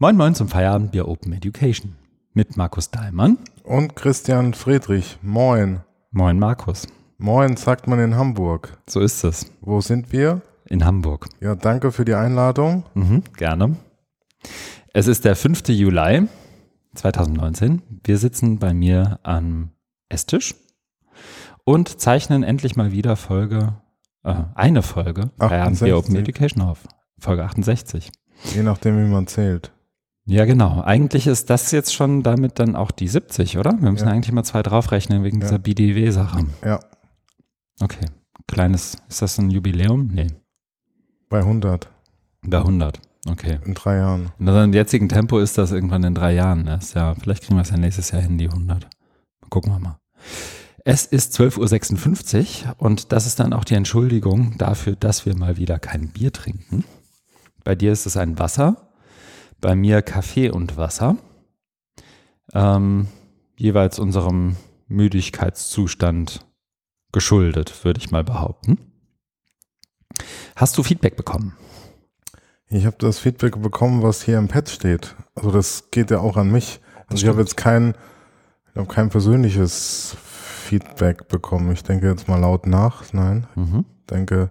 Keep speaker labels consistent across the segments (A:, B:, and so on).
A: Moin Moin zum Feierabendbier Open Education mit Markus Dahlmann
B: und Christian Friedrich. Moin.
A: Moin Markus.
B: Moin sagt man in Hamburg.
A: So ist es.
B: Wo sind wir?
A: In Hamburg.
B: Ja, danke für die Einladung.
A: Mhm, gerne. Es ist der 5. Juli 2019. Wir sitzen bei mir am Esstisch und zeichnen endlich mal wieder Folge, äh, eine Folge Feierabendbier Open Education auf. Folge 68.
B: Je nachdem, wie man zählt.
A: Ja, genau. Eigentlich ist das jetzt schon damit dann auch die 70, oder? Wir müssen ja. eigentlich mal zwei draufrechnen wegen ja. dieser BDW-Sache.
B: Ja.
A: Okay. Kleines, ist das ein Jubiläum? Nee.
B: Bei 100.
A: Bei 100. Okay.
B: In drei Jahren.
A: In unserem jetzigen Tempo ist das irgendwann in drei Jahren erst. Ja, vielleicht kriegen wir es ja nächstes Jahr hin, die 100. Gucken wir mal. Es ist 12.56 Uhr und das ist dann auch die Entschuldigung dafür, dass wir mal wieder kein Bier trinken. Bei dir ist es ein Wasser bei mir Kaffee und Wasser. Ähm, jeweils unserem Müdigkeitszustand geschuldet, würde ich mal behaupten. Hast du Feedback bekommen?
B: Ich habe das Feedback bekommen, was hier im Pad steht. Also das geht ja auch an mich. Also ich habe jetzt kein, ich habe kein persönliches Feedback bekommen. Ich denke jetzt mal laut nach. Nein, mhm. denke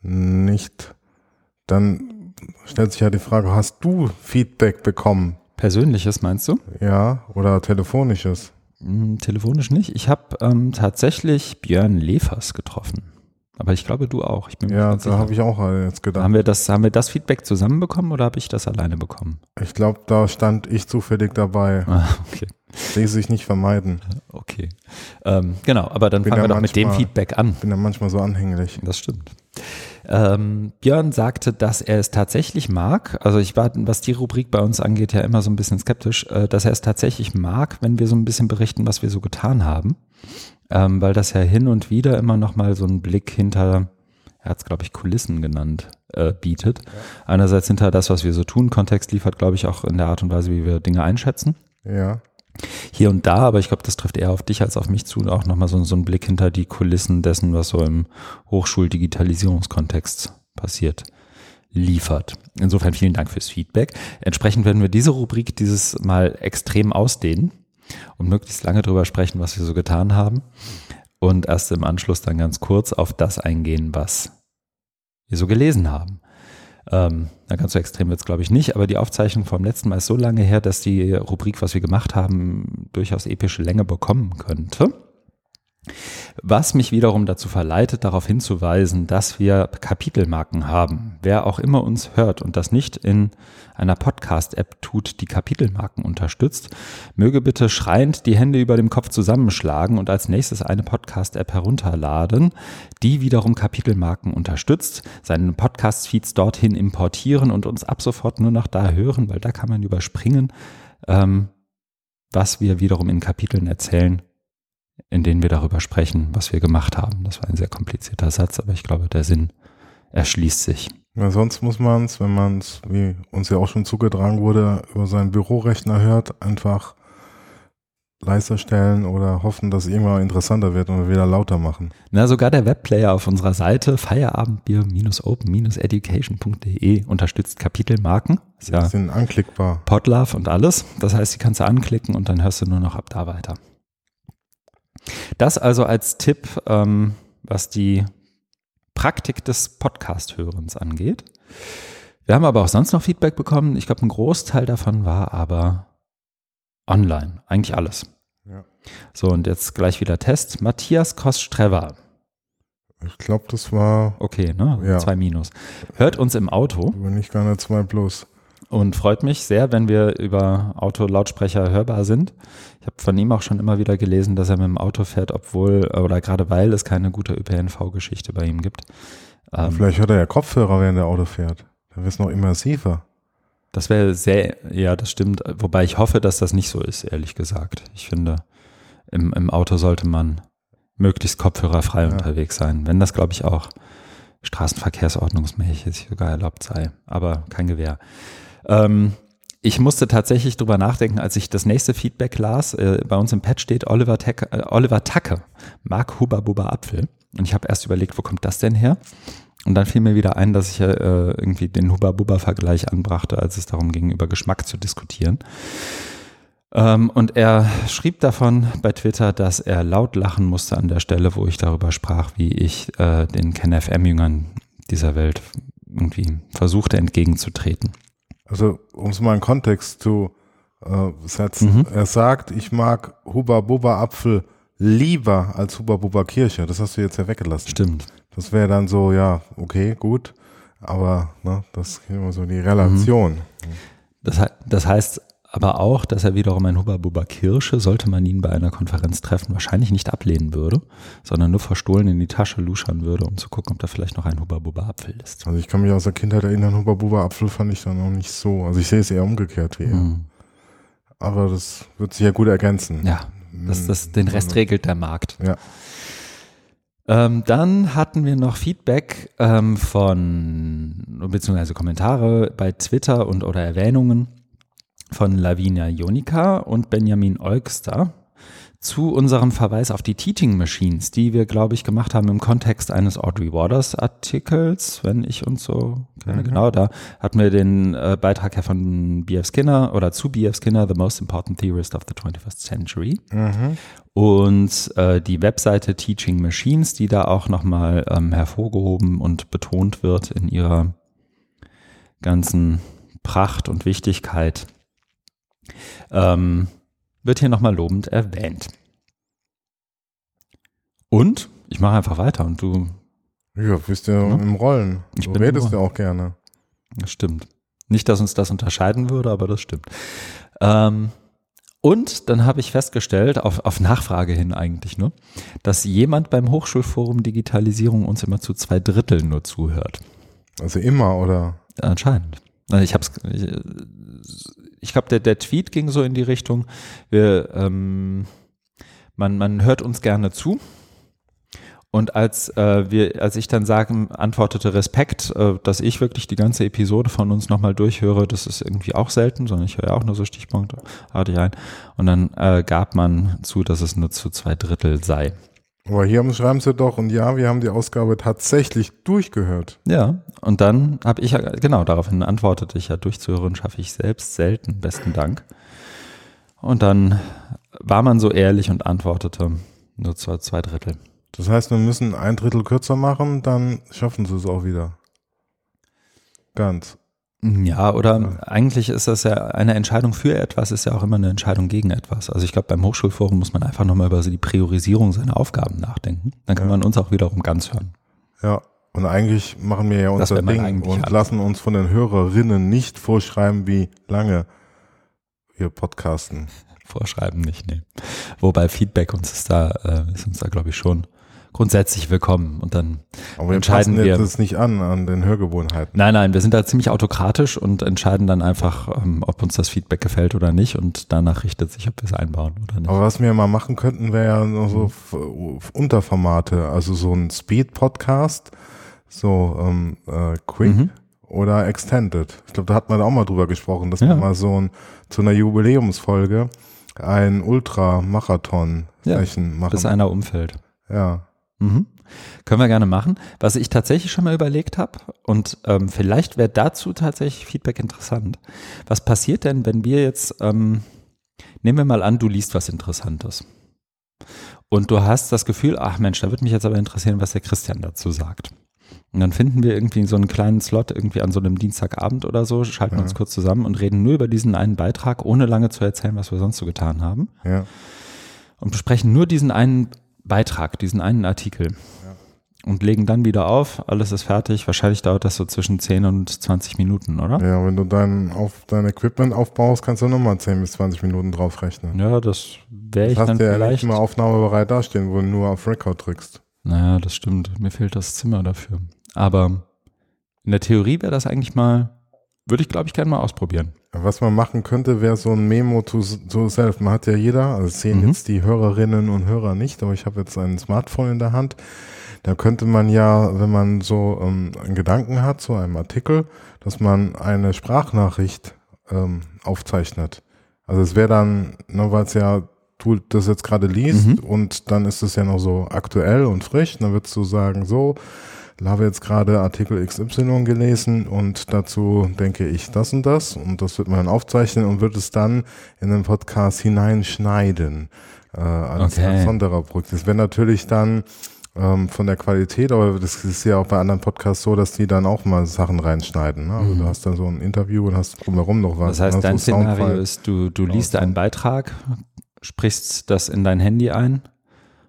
B: nicht. Dann stellt sich ja die Frage, hast du Feedback bekommen?
A: Persönliches meinst du?
B: Ja, oder telefonisches?
A: Hm, telefonisch nicht. Ich habe ähm, tatsächlich Björn Lefers getroffen. Aber ich glaube, du auch.
B: ja, da habe ich auch jetzt gedacht.
A: Haben wir das, haben wir das Feedback zusammen bekommen oder habe ich das alleine bekommen?
B: Ich glaube, da stand ich zufällig dabei. Ah, okay. Ließ sich nicht vermeiden.
A: Okay. Ähm, genau, aber dann bin fangen wir doch mit dem Feedback an.
B: Bin ja manchmal so anhänglich.
A: Das stimmt. Ähm, Björn sagte, dass er es tatsächlich mag. Also ich war, was die Rubrik bei uns angeht, ja immer so ein bisschen skeptisch, äh, dass er es tatsächlich mag, wenn wir so ein bisschen berichten, was wir so getan haben. Ähm, weil das ja hin und wieder immer noch mal so einen Blick hinter, er hat es, glaube ich, Kulissen genannt, äh, bietet. Ja. Einerseits hinter das, was wir so tun. Kontext liefert, glaube ich, auch in der Art und Weise, wie wir Dinge einschätzen.
B: Ja
A: hier und da, aber ich glaube, das trifft eher auf dich als auf mich zu, auch nochmal so, so ein Blick hinter die Kulissen dessen, was so im Hochschuldigitalisierungskontext passiert, liefert. Insofern vielen Dank fürs Feedback. Entsprechend werden wir diese Rubrik dieses Mal extrem ausdehnen und möglichst lange drüber sprechen, was wir so getan haben und erst im Anschluss dann ganz kurz auf das eingehen, was wir so gelesen haben. Ähm, na, ganz so extrem wird es, glaube ich, nicht, aber die Aufzeichnung vom letzten Mal ist so lange her, dass die Rubrik, was wir gemacht haben, durchaus epische Länge bekommen könnte. Was mich wiederum dazu verleitet, darauf hinzuweisen, dass wir Kapitelmarken haben. Wer auch immer uns hört und das nicht in einer Podcast-App tut, die Kapitelmarken unterstützt, möge bitte schreiend die Hände über dem Kopf zusammenschlagen und als nächstes eine Podcast-App herunterladen, die wiederum Kapitelmarken unterstützt, seinen Podcast-Feeds dorthin importieren und uns ab sofort nur noch da hören, weil da kann man überspringen, ähm, was wir wiederum in Kapiteln erzählen in denen wir darüber sprechen, was wir gemacht haben. Das war ein sehr komplizierter Satz, aber ich glaube, der Sinn erschließt sich.
B: Ja, sonst muss man es, wenn man es, wie uns ja auch schon zugetragen wurde, über seinen Bürorechner hört, einfach leiser stellen oder hoffen, dass es irgendwann interessanter wird und wir wieder lauter machen.
A: Na, sogar der Webplayer auf unserer Seite feierabendbier-open-education.de unterstützt Kapitelmarken.
B: Ist ja sind anklickbar.
A: Podlove und alles. Das heißt, die kannst du anklicken und dann hörst du nur noch ab da weiter. Das also als Tipp, ähm, was die Praktik des Podcast-Hörens angeht. Wir haben aber auch sonst noch Feedback bekommen. Ich glaube, ein Großteil davon war aber online. Eigentlich alles. Ja. So, und jetzt gleich wieder Test. Matthias Koststrever.
B: Ich glaube, das war.
A: Okay, ne? Ja. Zwei Minus. Hört uns im Auto.
B: Aber nicht gerne zwei plus
A: und freut mich sehr, wenn wir über Autolautsprecher hörbar sind. Habe von ihm auch schon immer wieder gelesen, dass er mit dem Auto fährt, obwohl oder gerade weil es keine gute ÖPNV-Geschichte bei ihm gibt.
B: Ähm, Vielleicht hört er ja Kopfhörer, während er Auto fährt. Dann wird es noch immersiver.
A: Das wäre sehr, ja, das stimmt. Wobei ich hoffe, dass das nicht so ist, ehrlich gesagt. Ich finde, im, im Auto sollte man möglichst kopfhörerfrei ja. unterwegs sein. Wenn das, glaube ich, auch straßenverkehrsordnungsmäßig sogar erlaubt sei. Aber kein Gewehr. Ähm, ich musste tatsächlich drüber nachdenken, als ich das nächste Feedback las. Äh, bei uns im Pad steht Oliver, Tacke, äh, Oliver Tacke, Mark Huber Buber Apfel. Und ich habe erst überlegt, wo kommt das denn her? Und dann fiel mir wieder ein, dass ich äh, irgendwie den Hubba-Bubba-Vergleich anbrachte, als es darum ging, über Geschmack zu diskutieren. Ähm, und er schrieb davon bei Twitter, dass er laut lachen musste an der Stelle, wo ich darüber sprach, wie ich äh, den KenFM-Jüngern dieser Welt irgendwie versuchte entgegenzutreten.
B: Also, um es mal in Kontext zu äh, setzen. Mhm. Er sagt, ich mag Huba Buba Apfel lieber als Huba Buba Kirche. Das hast du jetzt ja weggelassen.
A: Stimmt.
B: Das wäre dann so, ja, okay, gut. Aber ne, das ist immer so die Relation. Mhm.
A: Das, das heißt aber auch, dass er wiederum ein Huba Buba Kirsche, sollte man ihn bei einer Konferenz treffen, wahrscheinlich nicht ablehnen würde, sondern nur verstohlen in die Tasche luschern würde, um zu gucken, ob da vielleicht noch ein Huba Buba Apfel ist.
B: Also ich kann mich aus der Kindheit erinnern, Huba Buba Apfel fand ich dann auch nicht so. Also ich sehe es eher umgekehrt wie er. Mhm. Aber das wird sich ja gut ergänzen.
A: Ja, das, das, den Rest regelt der Markt.
B: Ja.
A: Ähm, dann hatten wir noch Feedback ähm, von, beziehungsweise Kommentare bei Twitter und oder Erwähnungen von Lavinia Jonica und Benjamin Olkster zu unserem Verweis auf die Teaching Machines, die wir, glaube ich, gemacht haben im Kontext eines Audrey Waters Artikels, wenn ich uns so. Mhm. Genau, da hatten wir den äh, Beitrag ja von B.F. Skinner oder zu B.F. Skinner, The Most Important Theorist of the 21st Century. Mhm. Und äh, die Webseite Teaching Machines, die da auch nochmal ähm, hervorgehoben und betont wird in ihrer ganzen Pracht und Wichtigkeit. Ähm, wird hier nochmal lobend erwähnt. Und ich mache einfach weiter und du.
B: Ja, bist ja, ja? im Rollen. Ich du redest ja auch gerne.
A: Das stimmt. Nicht, dass uns das unterscheiden würde, aber das stimmt. Ähm, und dann habe ich festgestellt, auf, auf Nachfrage hin eigentlich nur, dass jemand beim Hochschulforum Digitalisierung uns immer zu zwei Dritteln nur zuhört.
B: Also immer, oder?
A: Anscheinend. Ich habe es ich glaube, der, der Tweet ging so in die Richtung, wir, ähm, man, man hört uns gerne zu. Und als äh, wir, als ich dann sagen, antwortete Respekt, äh, dass ich wirklich die ganze Episode von uns nochmal durchhöre, das ist irgendwie auch selten, sondern ich höre auch nur so stichpunktartig ein. Und dann äh, gab man zu, dass es nur zu zwei Drittel sei.
B: Aber hier schreiben sie doch, und ja, wir haben die Ausgabe tatsächlich durchgehört.
A: Ja, und dann habe ich, genau, daraufhin antwortete ich ja, durchzuhören schaffe ich selbst selten, besten Dank. Und dann war man so ehrlich und antwortete nur zu zwei Drittel.
B: Das heißt, wir müssen ein Drittel kürzer machen, dann schaffen sie es auch wieder. Ganz.
A: Ja, oder ja. eigentlich ist das ja eine Entscheidung für etwas, ist ja auch immer eine Entscheidung gegen etwas. Also ich glaube, beim Hochschulforum muss man einfach nochmal über die Priorisierung seiner Aufgaben nachdenken. Dann kann ja. man uns auch wiederum ganz hören.
B: Ja, und eigentlich machen wir ja unser Ding und alle. lassen uns von den Hörerinnen nicht vorschreiben, wie lange wir podcasten.
A: Vorschreiben nicht, nee. Wobei Feedback uns ist da, äh, ist uns da, glaube ich, schon grundsätzlich willkommen und dann
B: Aber wir entscheiden wir das nicht an an den Hörgewohnheiten.
A: Nein, nein, wir sind da ziemlich autokratisch und entscheiden dann einfach, ähm, ob uns das Feedback gefällt oder nicht und danach richtet sich, ob wir es einbauen oder nicht.
B: Aber was wir mal machen könnten, wäre ja so mhm. Unterformate, also so ein Speed-Podcast, so ähm, äh, Quick mhm. oder Extended. Ich glaube, da hat man auch mal drüber gesprochen, dass ja. man mal so ein, zu einer Jubiläumsfolge ein Ultramarathon-Session
A: ja, machen. Bis einer umfällt.
B: Ja.
A: Mhm. Können wir gerne machen. Was ich tatsächlich schon mal überlegt habe, und ähm, vielleicht wäre dazu tatsächlich Feedback interessant. Was passiert denn, wenn wir jetzt, ähm, nehmen wir mal an, du liest was Interessantes. Und du hast das Gefühl, ach Mensch, da würde mich jetzt aber interessieren, was der Christian dazu sagt. Und dann finden wir irgendwie so einen kleinen Slot irgendwie an so einem Dienstagabend oder so, schalten ja. uns kurz zusammen und reden nur über diesen einen Beitrag, ohne lange zu erzählen, was wir sonst so getan haben.
B: Ja.
A: Und besprechen nur diesen einen Beitrag, diesen einen Artikel. Ja. Und legen dann wieder auf, alles ist fertig. Wahrscheinlich dauert das so zwischen 10 und 20 Minuten, oder?
B: Ja, wenn du dein, auf, dein Equipment aufbaust, kannst du nochmal 10 bis 20 Minuten draufrechnen.
A: Ja, das wäre ich dann
B: ja
A: vielleicht.
B: nicht mal aufnahmebereit dastehen, wo du nur auf Record drückst.
A: Naja, das stimmt. Mir fehlt das Zimmer dafür. Aber in der Theorie wäre das eigentlich mal, würde ich glaube ich gerne mal ausprobieren.
B: Was man machen könnte, wäre so ein Memo to, to self. Man hat ja jeder, also sehen mhm. jetzt die Hörerinnen und Hörer nicht, aber ich habe jetzt ein Smartphone in der Hand. Da könnte man ja, wenn man so ähm, einen Gedanken hat zu einem Artikel, dass man eine Sprachnachricht ähm, aufzeichnet. Also es wäre dann, ne, weil es ja du das jetzt gerade liest mhm. und dann ist es ja noch so aktuell und frisch, dann würdest du sagen, so, habe jetzt gerade Artikel XY gelesen und dazu denke ich das und das und das wird man dann aufzeichnen und wird es dann in den Podcast hineinschneiden äh, als,
A: Okay.
B: als Sondererbrück. Das wäre natürlich dann ähm, von der Qualität, aber das ist ja auch bei anderen Podcasts so, dass die dann auch mal Sachen reinschneiden. Ne? Also du hast dann so ein Interview und hast drumherum noch was.
A: Das heißt, dein
B: so
A: Szenario
B: Soundfall.
A: ist, du, du liest einen Beitrag, sprichst das in dein Handy ein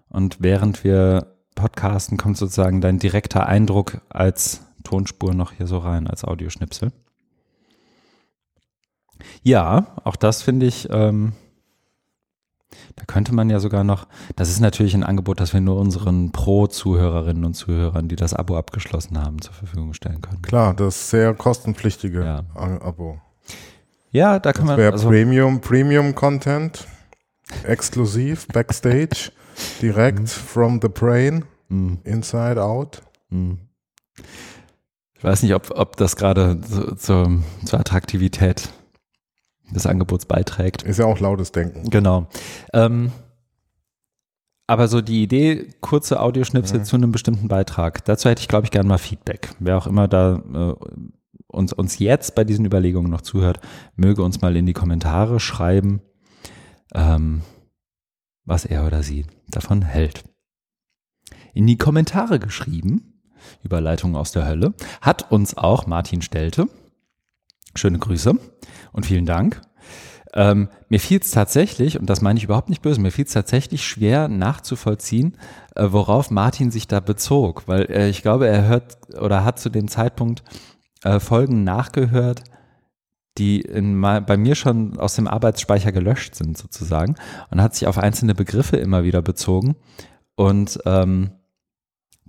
A: und während wir podcasten, kommt sozusagen dein direkter Eindruck als Tonspur noch hier so rein, als Audioschnipsel. Ja, auch das finde ich, ähm, da könnte man ja sogar noch, das ist natürlich ein Angebot, das wir nur unseren Pro-Zuhörerinnen und Zuhörern, die das Abo abgeschlossen haben, zur Verfügung stellen können.
B: Klar, das sehr kostenpflichtige
A: Ja.
B: Abo.
A: Ja, da kann
B: Das
A: man, also,
B: Premium, Premium Content, exklusiv, Backstage, direkt from the brain,
A: mh.
B: inside out.
A: Hm. Ich weiß nicht, ob, ob das gerade zu, zur, zur Attraktivität des Angebots beiträgt.
B: Ist ja auch lautes Denken.
A: Genau. Ähm, aber so die Idee, kurze Audioschnipsel
B: Mhm.
A: zu einem bestimmten Beitrag, dazu hätte ich, glaube ich, gerne mal Feedback. Wer auch immer da äh, uns, uns jetzt bei diesen Überlegungen noch zuhört, möge uns mal in die Kommentare schreiben, ähm, was er oder sie davon hält. In die Kommentare geschrieben, Überleitung aus der Hölle, hat uns auch Martin Stelte. Schöne Grüße und vielen Dank. Ähm, mir fiel es tatsächlich, und das meine ich überhaupt nicht böse, mir fiel es tatsächlich schwer nachzuvollziehen, äh, worauf Martin sich da bezog, weil äh, ich glaube, er hört oder hat zu dem Zeitpunkt äh, Folgen nachgehört, die in, bei mir schon aus dem Arbeitsspeicher gelöscht sind sozusagen und hat sich auf einzelne Begriffe immer wieder bezogen und ähm,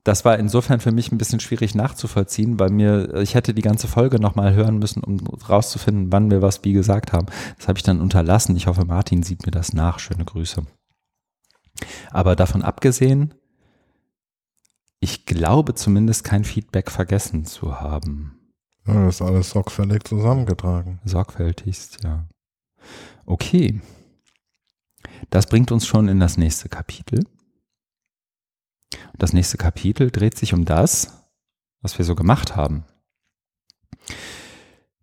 A: das war insofern für mich ein bisschen schwierig nachzuvollziehen, weil mir, ich hätte die ganze Folge nochmal hören müssen, um rauszufinden, wann wir was wie gesagt haben. Das habe ich dann unterlassen. Ich hoffe, Martin sieht mir das nach. Schöne Grüße. Aber davon abgesehen, ich glaube zumindest kein Feedback vergessen zu haben.
B: Ja, das ist alles sorgfältig zusammengetragen.
A: Sorgfältigst, ja. Okay. Das bringt uns schon in das nächste Kapitel. Das nächste Kapitel dreht sich um das, was wir so gemacht haben.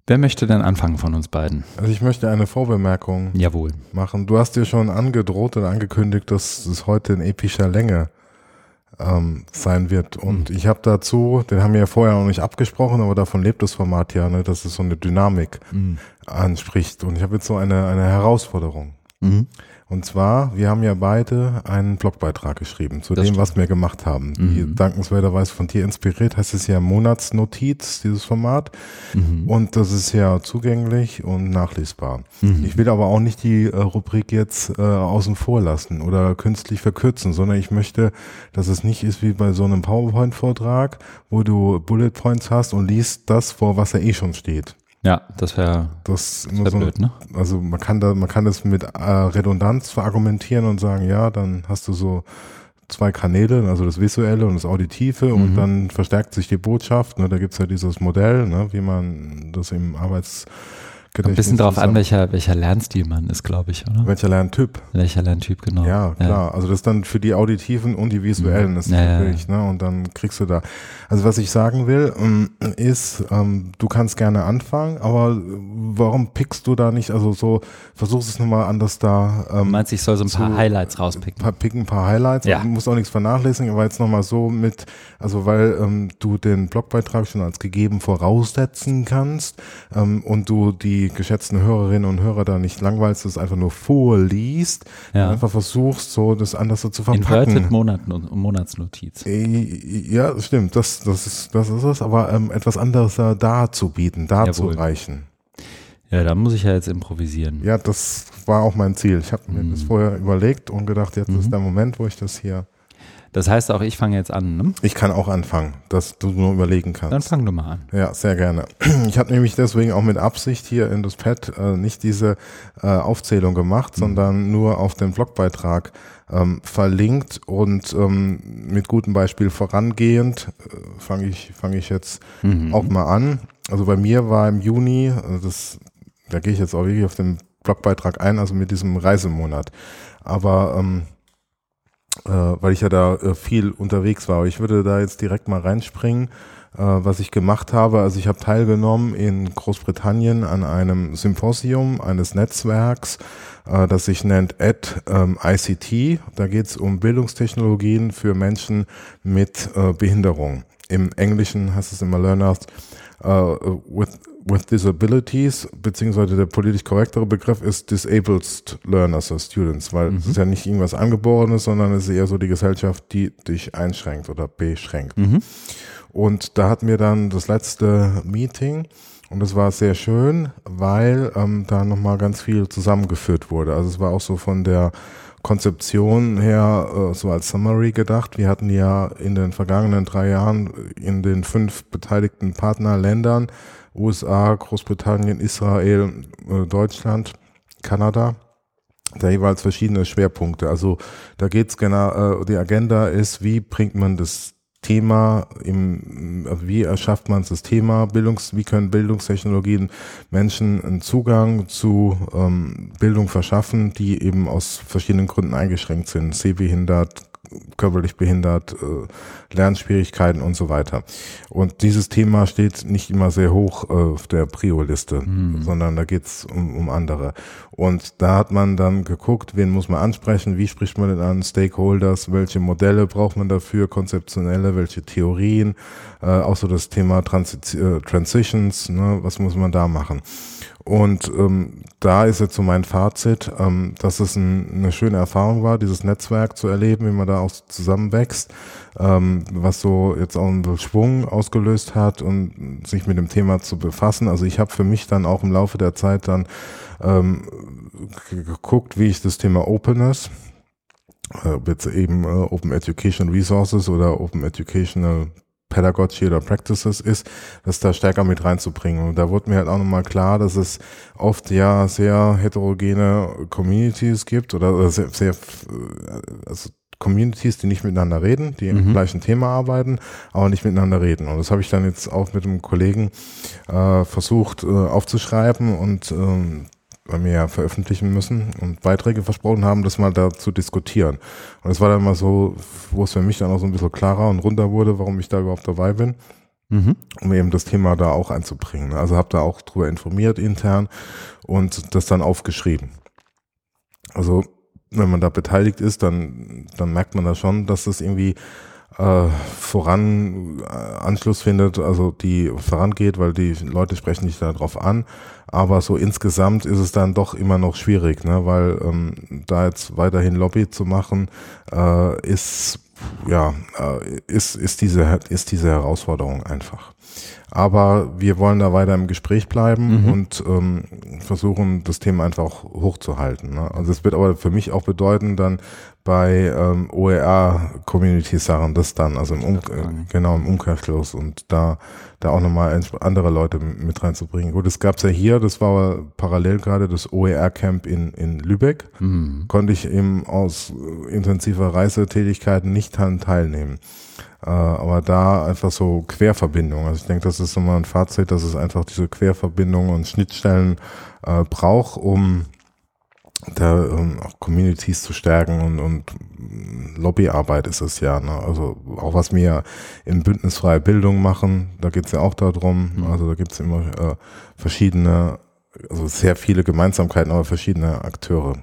A: Wer möchte denn anfangen von uns beiden?
B: Also ich möchte eine Vorbemerkung
A: Jawohl.
B: machen. Du hast dir schon angedroht und angekündigt, dass es heute in epischer Länge ähm, sein wird. Und ich habe dazu, den haben wir ja vorher noch nicht abgesprochen, aber davon lebt das Format ja, ne, dass es so eine Dynamik
A: Mhm.
B: anspricht. Und ich habe jetzt so eine, eine Herausforderung.
A: Mhm.
B: Und zwar, wir haben ja beide einen Blogbeitrag geschrieben zu
A: Das
B: dem,
A: stimmt.
B: was wir gemacht haben. Die
A: Mhm.
B: dankenswerterweise von dir inspiriert, heißt es ja Monatsnotiz, dieses Format.
A: Mhm.
B: Und das ist ja zugänglich und nachlesbar.
A: Mhm.
B: Ich will aber auch nicht die äh, Rubrik jetzt äh, außen vor lassen oder künstlich verkürzen, sondern ich möchte, dass es nicht ist wie bei so einem PowerPoint-Vortrag, wo du Bullet Points hast und liest das vor, was ja eh schon steht.
A: Ja, das wäre
B: Das ist
A: wär
B: so,
A: blöd, ne?
B: also man kann da, man kann das mit äh, Redundanz verargumentieren und sagen, ja, dann hast du so zwei Kanäle, also das Visuelle und das Auditive und
A: Mhm.
B: dann verstärkt sich die Botschaft. Ne, da gibt's ja dieses Modell, ne, wie man das im Arbeitsgedächtnis
A: Kommt ein bisschen drauf an, welcher, welcher Lernstil man ist, glaube ich, oder?
B: welcher Lerntyp.
A: Welcher Lerntyp, genau.
B: Ja, klar. Also das dann für die auditiven und die visuellen ist
A: Ja, ja,
B: natürlich, ne? Und dann kriegst du da. Also was ich sagen will, ähm, ist, ähm, du kannst gerne anfangen, aber warum pickst du da nicht, also so, versuchst es nochmal anders da,
A: Du
B: ähm,
A: meinst, ich soll so ein paar
B: zu-
A: Highlights rauspicken?
B: paar, picken ein paar Highlights,
A: Ja.
B: du musst auch nichts vernachlässigen, aber jetzt nochmal so mit, also weil ähm, du den Blogbeitrag schon als gegeben voraussetzen kannst ähm, und du die geschätzten Hörerinnen und Hörer da nicht langweilst, das einfach nur vorliest,
A: Ja.
B: einfach versuchst, so das anders so zu verpacken.
A: Inverted Monatsnotiz.
B: Äh, Ja, stimmt, das, das, ist, das ist es, aber ähm, etwas anderes da darzubieten, darzureichen.
A: Ja, da muss ich ja jetzt improvisieren.
B: Ja, das war auch mein Ziel. Ich habe mir
A: Mhm.
B: das vorher überlegt und gedacht, jetzt
A: Mhm.
B: ist der Moment, wo ich das hier.
A: Das heißt auch, ich fange jetzt an, ne?
B: Ich kann auch anfangen, dass du nur überlegen
A: Dann
B: kannst.
A: fang du mal an.
B: Ja, sehr gerne. Ich habe nämlich deswegen auch mit Absicht hier in das Pad äh, nicht diese äh, Aufzählung gemacht,
A: Mhm.
B: sondern nur auf den Blogbeitrag ähm, verlinkt und ähm, mit gutem Beispiel vorangehend äh, fange ich, fang ich jetzt
A: Mhm.
B: auch mal an. Also bei mir war im Juni, also das, da gehe ich jetzt auch wirklich auf den Blogbeitrag ein, also mit diesem Reisemonat. Aber ähm, äh, weil ich ja da äh, viel unterwegs war. Aber ich würde da jetzt direkt mal reinspringen, äh, was ich gemacht habe. Also ich habe teilgenommen in Großbritannien an einem Symposium eines Netzwerks, äh, das sich nennt AD ähm, ICT. Da geht es um Bildungstechnologien für Menschen mit äh, Behinderung. Im Englischen heißt es immer Learners uh, with, with Disabilities, beziehungsweise der politisch korrektere Begriff ist Disabled Learners or Students, weil mhm. es ist ja nicht irgendwas Angeborenes, sondern es ist eher so die Gesellschaft, die dich einschränkt oder beschränkt. Mhm. Und da hatten wir dann das letzte Meeting und es war sehr schön, weil ähm, da nochmal ganz viel zusammengeführt wurde. Also es war auch so von der Konzeption her äh, so als Summary gedacht. Wir hatten ja in den vergangenen drei Jahren in den fünf beteiligten Partnerländern USA, Großbritannien, Israel, äh, Deutschland, Kanada da jeweils verschiedene Schwerpunkte. Also da geht's genau, äh, die Agenda ist, wie bringt man das Thema, im, wie erschafft man das Thema Bildungs, wie können Bildungstechnologien Menschen einen Zugang zu ähm, Bildung verschaffen, die eben aus verschiedenen Gründen eingeschränkt sind, sehbehindert, körperlich behindert, äh, Lernschwierigkeiten und so weiter. Und dieses Thema steht nicht immer sehr hoch äh, auf der Prio-Liste, mhm. sondern da geht's um, um andere. Und da hat man dann geguckt, wen muss man ansprechen, wie spricht man denn an Stakeholders, welche Modelle braucht man dafür, konzeptionelle, welche Theorien, äh, auch so das Thema Transi äh, Transitions, ne, was muss man da machen. Und ähm, da ist jetzt so mein Fazit, ähm, dass es ein, eine schöne Erfahrung war, dieses Netzwerk zu erleben, wie man da auch zusammenwächst, ähm, was so jetzt auch einen Schwung ausgelöst hat und sich mit dem Thema zu befassen. Also ich habe für mich dann auch im Laufe der Zeit dann ähm, geguckt, wie ich das Thema Openness, äh, jetzt eben äh, Open Education Resources oder Open Educational Pedagogy oder Practices ist, das da stärker mit reinzubringen. Und da wurde mir halt auch nochmal klar, dass es oft ja sehr heterogene Communities gibt oder sehr, sehr also Communities, die nicht miteinander reden, die mhm. im gleichen Thema arbeiten, aber nicht miteinander reden. Und das habe ich dann jetzt auch mit einem Kollegen äh, versucht äh, aufzuschreiben und ähm, weil wir ja veröffentlichen müssen und Beiträge versprochen haben, das mal da zu diskutieren. Und es war dann mal so, wo es für mich dann auch so ein bisschen klarer und runter wurde, warum ich da überhaupt dabei bin. Mhm. um eben das Thema da auch einzubringen. Also habe da auch drüber informiert intern und das dann aufgeschrieben. Also wenn man da beteiligt ist, dann, dann merkt man da schon, dass das irgendwie äh, voran äh, Anschluss findet, also die vorangeht, weil die Leute sprechen nicht darauf an. Aber so insgesamt ist es dann doch immer noch schwierig, ne? weil ähm, da jetzt weiterhin Lobby zu machen, äh, ist ja äh, ist ist diese ist diese Herausforderung einfach. Aber wir wollen da weiter im Gespräch bleiben mhm. und ähm, versuchen, das Thema einfach hochzuhalten. Ne? Also es wird aber für mich auch bedeuten, dann bei ähm, OER-Community-Sachen das dann, also im, um, genau, im Umkehrschluss und da, da auch nochmal andere Leute mit reinzubringen. Gut, das gab's ja hier, das war parallel gerade das OER-Camp in, in Lübeck. Mhm. Konnte ich eben aus intensiver Reisetätigkeiten nicht teilnehmen. Äh, aber da einfach so Querverbindungen. Also ich denke, das ist immer ein Fazit, dass es einfach diese Querverbindungen und Schnittstellen äh, braucht, um da ähm, auch Communities zu stärken und, und Lobbyarbeit ist es ja. Ne? Also auch was wir in bündnisfreie Bildung machen, da geht es ja auch darum. Mhm. Also da gibt es immer äh, verschiedene, also sehr viele Gemeinsamkeiten, aber verschiedene Akteure.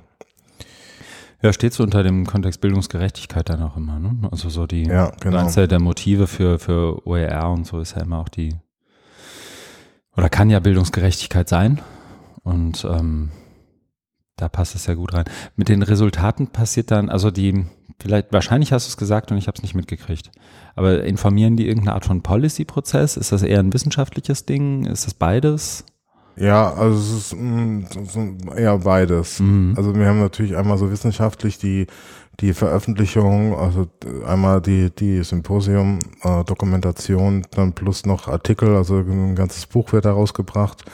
A: Ja, steht so unter dem Kontext Bildungsgerechtigkeit dann auch immer, ne? Also so die
B: ja, genau.
A: eins der Motive für, für OER und so ist ja immer auch die, oder kann ja Bildungsgerechtigkeit sein. Und ähm, da passt es ja gut rein. Mit den Resultaten passiert dann, also die, vielleicht, wahrscheinlich hast du es gesagt und ich habe es nicht mitgekriegt. Aber informieren die irgendeine Art von Policy-Prozess? Ist das eher ein wissenschaftliches Ding? Ist das beides?
B: Ja, also es ist, mh, mm, eher beides. Mhm. Also wir haben natürlich einmal so wissenschaftlich die die Veröffentlichung, also einmal die die Symposium äh, dann plus noch Artikel, also ein ganzes Buch wird da rausgebracht.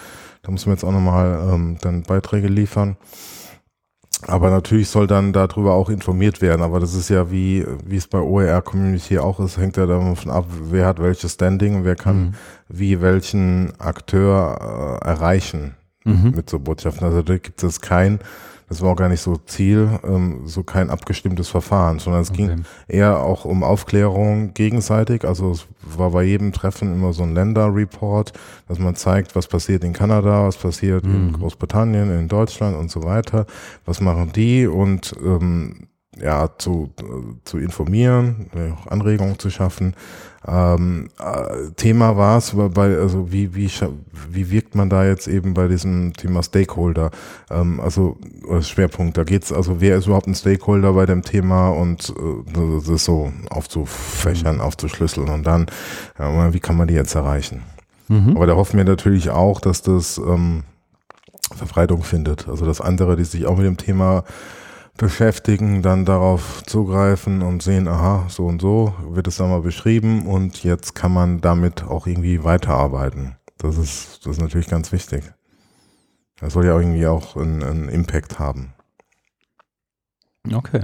B: Da müssen wir jetzt auch nochmal ähm, dann Beiträge liefern. Aber natürlich soll dann darüber auch informiert werden. Aber das ist ja wie, wie es bei OER Community auch ist, hängt ja davon ab, wer hat welches Standing und wer kann mhm. wie welchen Akteur äh, erreichen mhm. mit so Botschaften. Also da gibt es kein, das war auch gar nicht so Ziel, ähm, so kein abgestimmtes Verfahren, sondern es okay. ging eher auch um Aufklärung gegenseitig. Also es war bei jedem Treffen immer so ein Länderreport, dass man zeigt, was passiert in Kanada, was passiert mhm. in Großbritannien, in Deutschland und so weiter. Was machen die und ähm, ja, zu, zu informieren, auch Anregungen zu schaffen. Ähm, äh, Thema war es, bei, also wie, wie, wie wirkt man da jetzt eben bei diesem Thema Stakeholder? Ähm, also Schwerpunkt, da geht's also, wer ist überhaupt ein Stakeholder bei dem Thema und äh, das ist so aufzufächern, mhm. aufzuschlüsseln und dann, äh, wie kann man die jetzt erreichen? Mhm. Aber da hoffen wir natürlich auch, dass das ähm, Verbreitung findet. Also dass andere, die sich auch mit dem Thema beschäftigen, dann darauf zugreifen und sehen, aha, so und so wird es da mal beschrieben und jetzt kann man damit auch irgendwie weiterarbeiten. Das ist, das ist natürlich ganz wichtig. Das soll ja irgendwie auch einen, einen Impact haben.
A: Okay.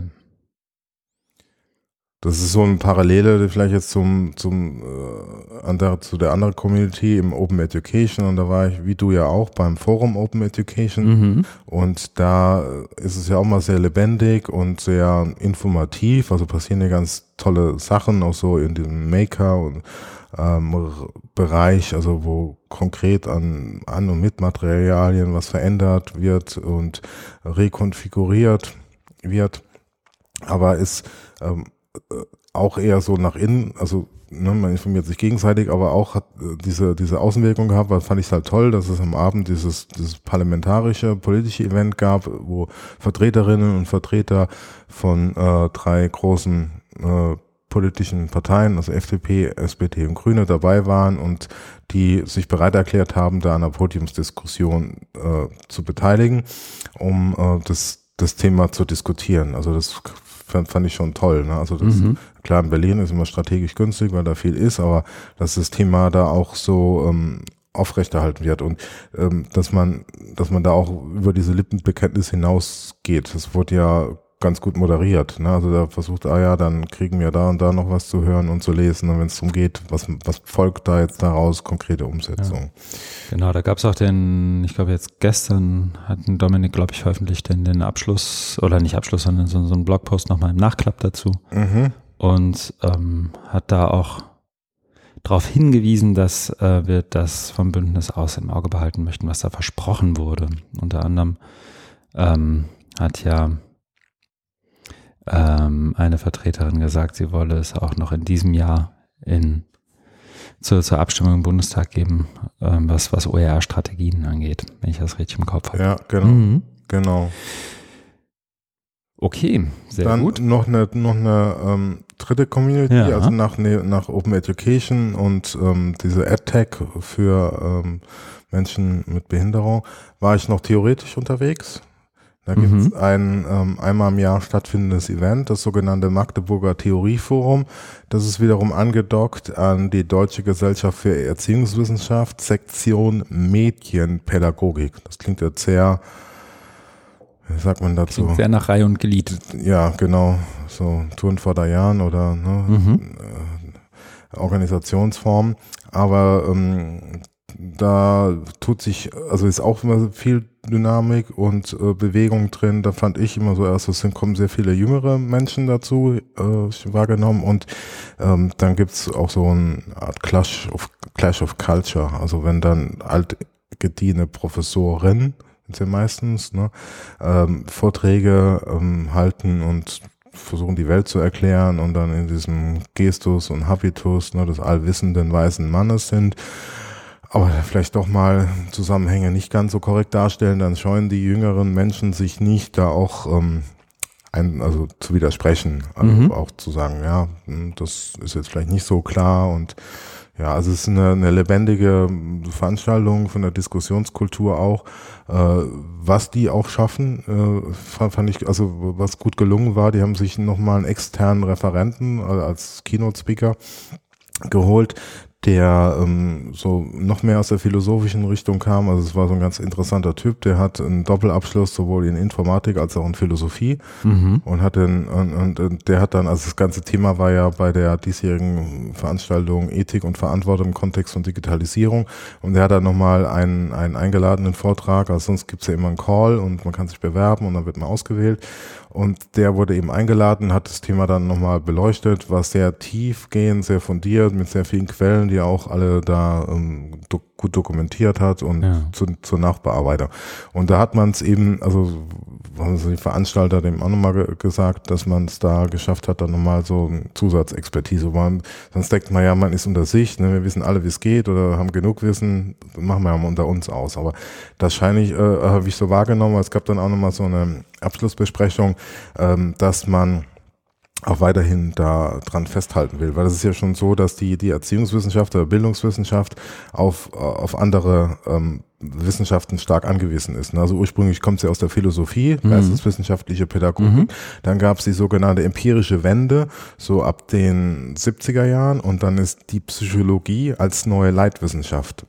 B: Das ist so eine Parallele vielleicht jetzt zum, zum äh, andere, zu der anderen Community im Open Education. Und da war ich, wie du ja auch, beim Forum Open Education. Mhm. und da ist es ja auch mal sehr lebendig und sehr informativ, also passieren ja ganz tolle Sachen, auch so in diesem Maker und ähm, Bereich, also wo konkret an, an und mit Materialien was verändert wird und rekonfiguriert wird, aber ist ähm, auch eher so nach innen, also ne, man informiert sich gegenseitig, aber auch hat äh, diese, diese Außenwirkung gehabt, weil fand ich halt toll, dass es am Abend dieses, dieses parlamentarische, politische Event gab, wo Vertreterinnen und Vertreter von äh, drei großen äh, politischen Parteien, also FDP, SPD und Grüne dabei waren und die sich bereit erklärt haben, da an der Podiumsdiskussion äh, zu beteiligen, um äh, das, das Thema zu diskutieren. Also das fand, fand ich schon toll. Ne? Also das, mhm. klar, in Berlin ist immer strategisch günstig, weil da viel ist, aber dass das Thema da auch so ähm, aufrechterhalten wird und ähm, dass man, dass man da auch über diese Lippenbekenntnis hinausgeht. Das wurde ja ganz gut moderiert. Ne? Also da versucht, ah ja, dann kriegen wir da und da noch was zu hören und zu lesen. Und wenn es darum geht, was, was folgt da jetzt daraus, konkrete Umsetzung. Ja.
A: Genau, da gab es auch den, ich glaube jetzt gestern hatten Dominik, glaube ich, veröffentlicht den, den Abschluss, oder nicht Abschluss, sondern so, so einen Blogpost nochmal im Nachklapp dazu. Mhm. Und ähm, hat da auch darauf hingewiesen, dass äh, wir das vom Bündnis aus im Auge behalten möchten, was da versprochen wurde. Unter anderem ähm, hat ja ähm, eine Vertreterin gesagt, sie wolle es auch noch in diesem Jahr in, zur, zur Abstimmung im Bundestag geben, ähm, was, was OER-Strategien angeht, wenn ich das richtig im Kopf habe.
B: Ja, genau. Mhm. Genau.
A: Okay, sehr
B: Dann
A: gut.
B: Noch eine, noch eine ähm, dritte Community, ja. also nach, ne, nach Open Education und ähm, diese AdTech für ähm, Menschen mit Behinderung, war ich noch theoretisch unterwegs. Da gibt es mhm. ein ähm, einmal im Jahr stattfindendes Event, das sogenannte Magdeburger Theorieforum. Das ist wiederum angedockt an die Deutsche Gesellschaft für Erziehungswissenschaft, Sektion Medienpädagogik. Das klingt jetzt sehr, wie sagt man dazu? Klingt
A: sehr nach Reihe und Glied.
B: Ja, genau. So Touren vor der Jahren oder ne, mhm. äh, Organisationsform. Aber ähm, da tut sich, also ist auch immer viel Dynamik und äh, Bewegung drin. Da fand ich immer so erst, es kommen sehr viele jüngere Menschen dazu, äh, wahrgenommen. Und ähm, dann gibt's auch so eine Art Clash of, Clash of Culture. Also wenn dann altgediene Professoren, sind ja meistens, ne, ähm, Vorträge ähm, halten und versuchen die Welt zu erklären und dann in diesem Gestus und Habitus ne, des allwissenden weißen Mannes sind aber vielleicht doch mal Zusammenhänge nicht ganz so korrekt darstellen, dann scheuen die jüngeren Menschen sich nicht, da auch ähm, ein, also zu widersprechen, also mhm. auch zu sagen, ja, hm, das ist jetzt vielleicht nicht so klar und ja, also es ist eine, eine lebendige Veranstaltung von der Diskussionskultur auch. Äh, was die auch schaffen, äh, fand, fand ich, also was gut gelungen war, die haben sich nochmal einen externen Referenten also als Keynote-Speaker geholt, der ähm, so noch mehr aus der philosophischen Richtung kam. Also es war so ein ganz interessanter Typ, der hat einen Doppelabschluss sowohl in Informatik als auch in Philosophie mhm. und hat den, und, und, und, der hat dann, also das ganze Thema war ja bei der diesjährigen Veranstaltung Ethik und Verantwortung im Kontext von Digitalisierung und der hat dann nochmal einen, einen eingeladenen Vortrag, also sonst gibt's ja immer einen Call und man kann sich bewerben und dann wird man ausgewählt und der wurde eben eingeladen, hat das Thema dann nochmal beleuchtet, war sehr tiefgehend, sehr fundiert, mit sehr vielen Quellen, die auch alle da ähm, do gut dokumentiert hat und ja. zu, zur Nachbearbeitung. Und da hat man es eben, also haben die Veranstalter dem auch nochmal ge gesagt, dass man es da geschafft hat, dann nochmal so eine Zusatzexpertise. Man, sonst denkt man ja, man ist unter sich, ne, wir wissen alle, wie es geht oder haben genug Wissen, machen wir ja unter uns aus. Aber das scheine ich, äh, habe ich so wahrgenommen. Es gab dann auch nochmal so eine Abschlussbesprechung, ähm, dass man auch weiterhin da dran festhalten will. Weil es ist ja schon so, dass die, die Erziehungswissenschaft oder Bildungswissenschaft auf, auf andere ähm, Wissenschaften stark angewiesen ist. Also ursprünglich kommt sie aus der Philosophie, mhm. geisteswissenschaftliche Pädagogik. Mhm. Dann gab es die sogenannte empirische Wende, so ab den 70er Jahren. Und dann ist die Psychologie als neue Leitwissenschaft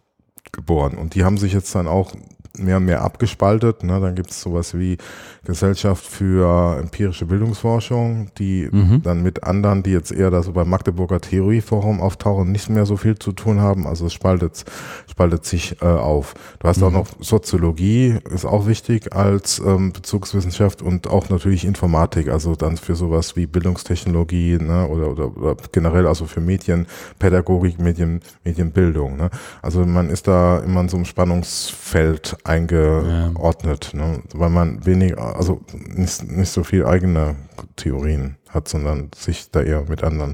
B: geboren. Und die haben sich jetzt dann auch mehr und mehr abgespaltet. Ne? Dann gibt es sowas wie Gesellschaft für empirische Bildungsforschung, die mhm. dann mit anderen, die jetzt eher da so beim Magdeburger Theorieforum auftauchen, nicht mehr so viel zu tun haben. Also es spaltet, spaltet sich äh, auf. Du hast mhm. auch noch Soziologie, ist auch wichtig als ähm, Bezugswissenschaft und auch natürlich Informatik, also dann für sowas wie Bildungstechnologie ne? oder, oder, oder generell also für Medienpädagogik, Medien, Medienbildung. Ne? Also man ist da immer in so einem Spannungsfeld eingeordnet, ja. ne? weil man weniger, also nicht, nicht so viel eigene Theorien hat, sondern sich da eher mit anderen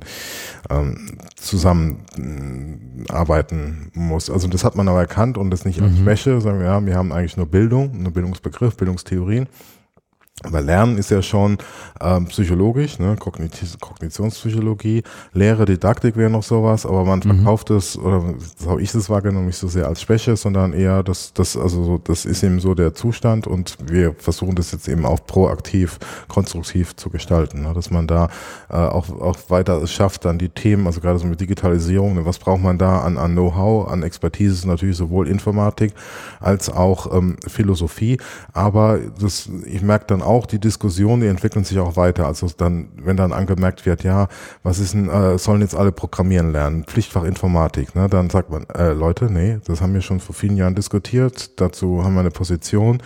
B: ähm, zusammenarbeiten muss. Also das hat man aber erkannt und das nicht als mhm. Schwäche, sagen wir, ja, wir haben eigentlich nur Bildung, nur Bildungsbegriff, Bildungstheorien weil Lernen ist ja schon ähm, psychologisch, ne? Kognitiv Kognitionspsychologie, Lehre, Didaktik wäre noch sowas, aber man mhm. verkauft es, oder so habe ich es wahrgenommen, nicht so sehr als Schwäche, sondern eher, das, das, also so, das ist eben so der Zustand und wir versuchen das jetzt eben auch proaktiv, konstruktiv zu gestalten, ne? dass man da äh, auch, auch weiter es schafft, dann die Themen, also gerade so mit Digitalisierung, ne? was braucht man da an, an Know-how, an Expertise, natürlich sowohl Informatik als auch ähm, Philosophie, aber das, ich merke dann auch, die Diskussion, die entwickeln sich auch weiter. Also dann, wenn dann angemerkt wird, ja, was ist denn, äh, sollen jetzt alle programmieren lernen? Pflichtfach Informatik, ne? Dann sagt man, äh, Leute, nee, das haben wir schon vor vielen Jahren diskutiert, dazu haben wir eine Position,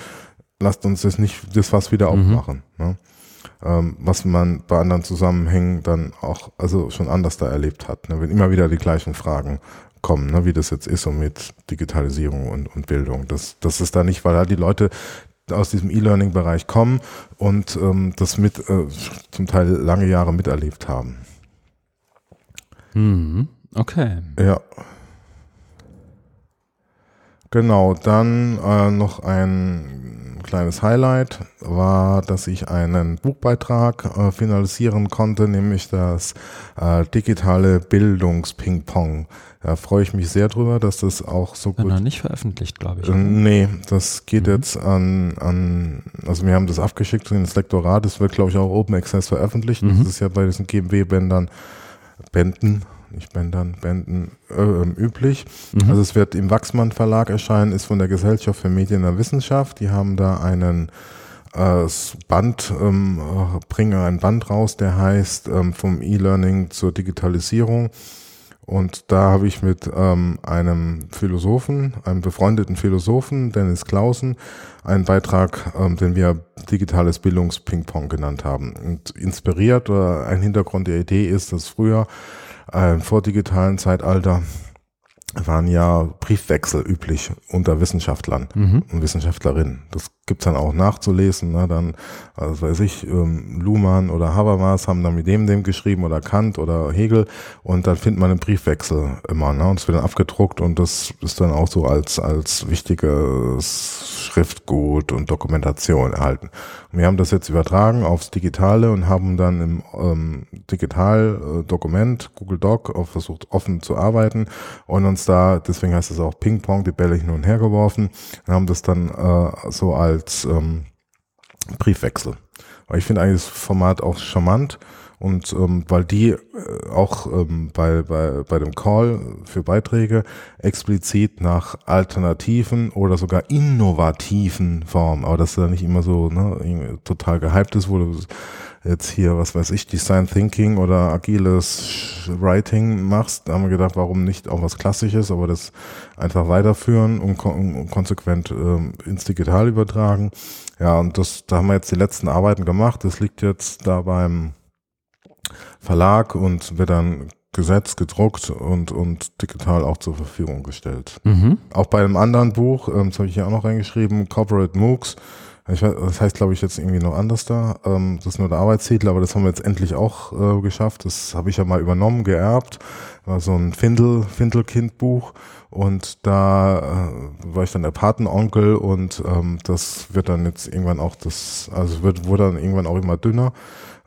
B: lasst uns das nicht, das was wieder mhm. aufmachen. Ne? Ähm, was man bei anderen Zusammenhängen dann auch, also schon anders da erlebt hat, ne? wenn immer wieder die gleichen Fragen kommen, ne, wie das jetzt ist und mit Digitalisierung und, und Bildung. Das, das ist da nicht, weil da die Leute aus diesem E-Learning-Bereich kommen und ähm, das mit äh, zum Teil lange Jahre miterlebt haben.
A: Mhm. Okay.
B: Ja. Genau, dann äh, noch ein kleines Highlight war, dass ich einen Buchbeitrag äh, finalisieren konnte, nämlich das äh, digitale Bildungsping-Pong. Da freue ich mich sehr drüber, dass das auch so
A: gut. Noch nicht veröffentlicht, glaube ich.
B: Äh, nee, das geht mhm. jetzt an, an, also wir haben das abgeschickt ins Lektorat, das wird, glaube ich, auch Open Access veröffentlicht. Mhm. Das ist ja bei diesen GMW-Bändern, Bänden, nicht Bändern, Bänden äh, üblich. Mhm. Also es wird im Wachsmann Verlag erscheinen, ist von der Gesellschaft für Medien und Wissenschaft. Die haben da einen äh, Band, ähm, bringen ein Band raus, der heißt ähm, vom E-Learning zur Digitalisierung. Und da habe ich mit ähm, einem Philosophen, einem befreundeten Philosophen, Dennis Clausen, einen Beitrag, ähm, den wir digitales Bildungsping-Pong genannt haben. Und inspiriert oder ein Hintergrund der Idee ist, dass früher äh, vor digitalen Zeitalter waren ja Briefwechsel üblich unter Wissenschaftlern mhm. und Wissenschaftlerinnen. Das gibt's dann auch nachzulesen. Ne? Dann, also weiß ich, ähm, Luhmann oder Habermas haben dann mit dem dem geschrieben oder Kant oder Hegel und dann findet man einen Briefwechsel immer. Ne? Und es wird dann abgedruckt und das ist dann auch so als, als wichtiges Schriftgut und Dokumentation erhalten. Und wir haben das jetzt übertragen aufs Digitale und haben dann im ähm, Digital-Dokument, Google Doc, versucht offen zu arbeiten und uns da, deswegen heißt es auch Ping-Pong, die Bälle hin und her geworfen und haben das dann äh, so als ähm, Briefwechsel. Aber ich finde eigentlich das Format auch charmant Und ähm, weil die äh, auch ähm, bei, bei, bei dem Call für Beiträge explizit nach alternativen oder sogar innovativen Formen, aber das ist ja nicht immer so ne, total gehypt ist, wo du jetzt hier, was weiß ich, Design Thinking oder agiles Writing machst, da haben wir gedacht, warum nicht auch was Klassisches, aber das einfach weiterführen und, kon und konsequent ähm, ins Digital übertragen. Ja, und das, da haben wir jetzt die letzten Arbeiten gemacht. Das liegt jetzt da beim Verlag und wird dann gesetzt, gedruckt und, und digital auch zur Verfügung gestellt. Mhm. Auch bei einem anderen Buch, ähm, das habe ich hier auch noch reingeschrieben, Corporate MOOCs, ich das heißt, glaube ich, jetzt irgendwie noch anders da. Ähm, das ist nur der Arbeitstitel, aber das haben wir jetzt endlich auch äh, geschafft. Das habe ich ja mal übernommen, geerbt. War so ein Findel, Findelkind-Buch. Und da äh, war ich dann der Patenonkel und ähm, das wird dann jetzt irgendwann auch das, also wird, wurde dann irgendwann auch immer dünner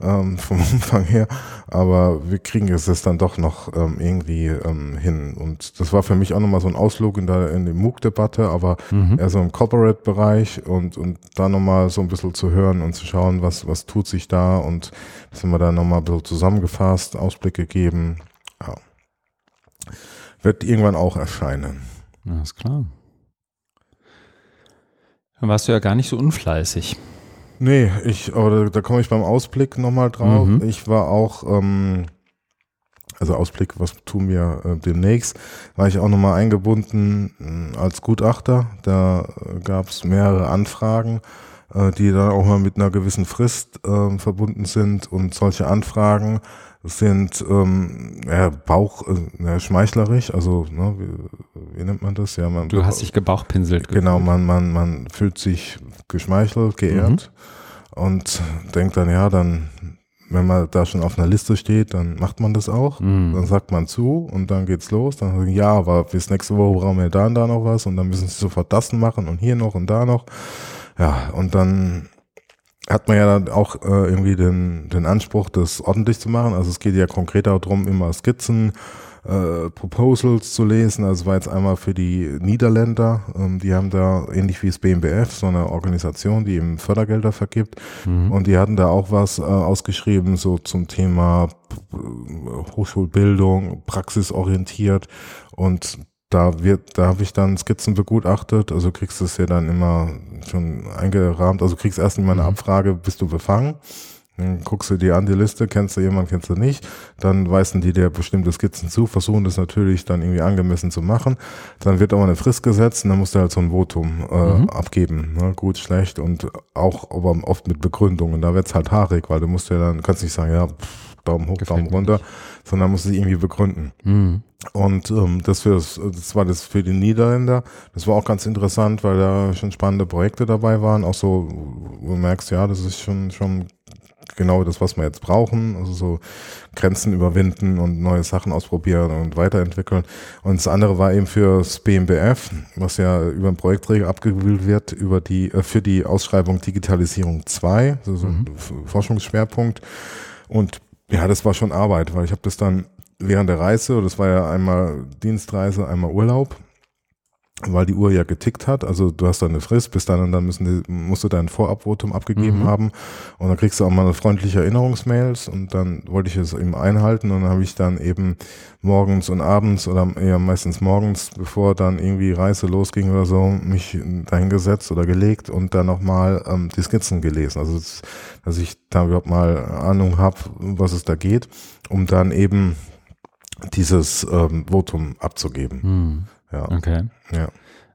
B: ähm, vom Umfang her, aber wir kriegen es dann doch noch ähm, irgendwie ähm, hin. Und das war für mich auch nochmal so ein Ausflug in, der, in die MOOC-Debatte, aber mhm. eher so im Corporate-Bereich und, und da nochmal so ein bisschen zu hören und zu schauen, was, was tut sich da und das haben wir da nochmal ein bisschen zusammengefasst, Ausblicke geben. Ja. Wird irgendwann auch erscheinen.
A: Alles klar. Dann warst du ja gar nicht so unfleißig.
B: Nee, ich, aber da, da komme ich beim Ausblick nochmal drauf. Mhm. Ich war auch, ähm, also Ausblick, was tun wir äh, demnächst, war ich auch nochmal eingebunden äh, als Gutachter. Da äh, gab es mehrere Anfragen, äh, die dann auch mal mit einer gewissen Frist äh, verbunden sind und solche Anfragen sind ähm, ja, Bauch, äh, ja, schmeichlerisch, also ne, wie, wie nennt man das? Ja, man,
A: du hast dich gebauchpinselt.
B: Genau, man, man, man fühlt sich geschmeichelt, geehrt mhm. und denkt dann, ja, dann, wenn man da schon auf einer Liste steht, dann macht man das auch. Mhm. Dann sagt man zu und dann geht's los. Dann sagen, ja, aber bis nächste Woche brauchen wir da und da noch was und dann müssen sie sofort das machen und hier noch und da noch. Ja, und dann hat man ja dann auch äh, irgendwie den, den Anspruch, das ordentlich zu machen. Also es geht ja konkreter darum, immer Skizzen, äh, Proposals zu lesen. Also war jetzt einmal für die Niederländer, ähm, die haben da ähnlich wie das BMBF so eine Organisation, die eben Fördergelder vergibt. Mhm. Und die hatten da auch was äh, ausgeschrieben, so zum Thema Hochschulbildung, praxisorientiert. Und da wird, da habe ich dann Skizzen begutachtet, also kriegst du es ja dann immer schon eingerahmt, also kriegst erst mal eine mhm. Abfrage, bist du befangen? Dann guckst du dir an die Liste, kennst du jemanden, kennst du nicht, dann weisen die dir bestimmte Skizzen zu, versuchen das natürlich dann irgendwie angemessen zu machen. Dann wird aber eine Frist gesetzt und dann musst du halt so ein Votum äh, mhm. abgeben, ne? gut, schlecht und auch aber oft mit Begründungen. Da wird's halt haarig, weil du musst ja dann, kannst nicht sagen, ja, pff, Daumen hoch, Gefällt Daumen runter, sondern muss sie irgendwie begründen. Mhm. Und ähm, das, für das, das war das für die Niederländer. Das war auch ganz interessant, weil da schon spannende Projekte dabei waren. Auch so, du merkst, ja, das ist schon schon genau das, was wir jetzt brauchen. Also so Grenzen überwinden und neue Sachen ausprobieren und weiterentwickeln. Und das andere war eben für das BMBF, was ja über einen Projektträger abgebildet wird, über die, äh, für die Ausschreibung Digitalisierung 2, also mhm. Forschungsschwerpunkt. Und ja, das war schon Arbeit, weil ich habe das dann während der Reise, das war ja einmal Dienstreise, einmal Urlaub, weil die Uhr ja getickt hat. Also du hast dann eine Frist, bis dann und dann müssen die, musst du dein Vorabvotum abgegeben mhm. haben und dann kriegst du auch mal eine freundliche Erinnerungsmails und dann wollte ich es eben einhalten und dann habe ich dann eben morgens und abends oder eher meistens morgens, bevor dann irgendwie Reise losging oder so, mich dahingesetzt oder gelegt und dann nochmal ähm, die Skizzen gelesen. Also dass ich da überhaupt mal Ahnung habe, was es da geht, um dann eben dieses ähm, Votum abzugeben. Hm.
A: Ja. Okay. Ja.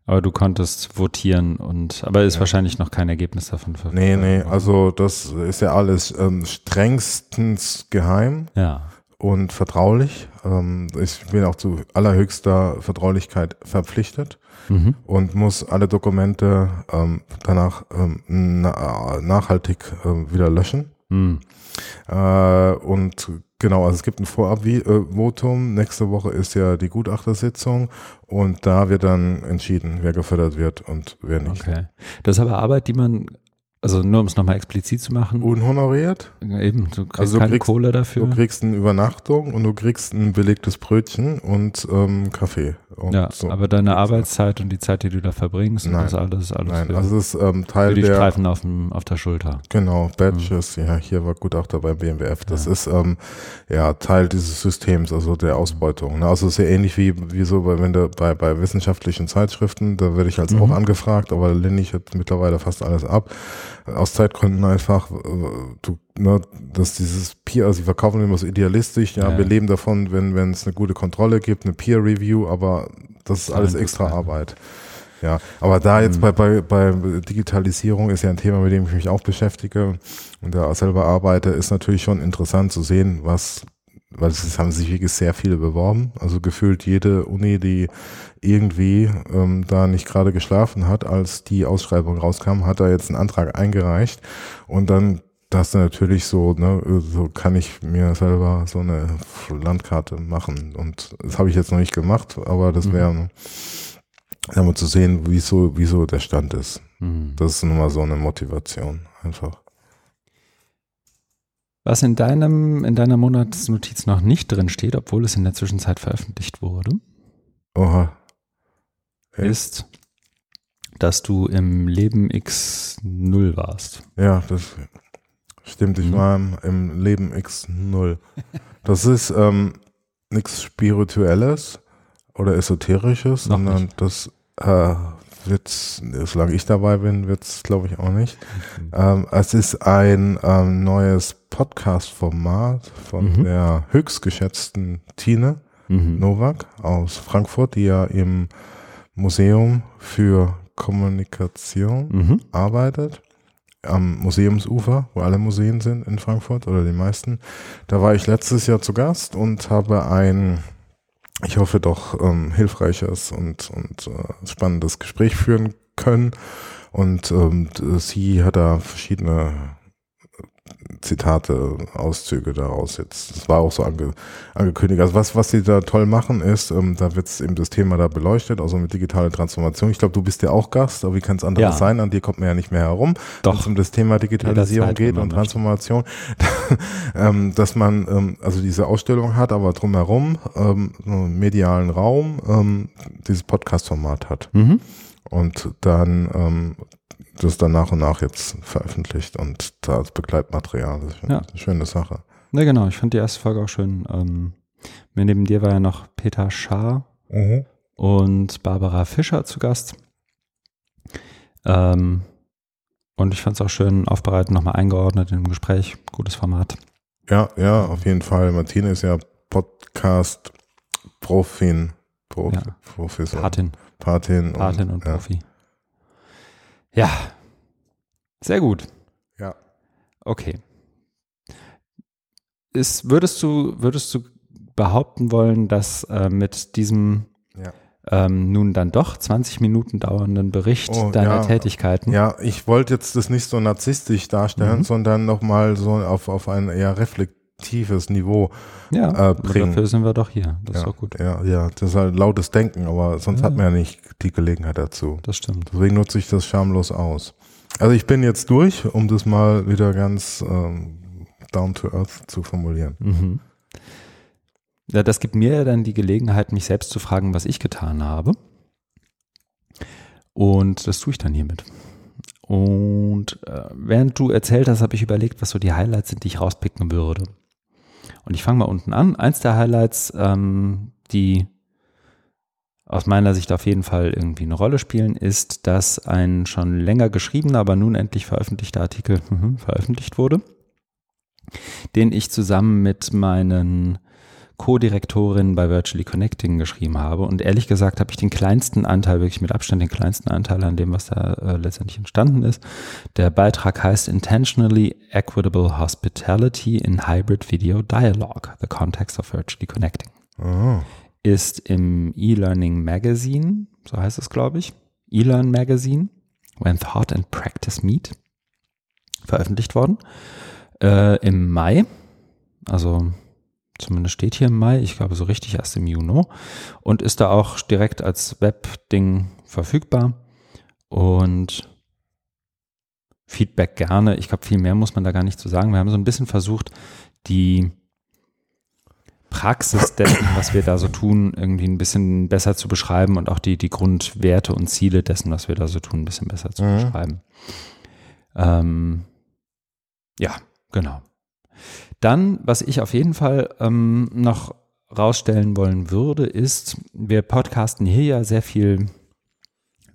A: Aber du konntest votieren und aber ist ja. wahrscheinlich noch kein Ergebnis davon
B: verfügbar. Nee, nee, also das ist ja alles ähm, strengstens geheim ja. und vertraulich. Ähm, ich bin auch zu allerhöchster Vertraulichkeit verpflichtet mhm. und muss alle Dokumente ähm, danach ähm, na nachhaltig äh, wieder löschen. Mhm. Äh, und genau, also es gibt ein Vorabvotum. Nächste Woche ist ja die Gutachtersitzung und da wird dann entschieden, wer gefördert wird und wer nicht. Okay.
A: Das ist aber Arbeit, die man Also nur um es nochmal explizit zu machen.
B: Unhonoriert?
A: Eben, du kriegst
B: Also du
A: keine
B: kriegst-
A: Kohle dafür.
B: Du kriegst eine Übernachtung und du kriegst ein belegtes Brötchen und ähm, Kaffee. Und
A: ja,
B: so.
A: aber deine Arbeitszeit und die Zeit, die du da verbringst,
B: Nein.
A: das alles, alles
B: Nein,
A: für,
B: also es ist ähm,
A: für
B: Teil
A: die
B: der
A: Streifen auf, dem, auf der Schulter.
B: Genau, Badges, ja, hier war Gutachter beim BMWF. Das
A: Ja.
B: ist ähm, ja Teil dieses Systems, also der Ausbeutung. Ne? Also sehr ähnlich wie, wie so bei, wenn du bei, bei wissenschaftlichen Zeitschriften, da werde ich als
A: Mhm.
B: auch angefragt, aber lehne ich jetzt mittlerweile fast alles ab. Aus Zeitgründen einfach, äh, du, ne, dass dieses Peer, also sie verkaufen immer so idealistisch, ja,
A: Ja.
B: wir leben davon, wenn wenn es eine gute Kontrolle gibt, eine Peer Review, aber das ist alles extra. Arbeit. Ja, aber da jetzt
A: Mhm.
B: bei, bei, bei Digitalisierung ist ja ein Thema, mit dem ich mich auch beschäftige und da selber arbeite, ist natürlich schon interessant zu sehen, was, weil es haben sich wirklich sehr viele beworben. Also gefühlt jede Uni, die irgendwie ähm, da nicht gerade geschlafen hat, als die Ausschreibung rauskam, hat da jetzt einen Antrag eingereicht und dann das natürlich so, ne, so kann ich mir selber so eine Landkarte machen. Und das habe ich jetzt noch nicht gemacht, aber das
A: Mhm.
B: wäre, ja, mal zu sehen, wieso, wieso der Stand ist.
A: Mhm.
B: Das ist nun mal so eine Motivation, einfach.
A: Was in deinem, in deiner Monatsnotiz noch nicht drin steht, obwohl es in der Zwischenzeit veröffentlicht wurde,
B: Oha.
A: Ist, dass du im Leben X0 warst.
B: Ja, das stimmt. Ich
A: Mhm.
B: war im, im Leben X0. Das ist ähm, nichts Spirituelles oder Esoterisches,
A: Noch
B: sondern
A: nicht.
B: das äh, wird's, solange ich dabei bin, wird's glaube ich auch nicht. Ähm, es ist ein ähm, neues Podcast-Format von
A: Mhm.
B: der höchst geschätzten Tine
A: Mhm.
B: Nowak aus Frankfurt, die ja im Museum für Kommunikation
A: Mhm.
B: arbeitet. Am Museumsufer, wo alle Museen sind in Frankfurt oder die meisten. Da war ich letztes Jahr zu Gast und habe ein, ich hoffe doch, ähm, hilfreiches und, und äh, spannendes Gespräch führen können. Und ähm, sie hat da verschiedene Zitate, Auszüge daraus jetzt. Das war auch so ange, angekündigt. Also was, was sie da toll machen ist, ähm, da wird eben das Thema da beleuchtet, also mit digitaler Transformation. Ich glaube, du bist ja auch Gast, aber wie kann es anderes
A: Ja.
B: sein? An dir kommt man ja nicht mehr herum. Wenn es um das Thema Digitalisierung
A: Jederzeit, wenn
B: geht
A: man
B: und. Transformation, ähm, dass man ähm, also diese Ausstellung hat, aber drumherum ähm, so einen medialen Raum ähm, dieses Podcast-Format hat
A: Mhm.
B: und dann ähm, das dann nach und nach jetzt veröffentlicht und da als Begleitmaterial. Das ist
A: Ja.
B: eine schöne Sache.
A: Ja, genau. Ich fand die erste Folge auch schön. Ähm, mir neben dir war ja noch Peter Schaar und Barbara Fischer zu Gast. Ähm, und ich fand es auch schön aufbereitet, nochmal eingeordnet im Gespräch. Gutes Format.
B: Ja, ja, auf jeden Fall. Martine ist ja Podcast-Profin. Prof,
A: Ja.
B: Professor.
A: Patin,
B: Patin.
A: Patin und
B: ja.
A: Profi. Ja, sehr gut.
B: Ja.
A: Okay. Ist, würdest du, würdest du behaupten wollen, dass äh, mit diesem
B: Ja.
A: ähm, nun dann doch 20 Minuten dauernden Bericht
B: Oh,
A: deiner
B: ja.
A: Tätigkeiten?
B: Ja, ich wollte jetzt das nicht so narzisstisch darstellen,
A: Mhm.
B: sondern nochmal so auf, auf ein eher reflektives Niveau.
A: Ja,
B: Äh, bringen.
A: dafür sind wir doch hier. Das
B: ja,
A: ist doch gut.
B: Ja, ja, das ist halt lautes Denken, aber sonst
A: Ja.
B: hat man ja nicht die Gelegenheit dazu.
A: Das stimmt.
B: Deswegen nutze ich das schamlos aus. Also ich bin jetzt durch, um das mal wieder ganz ähm, down to earth zu formulieren.
A: Mhm. Ja, das gibt mir ja dann die Gelegenheit, mich selbst zu fragen, was ich getan habe. Und das tue ich dann hiermit. Und äh, während du erzählt hast, habe ich überlegt, was so die Highlights sind, die ich rauspicken würde. Und ich fange mal unten an. Eins der Highlights, ähm, die aus meiner Sicht auf jeden Fall irgendwie eine Rolle spielen, ist, dass ein schon länger geschriebener, aber nun endlich veröffentlichter Artikel veröffentlicht wurde, den ich zusammen mit meinen Co-Direktorinnen bei Virtually Connecting geschrieben habe. Und ehrlich gesagt habe ich den kleinsten Anteil, wirklich mit Abstand den kleinsten Anteil an dem, was da äh, letztendlich entstanden ist. Der Beitrag heißt Intentionally Equitable Hospitality in Hybrid Video Dialogue, The Context of Virtually Connecting
B: Oh.
A: ist im E-Learning Magazine, so heißt es, glaube ich, E-Learn Magazine, When Thought and Practice Meet, veröffentlicht worden. Äh, Im Mai, also zumindest steht hier im Mai, ich glaube so richtig erst im Juni, und ist da auch direkt als Web-Ding verfügbar. Und Feedback gerne. Ich glaube, viel mehr muss man da gar nicht zu sagen. Wir haben so ein bisschen versucht, die Praxis dessen, was wir da so tun, irgendwie ein bisschen besser zu beschreiben und auch die, die Grundwerte und Ziele dessen, was wir da so tun, ein bisschen besser zu mhm. beschreiben. Ähm, ja, genau. Dann, was ich auf jeden Fall ähm, noch rausstellen wollen würde, ist, wir podcasten hier ja sehr viel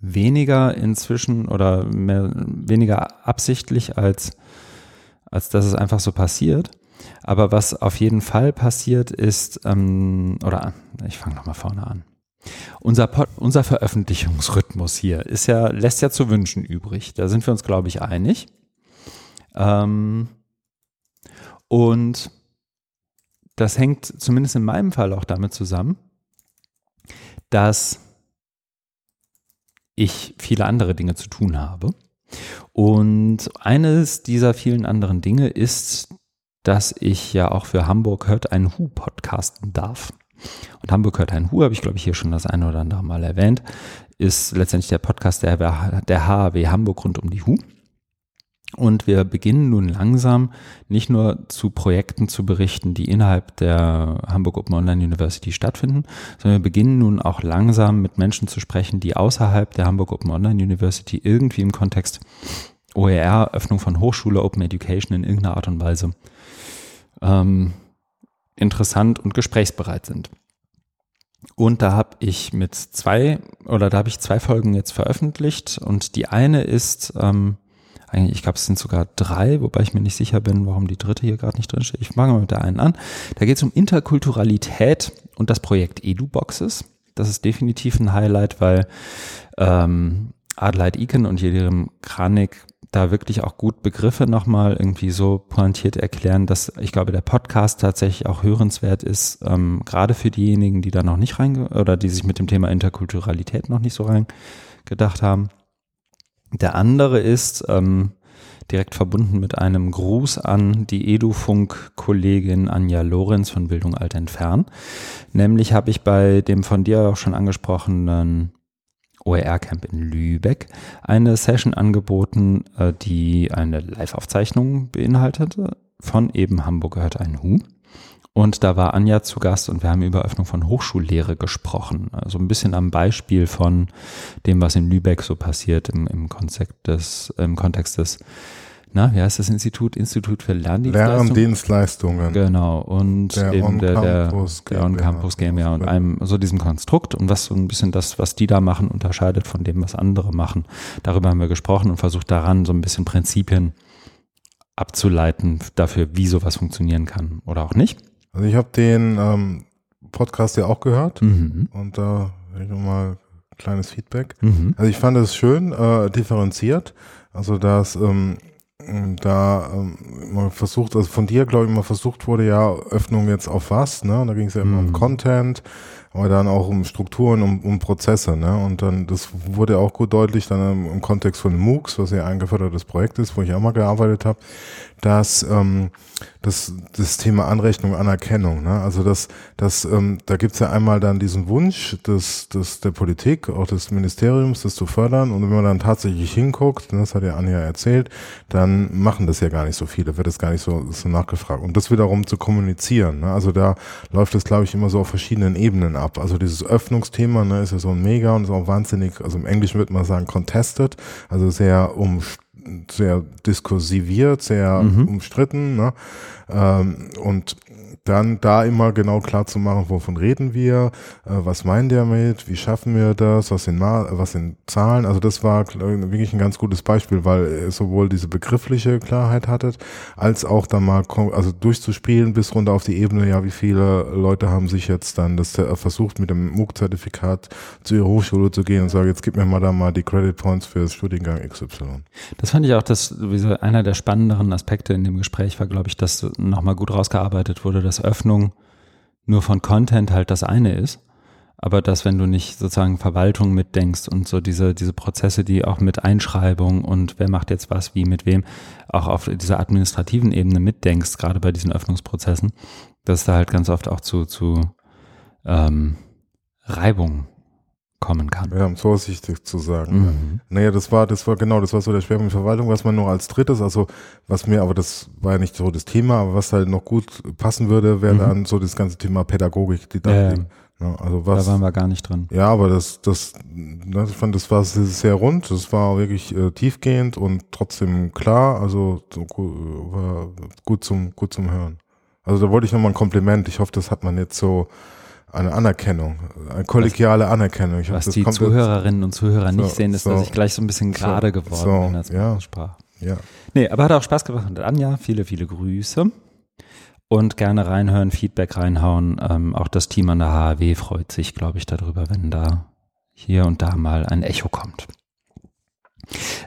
A: weniger inzwischen oder mehr, weniger absichtlich, als, als dass es einfach so passiert. Aber was auf jeden Fall passiert ist, ähm, oder ich fange nochmal vorne an. Unser, Pod, unser Veröffentlichungsrhythmus hier ist ja, lässt ja zu wünschen übrig. Da sind wir uns, glaube ich, einig. Ähm, und das hängt zumindest in meinem Fall auch damit zusammen, dass ich viele andere Dinge zu tun habe. Und eines dieser vielen anderen Dinge ist, dass ich ja auch für Hamburg hört ein Hu podcasten darf. Und Hamburg hört ein Hu, habe ich glaube ich hier schon das eine oder andere Mal erwähnt, ist letztendlich der Podcast der, der HAW Hamburg rund um die Hu. Und wir beginnen nun langsam nicht nur zu Projekten zu berichten, die innerhalb der Hamburg Open Online University stattfinden, sondern wir beginnen nun auch langsam mit Menschen zu sprechen, die außerhalb der Hamburg Open Online University irgendwie im Kontext OER, Öffnung von Hochschule, Open Education in irgendeiner Art und Weise ähm, interessant und gesprächsbereit sind. Und da habe ich mit zwei oder da habe ich zwei Folgen jetzt veröffentlicht und die eine ist ähm, eigentlich, ich glaube, es sind sogar drei, wobei ich mir nicht sicher bin, warum die dritte hier gerade nicht drin steht. Ich fange mal mit der einen an. Da geht es um Interkulturalität und das Projekt EduBoxes. Das ist definitiv ein Highlight, weil ähm, Adelheid Iken und Jelim Kranik da wirklich auch gut Begriffe nochmal irgendwie so pointiert erklären, dass ich glaube, der Podcast tatsächlich auch hörenswert ist, ähm, gerade für diejenigen, die da noch nicht rein oder die sich mit dem Thema Interkulturalität noch nicht so reingedacht haben. Der andere ist ähm, direkt verbunden mit einem Gruß an die Edufunk-Kollegin Anja Lorenz von Bildung alt entfernt. Nämlich habe ich bei dem von dir auch schon angesprochenen OER-Camp in Lübeck eine Session angeboten, äh, die eine Live-Aufzeichnung beinhaltete von eben Hamburg gehört ein Hu. Und da war Anja zu Gast und wir haben über Öffnung von Hochschullehre gesprochen. Also ein bisschen am Beispiel von dem, was in Lübeck so passiert im, im, Konzept des, im Kontext des na, wie heißt das Institut? Institut für Lerndienstleistungen?
B: Lerndienstleistungen.
A: Genau. Und der eben der, der, der On-Campus GmbH und einem, so diesem Konstrukt und was so ein bisschen das, was die da machen, unterscheidet von dem, was andere machen. Darüber haben wir gesprochen und versucht daran so ein bisschen Prinzipien abzuleiten dafür, wie sowas funktionieren kann oder auch nicht.
B: Also ich habe den ähm, Podcast ja auch gehört mhm. und da äh, ich nochmal kleines Feedback. Mhm. Also ich fand es schön äh, differenziert. Also dass ähm, da ähm, man versucht, also von dir, glaube ich, mal versucht wurde, ja, Öffnung jetzt auf was, ne? Und da ging es ja immer mhm. um Content, aber dann auch um Strukturen, um, um Prozesse, ne? Und dann, das wurde auch gut deutlich dann im, im Kontext von MOOCs, was ja ein gefördertes Projekt ist, wo ich auch mal gearbeitet habe, dass ähm, das, das Thema Anrechnung, Anerkennung, ne? also das, das, ähm, da gibt's ja einmal dann diesen Wunsch des, des, der Politik, auch des Ministeriums, das zu fördern und wenn man dann tatsächlich hinguckt, ne, das hat ja Anja erzählt, dann machen das ja gar nicht so viele, wird das gar nicht so, so nachgefragt und das wiederum zu kommunizieren, ne? also da läuft es glaube ich immer so auf verschiedenen Ebenen ab, also dieses Öffnungsthema ne, ist ja so ein Mega und ist auch wahnsinnig, also im Englischen würde man sagen contested, also sehr umstritten sehr diskursiviert, sehr mhm. umstritten. Ne? Ähm, und dann da immer genau klar zu machen, wovon reden wir, äh, was meinen der mit, wie schaffen wir das, was sind, was sind Zahlen. Also das war wirklich ein ganz gutes Beispiel, weil ihr sowohl diese begriffliche Klarheit hattet, als auch dann mal also durchzuspielen bis runter auf die Ebene, ja, wie viele Leute haben sich jetzt dann das äh, versucht, mit dem MOOC-Zertifikat zu ihrer Hochschule zu gehen und sagen, jetzt gib mir mal da mal die Credit Points für das Studiengang XY.
A: Das fand ich auch, dass einer der spannenderen Aspekte in dem Gespräch war, glaube ich, dass nochmal gut rausgearbeitet wurde, dass Öffnung nur von Content halt das eine ist, aber dass wenn du nicht sozusagen Verwaltung mitdenkst und so diese, diese Prozesse, die auch mit Einschreibung und wer macht jetzt was, wie, mit wem, auch auf dieser administrativen Ebene mitdenkst, gerade bei diesen Öffnungsprozessen, dass da halt ganz oft auch zu, zu ähm, Reibung kommen kann.
B: Ja, um vorsichtig zu sagen. Mhm. Naja, das war, das war genau, das war so der Schwerpunkt Verwaltung, was man noch als drittes, also was mir, aber das war ja nicht so das Thema, aber was halt noch gut passen würde, wäre mhm. dann so das ganze Thema Pädagogik, Didaktik. Ja, ja. also was,
A: da waren wir gar nicht drin.
B: Ja, aber das, das, das ich fand, das war sehr rund, das war wirklich äh, tiefgehend und trotzdem klar, also so, war gut zum, gut zum Hören. Also da wollte ich nochmal ein Kompliment. Ich hoffe, das hat man jetzt so eine Anerkennung, eine kollegiale Anerkennung. Ich
A: was hoffe, die Zuhörerinnen und Zuhörer so, nicht sehen, ist, so, dass ich gleich so ein bisschen gerade so, geworden bin, als
B: ja, sprach. Ja.
A: Nee, aber hat auch Spaß gemacht. Und Anja, viele, viele Grüße. Und gerne reinhören, Feedback reinhauen. Ähm, auch das Team an der HAW freut sich, glaube ich, darüber, wenn da hier und da mal ein Echo kommt.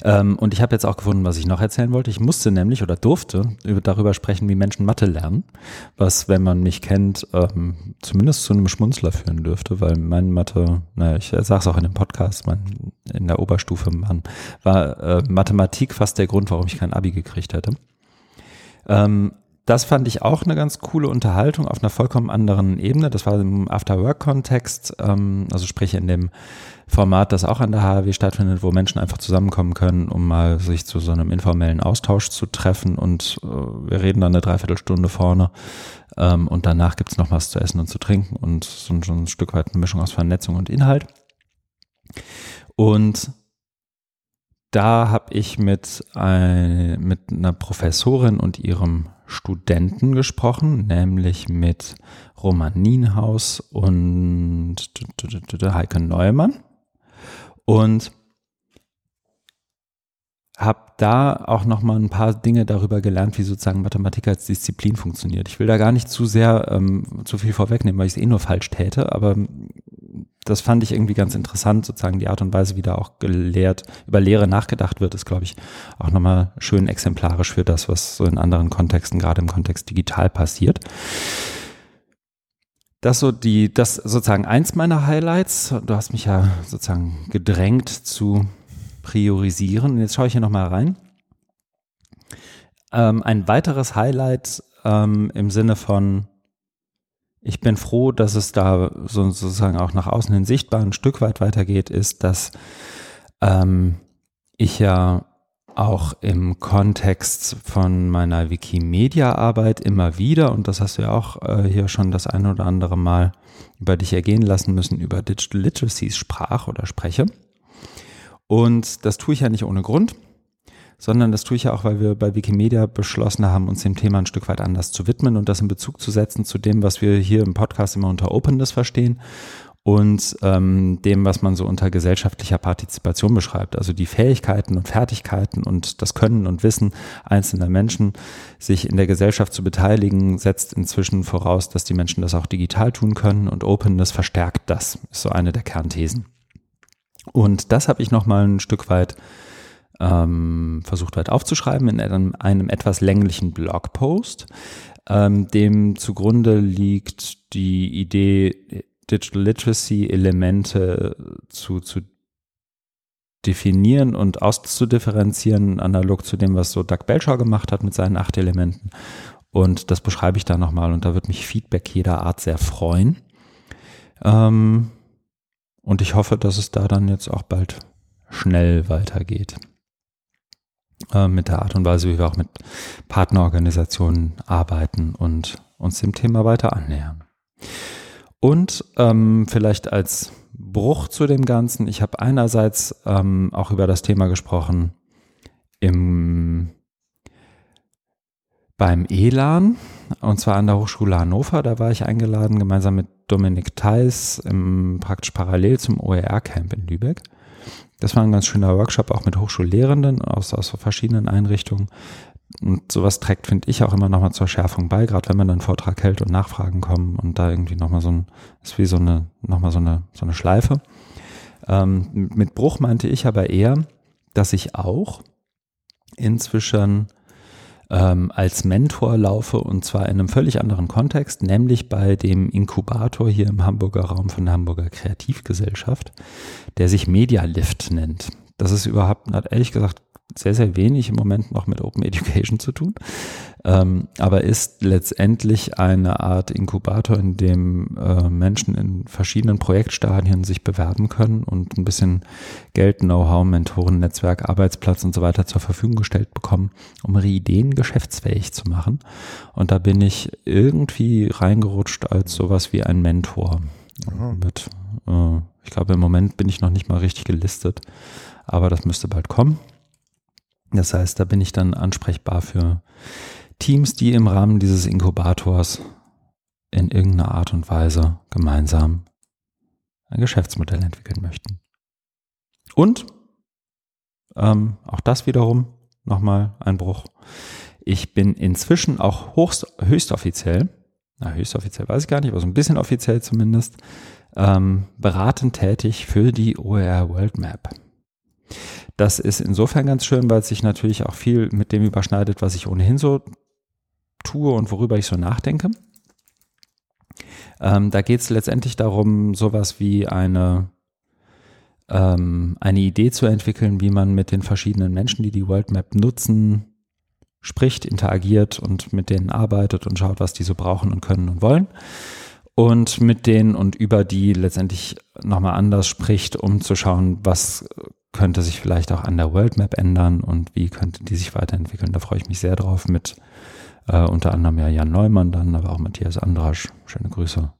A: Ähm, und ich habe jetzt auch gefunden, was ich noch erzählen wollte. Ich musste nämlich oder durfte über, darüber sprechen, wie Menschen Mathe lernen, was, wenn man mich kennt, ähm, zumindest zu einem Schmunzler führen dürfte, weil mein Mathe, naja, ich sage es auch in dem Podcast, mein, in der Oberstufe Mann, war äh, Mathematik fast der Grund, warum ich kein Abi gekriegt hätte. Ähm, das fand ich auch eine ganz coole Unterhaltung auf einer vollkommen anderen Ebene. Das war im After-Work-Kontext, ähm, also sprich in dem Format, das auch an der HAW stattfindet, wo Menschen einfach zusammenkommen können, um mal sich zu so einem informellen Austausch zu treffen. Und äh, wir reden dann eine Dreiviertelstunde vorne. Ähm, und danach gibt's noch was zu essen und zu trinken und so, so ein Stück weit eine Mischung aus Vernetzung und Inhalt. Und da habe ich mit, ein, mit einer Professorin und ihrem Studenten gesprochen, nämlich mit Roman Nienhaus und Heike Neumann und habe da auch noch mal ein paar Dinge darüber gelernt, wie sozusagen Mathematik als Disziplin funktioniert. Ich will da gar nicht zu sehr ähm, zu viel vorwegnehmen, weil ich es eh nur falsch täte, aber das fand ich irgendwie ganz interessant, sozusagen die Art und Weise, wie da auch gelehrt, über Lehre nachgedacht wird, ist, glaube ich, auch nochmal schön exemplarisch für das, was so in anderen Kontexten, gerade im Kontext digital passiert das so die, das sozusagen eins meiner Highlights. Du hast mich ja sozusagen gedrängt zu priorisieren. Jetzt schaue ich hier nochmal rein. Ähm, ein weiteres Highlight ähm, im Sinne von, ich bin froh, dass es da so, sozusagen auch nach außen hin sichtbar ein Stück weit weitergeht, ist, dass ähm, ich ja auch im Kontext von meiner Wikimedia-Arbeit immer wieder, und das hast du ja auch äh, hier schon das eine oder andere Mal über dich ergehen lassen müssen, über Digital Literacies sprach oder spreche. Und das tue ich ja nicht ohne Grund, sondern das tue ich ja auch, weil wir bei Wikimedia beschlossen haben, uns dem Thema ein Stück weit anders zu widmen und das in Bezug zu setzen zu dem, was wir hier im Podcast immer unter Openness verstehen und ähm, dem, was man so unter gesellschaftlicher Partizipation beschreibt. Also die Fähigkeiten und Fertigkeiten und das Können und Wissen einzelner Menschen, sich in der Gesellschaft zu beteiligen, setzt inzwischen voraus, dass die Menschen das auch digital tun können und Openness verstärkt das, ist so eine der Kernthesen. Und das habe ich nochmal ein Stück weit ähm, versucht weit aufzuschreiben in einem, einem etwas länglichen Blogpost. Ähm, dem zugrunde liegt die Idee, Digital Literacy Elemente zu, zu definieren und auszudifferenzieren, analog zu dem, was so Doug Belcher gemacht hat mit seinen acht Elementen. Und das beschreibe ich da nochmal und da wird mich Feedback jeder Art sehr freuen. Ähm, und ich hoffe, dass es da dann jetzt auch bald schnell weitergeht. Äh, mit der Art und Weise, wie wir auch mit Partnerorganisationen arbeiten und uns dem Thema weiter annähern. Und ähm, vielleicht als Bruch zu dem Ganzen, ich habe einerseits ähm, auch über das Thema gesprochen im, beim ELAN, und zwar an der Hochschule Hannover. Da war ich eingeladen, gemeinsam mit Dominik Theis, im, praktisch parallel zum OER-Camp in Lübeck. Das war ein ganz schöner Workshop, auch mit Hochschullehrenden aus, aus verschiedenen Einrichtungen. Und sowas trägt, finde ich, auch immer nochmal zur Schärfung bei, gerade wenn man einen Vortrag hält und Nachfragen kommen und da irgendwie nochmal so ein, ist wie so eine, nochmal so eine, so eine Schleife. Ähm, mit Bruch meinte ich aber eher, dass ich auch inzwischen ähm, als Mentor laufe und zwar in einem völlig anderen Kontext, nämlich bei dem Inkubator hier im Hamburger Raum von der Hamburger Kreativgesellschaft, der sich Media Lift nennt. Das ist überhaupt, hat ehrlich gesagt sehr, sehr wenig im Moment noch mit Open Education zu tun. ähm, aber ist letztendlich eine Art Inkubator, in dem äh, Menschen in verschiedenen Projektstadien sich bewerben können und ein bisschen Geld, Know-how, Mentoren, Netzwerk, Arbeitsplatz und so weiter zur Verfügung gestellt bekommen, um ihre Ideen geschäftsfähig zu machen. Und da bin ich irgendwie reingerutscht als sowas wie ein Mentor. Mit, äh, ich glaube, im Moment bin ich noch nicht mal richtig gelistet, aber das müsste bald kommen. Das heißt, da bin ich dann ansprechbar für Teams, die im Rahmen dieses Inkubators in irgendeiner Art und Weise gemeinsam ein Geschäftsmodell entwickeln möchten. Und ähm, auch das wiederum nochmal ein Bruch. Ich bin inzwischen auch hochst, höchst offiziell, na höchst offiziell weiß ich gar nicht, aber so ein bisschen offiziell zumindest, ähm, beratend tätig für die OER World Map. Das ist insofern ganz schön, weil es sich natürlich auch viel mit dem überschneidet, was ich ohnehin so tue und worüber ich so nachdenke. Ähm, da geht es letztendlich darum, sowas wie eine, ähm, eine Idee zu entwickeln, wie man mit den verschiedenen Menschen, die die World Map nutzen, spricht, interagiert und mit denen arbeitet und schaut, was die so brauchen und können und wollen. Und mit denen und über die letztendlich nochmal anders spricht, um zu schauen, was könnte sich vielleicht auch an der World Map ändern und wie könnte die sich weiterentwickeln. Da freue ich mich sehr drauf mit äh, unter anderem ja Jan Neumann dann, aber auch Matthias Andrasch, schöne Grüße,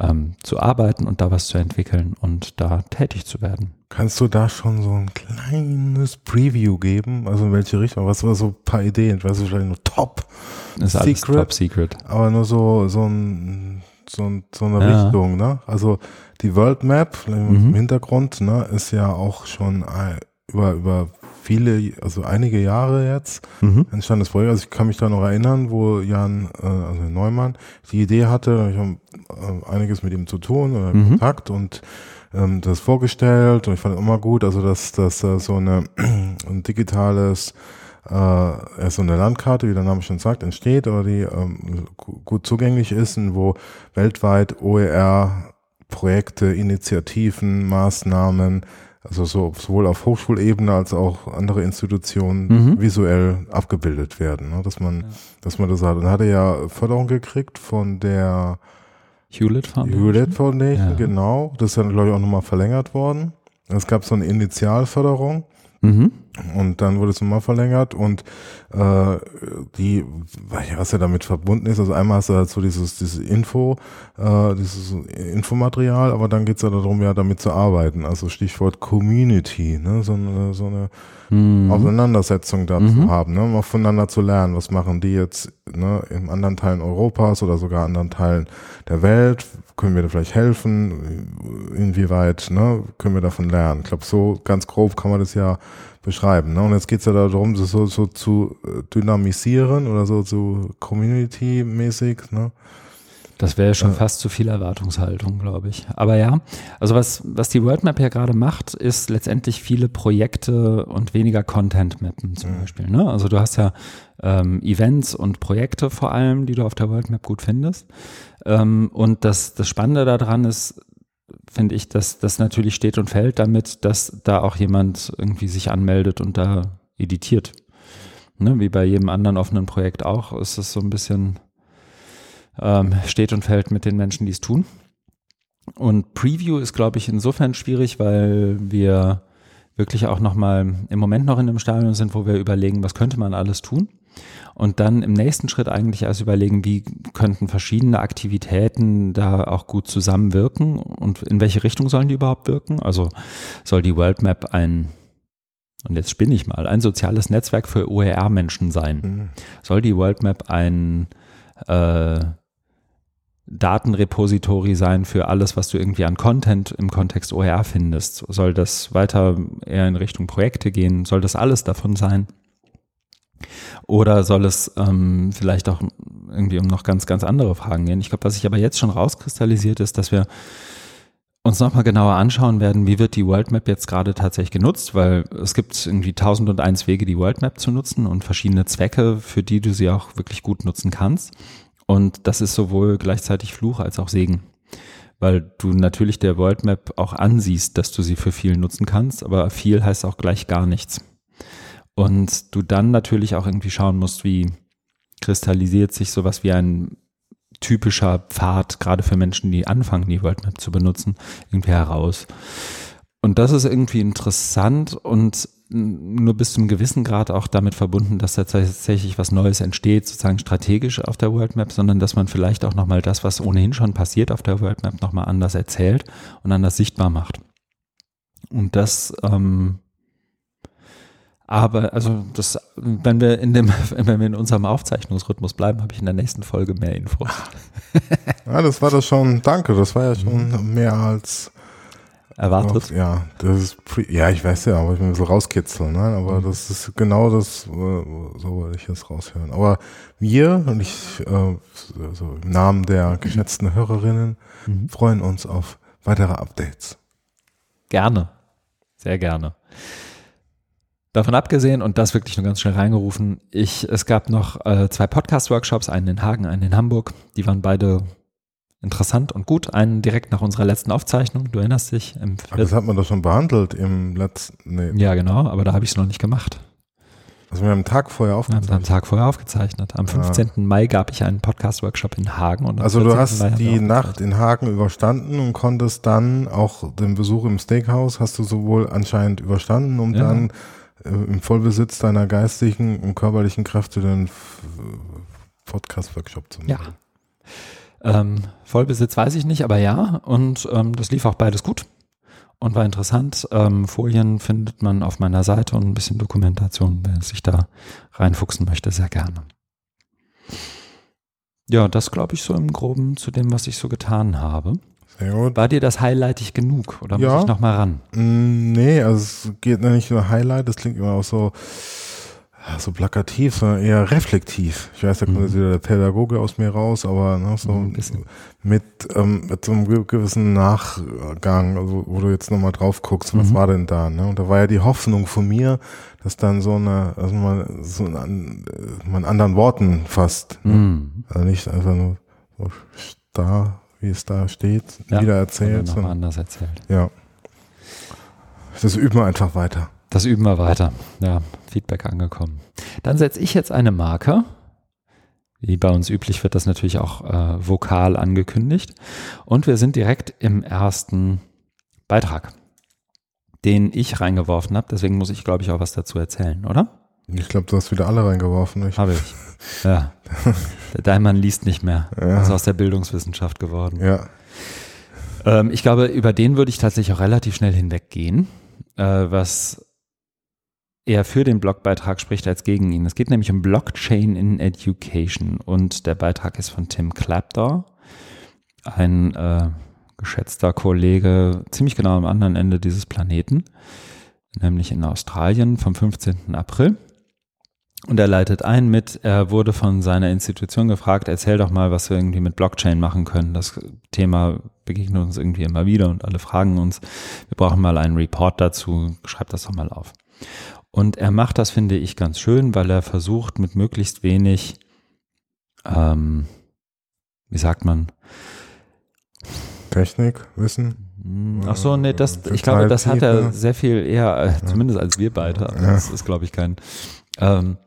A: ähm, zu arbeiten und da was zu entwickeln und da tätig zu werden.
B: Kannst du da schon so ein kleines Preview geben? Also in welche Richtung? Was war so ein paar Ideen? Ich weiß nicht, vielleicht nur Top.
A: Ist alles Top Secret.
B: Aber nur so, so ein, so, so eine ja. Richtung, ne? Also die World Map mhm. im Hintergrund, ne, ist ja auch schon über, über viele, also einige Jahre jetzt mhm. entstand das Projekt. Also ich kann mich da noch erinnern, wo Jan, äh, also Neumann, die Idee hatte, ich habe äh, einiges mit ihm zu tun oder mhm. Kontakt und ähm, das vorgestellt und ich fand es immer gut, also dass, dass äh, so eine, ein digitales äh, so eine Landkarte, wie der Name schon sagt, entsteht oder die ähm, gut zugänglich ist und wo weltweit OER Projekte, Initiativen, Maßnahmen also so, sowohl auf Hochschulebene als auch andere Institutionen mhm. visuell abgebildet werden, ne? dass man, ja. dass man das hat. Und hat er ja Förderung gekriegt von der
A: Hewlett Foundation.
B: Hewlett Foundation, ja. genau. Das ist dann, glaube ich, auch nochmal verlängert worden. Es gab so eine Initialförderung Mhm. Und dann wurde es nochmal verlängert und äh, die, was ja damit verbunden ist, also einmal hast du halt so dieses, dieses Info, äh, dieses Infomaterial, aber dann geht's ja darum, ja damit zu arbeiten. Also Stichwort Community, ne? so eine, so eine mhm. Auseinandersetzung dazu mhm. haben, ne? mal voneinander zu lernen, was machen die jetzt ne? in anderen Teilen Europas oder sogar anderen Teilen der Welt, können wir da vielleicht helfen? Inwieweit ne, können wir davon lernen? Ich glaube, so ganz grob kann man das ja beschreiben. Ne? Und jetzt geht es ja darum, das so, so zu äh, dynamisieren oder so zu Community-mäßig. Ne?
A: Das wäre schon ja. fast zu viel Erwartungshaltung, glaube ich. Aber ja, also was, was die Worldmap ja gerade macht, ist letztendlich viele Projekte und weniger Content mappen zum mhm. Beispiel. Ne? Also du hast ja ähm, Events und Projekte vor allem, die du auf der Worldmap gut findest. Ähm, und das, das Spannende daran ist, finde ich, dass das natürlich steht und fällt damit, dass da auch jemand irgendwie sich anmeldet und da editiert. Ne, wie bei jedem anderen offenen Projekt auch, ist es so ein bisschen ähm, steht und fällt mit den Menschen, die es tun. Und Preview ist, glaube ich, insofern schwierig, weil wir wirklich auch nochmal im Moment noch in einem Stadion sind, wo wir überlegen, was könnte man alles tun und dann im nächsten Schritt eigentlich erst überlegen, wie könnten verschiedene Aktivitäten da auch gut zusammenwirken und in welche Richtung sollen die überhaupt wirken? Also soll die World Map ein und jetzt spinne ich mal, ein soziales Netzwerk für OER-Menschen sein? Mhm. Soll die World Map ein äh, Datenrepository sein für alles, was du irgendwie an Content im Kontext OER findest? Soll das weiter eher in Richtung Projekte gehen? Soll das alles davon sein? Oder soll es ähm, vielleicht auch irgendwie um noch ganz, ganz andere Fragen gehen? Ich glaube, was sich aber jetzt schon rauskristallisiert ist, dass wir uns nochmal genauer anschauen werden, wie wird die World Map jetzt gerade tatsächlich genutzt, weil es gibt irgendwie tausend und eins Wege, die World Map zu nutzen und verschiedene Zwecke, für die du sie auch wirklich gut nutzen kannst. Und das ist sowohl gleichzeitig Fluch als auch Segen. Weil du natürlich der World Map auch ansiehst, dass du sie für viel nutzen kannst, aber viel heißt auch gleich gar nichts. Und du dann natürlich auch irgendwie schauen musst, wie, kristallisiert sich sowas wie ein typischer Pfad, gerade für Menschen, die anfangen, die World Map zu benutzen, irgendwie heraus. Und das ist irgendwie interessant und nur bis zum gewissen Grad auch damit verbunden, dass da tatsächlich was Neues entsteht, sozusagen strategisch auf der World Map, sondern dass man vielleicht auch nochmal das, was ohnehin schon passiert auf der World Map, nochmal anders erzählt und anders sichtbar macht. Und das, ähm, aber also das, wenn wir in dem, wenn wir in unserem Aufzeichnungsrhythmus bleiben, habe ich in der nächsten Folge mehr Infos.
B: Ja, das war das schon, danke, das war ja schon mehr als
A: erwartet.
B: Ja, das ist, ja, ich weiß ja, aber ich will so rauskitzeln, ne? aber mhm. das ist genau das, so wollte ich jetzt raushören. Aber wir, und ich, äh, so im Namen der geschätzten Hörerinnen, mhm. freuen uns auf weitere Updates.
A: Gerne, sehr gerne. Davon abgesehen, und das wirklich nur ganz schnell reingerufen, ich, es gab noch äh, zwei Podcast-Workshops, einen in Hagen, einen in Hamburg. Die waren beide interessant und gut. Einen direkt nach unserer letzten Aufzeichnung, du erinnerst dich.
B: Ach, das hat man doch schon behandelt im letzten.
A: Nee. Ja, genau, aber da habe ich es noch nicht gemacht.
B: Also wir haben einen Tag vorher
A: aufgezeichnet. Wir haben einen Tag vorher aufgezeichnet. Am 15. Ja. Mai gab ich einen Podcast-Workshop in Hagen. Und
B: also du hast die Nacht in Hagen überstanden und konntest dann auch den Besuch im Steakhouse hast du sowohl anscheinend überstanden, um ja. dann im Vollbesitz deiner geistigen und körperlichen Kräfte den Podcast-Workshop zu machen.
A: Ja. Ähm, Vollbesitz weiß ich nicht, aber ja. Und ähm, das lief auch beides gut und war interessant. Ähm, Folien findet man auf meiner Seite und ein bisschen Dokumentation, wer sich da reinfuchsen möchte, sehr gerne. Ja, das glaube ich so im Groben zu dem, was ich so getan habe. Sehr gut. War dir das highlightig genug oder ja. muss ich nochmal ran?
B: Mm, nee, also es geht nicht nur Highlight, das klingt immer auch so so plakativ, sondern eher reflektiv. Ich weiß, da kommt mhm. jetzt wieder der Pädagoge aus mir raus, aber ne, so mhm, mit, ähm, mit so einem gewissen Nachgang, also, wo du jetzt nochmal drauf guckst, was mhm. war denn da? Ne? Und da war ja die Hoffnung von mir, dass dann so eine, also man so einen, man anderen Worten fasst. Ne? Mhm. Also nicht einfach nur so da, wie es da steht, ja, wieder erzählt.
A: Nochmal anders erzählt.
B: Ja. Das üben wir einfach weiter.
A: Das üben wir weiter. Ja, Feedback angekommen. Dann setze ich jetzt eine Marke. Wie bei uns üblich wird das natürlich auch äh, vokal angekündigt. Und wir sind direkt im ersten Beitrag, den ich reingeworfen habe. Deswegen muss ich, glaube ich, auch was dazu erzählen, oder?
B: Ich glaube, du hast wieder alle reingeworfen.
A: Habe ich. Ja. Der Daimann liest nicht mehr. Ja. Ist aus der Bildungswissenschaft geworden.
B: Ja.
A: Ähm, ich glaube, über den würde ich tatsächlich auch relativ schnell hinweggehen, äh, was eher für den Blogbeitrag spricht als gegen ihn. Es geht nämlich um Blockchain in Education und der Beitrag ist von Tim Clapdoor, ein äh, geschätzter Kollege ziemlich genau am anderen Ende dieses Planeten, nämlich in Australien vom 15. April. Und er leitet ein mit, er wurde von seiner Institution gefragt, erzähl doch mal, was wir irgendwie mit Blockchain machen können. Das Thema begegnet uns irgendwie immer wieder und alle fragen uns, wir brauchen mal einen Report dazu, schreib das doch mal auf. Und er macht das, finde ich, ganz schön, weil er versucht, mit möglichst wenig, ähm, wie sagt man?
B: Technik, Wissen?
A: Ach so, nee, das, ich glaube, das hat er sehr viel eher, äh, zumindest als wir beide. Das ist, glaube ich, kein. Ähm,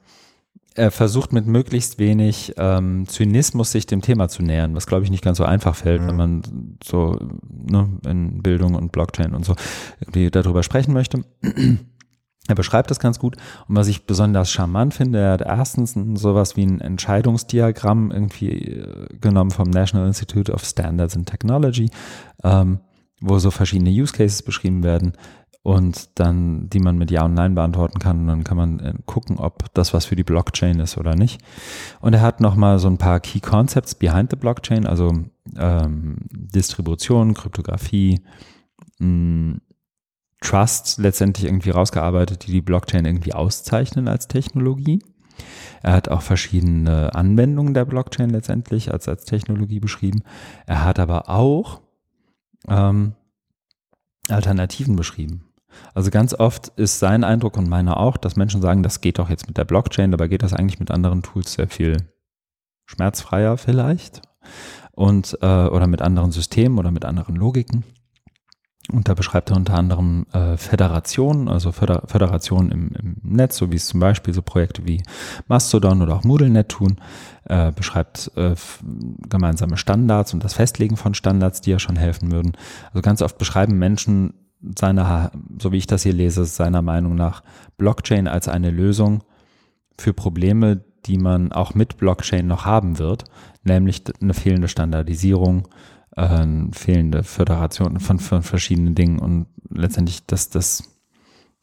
A: er versucht mit möglichst wenig ähm, Zynismus sich dem Thema zu nähern, was glaube ich nicht ganz so einfach fällt, wenn man so ne, in Bildung und Blockchain und so irgendwie darüber sprechen möchte. Er beschreibt das ganz gut. Und was ich besonders charmant finde, er hat erstens sowas wie ein Entscheidungsdiagramm irgendwie äh, genommen vom National Institute of Standards and Technology, ähm, wo so verschiedene Use Cases beschrieben werden und dann, die man mit Ja und Nein beantworten kann. Und dann kann man äh, gucken, ob das was für die Blockchain ist oder nicht. Und er hat nochmal so ein paar Key Concepts behind the Blockchain, also ähm, Distribution, Kryptographie, mh, Trust letztendlich irgendwie rausgearbeitet, die die Blockchain irgendwie auszeichnen als Technologie. Er hat auch verschiedene Anwendungen der Blockchain letztendlich als, als Technologie beschrieben. Er hat aber auch ähm, Alternativen beschrieben. Also ganz oft ist sein Eindruck und meiner auch, dass Menschen sagen, das geht doch jetzt mit der Blockchain, dabei geht das eigentlich mit anderen Tools sehr viel schmerzfreier vielleicht und äh, oder mit anderen Systemen oder mit anderen Logiken. Und da beschreibt er unter anderem äh, Föderationen, also Föder Föderationen im, im, Netz, so wie es zum Beispiel so Projekte wie Mastodon oder auch MoodleNet tun, äh, beschreibt äh, gemeinsame Standards und das Festlegen von Standards, die ja schon helfen würden. Also ganz oft beschreiben Menschen seiner, so wie ich das hier lese, seiner Meinung nach Blockchain als eine Lösung für Probleme, die man auch mit Blockchain noch haben wird, nämlich eine fehlende Standardisierung, äh, fehlende Föderation von, von verschiedenen Dingen und letztendlich, dass das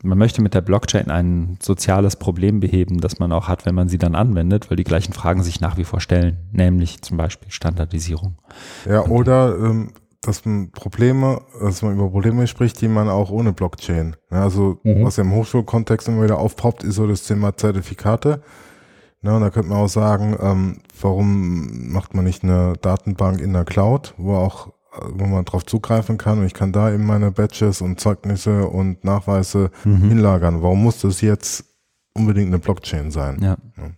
A: man möchte mit der Blockchain ein soziales Problem beheben, das man auch hat, wenn man sie dann anwendet, weil die gleichen Fragen sich nach wie vor stellen, nämlich zum Beispiel Standardisierung.
B: Ja, oder ähm, dass man Probleme, dass man über Probleme spricht, die man auch ohne Blockchain. Ja, also mhm. was ja im Hochschulkontext immer wieder aufpoppt, ist so das Thema Zertifikate. Ja, und da könnte man auch sagen, ähm, warum macht man nicht eine Datenbank in der Cloud, wo auch wo man drauf zugreifen kann und ich kann da eben meine Badges und Zeugnisse und Nachweise mhm. hinlagern. Warum muss das jetzt unbedingt eine Blockchain sein?
A: Ja. ja.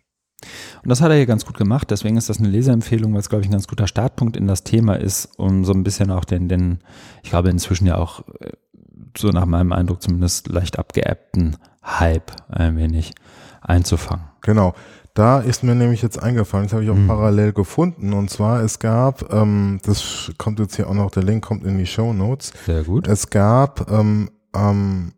A: Und das hat er hier ganz gut gemacht, deswegen ist das eine Leseempfehlung, weil es, glaube ich, ein ganz guter Startpunkt in das Thema ist, um so ein bisschen auch den, den ich glaube inzwischen ja auch äh, so nach meinem Eindruck zumindest leicht abgeebbten Hype ein wenig einzufangen.
B: Genau. Da ist mir nämlich jetzt eingefallen, das habe ich auch mhm. parallel gefunden. Und zwar, es gab, ähm, das kommt jetzt hier auch noch, der Link kommt in die Show Notes.
A: Sehr gut.
B: Es gab ähm, am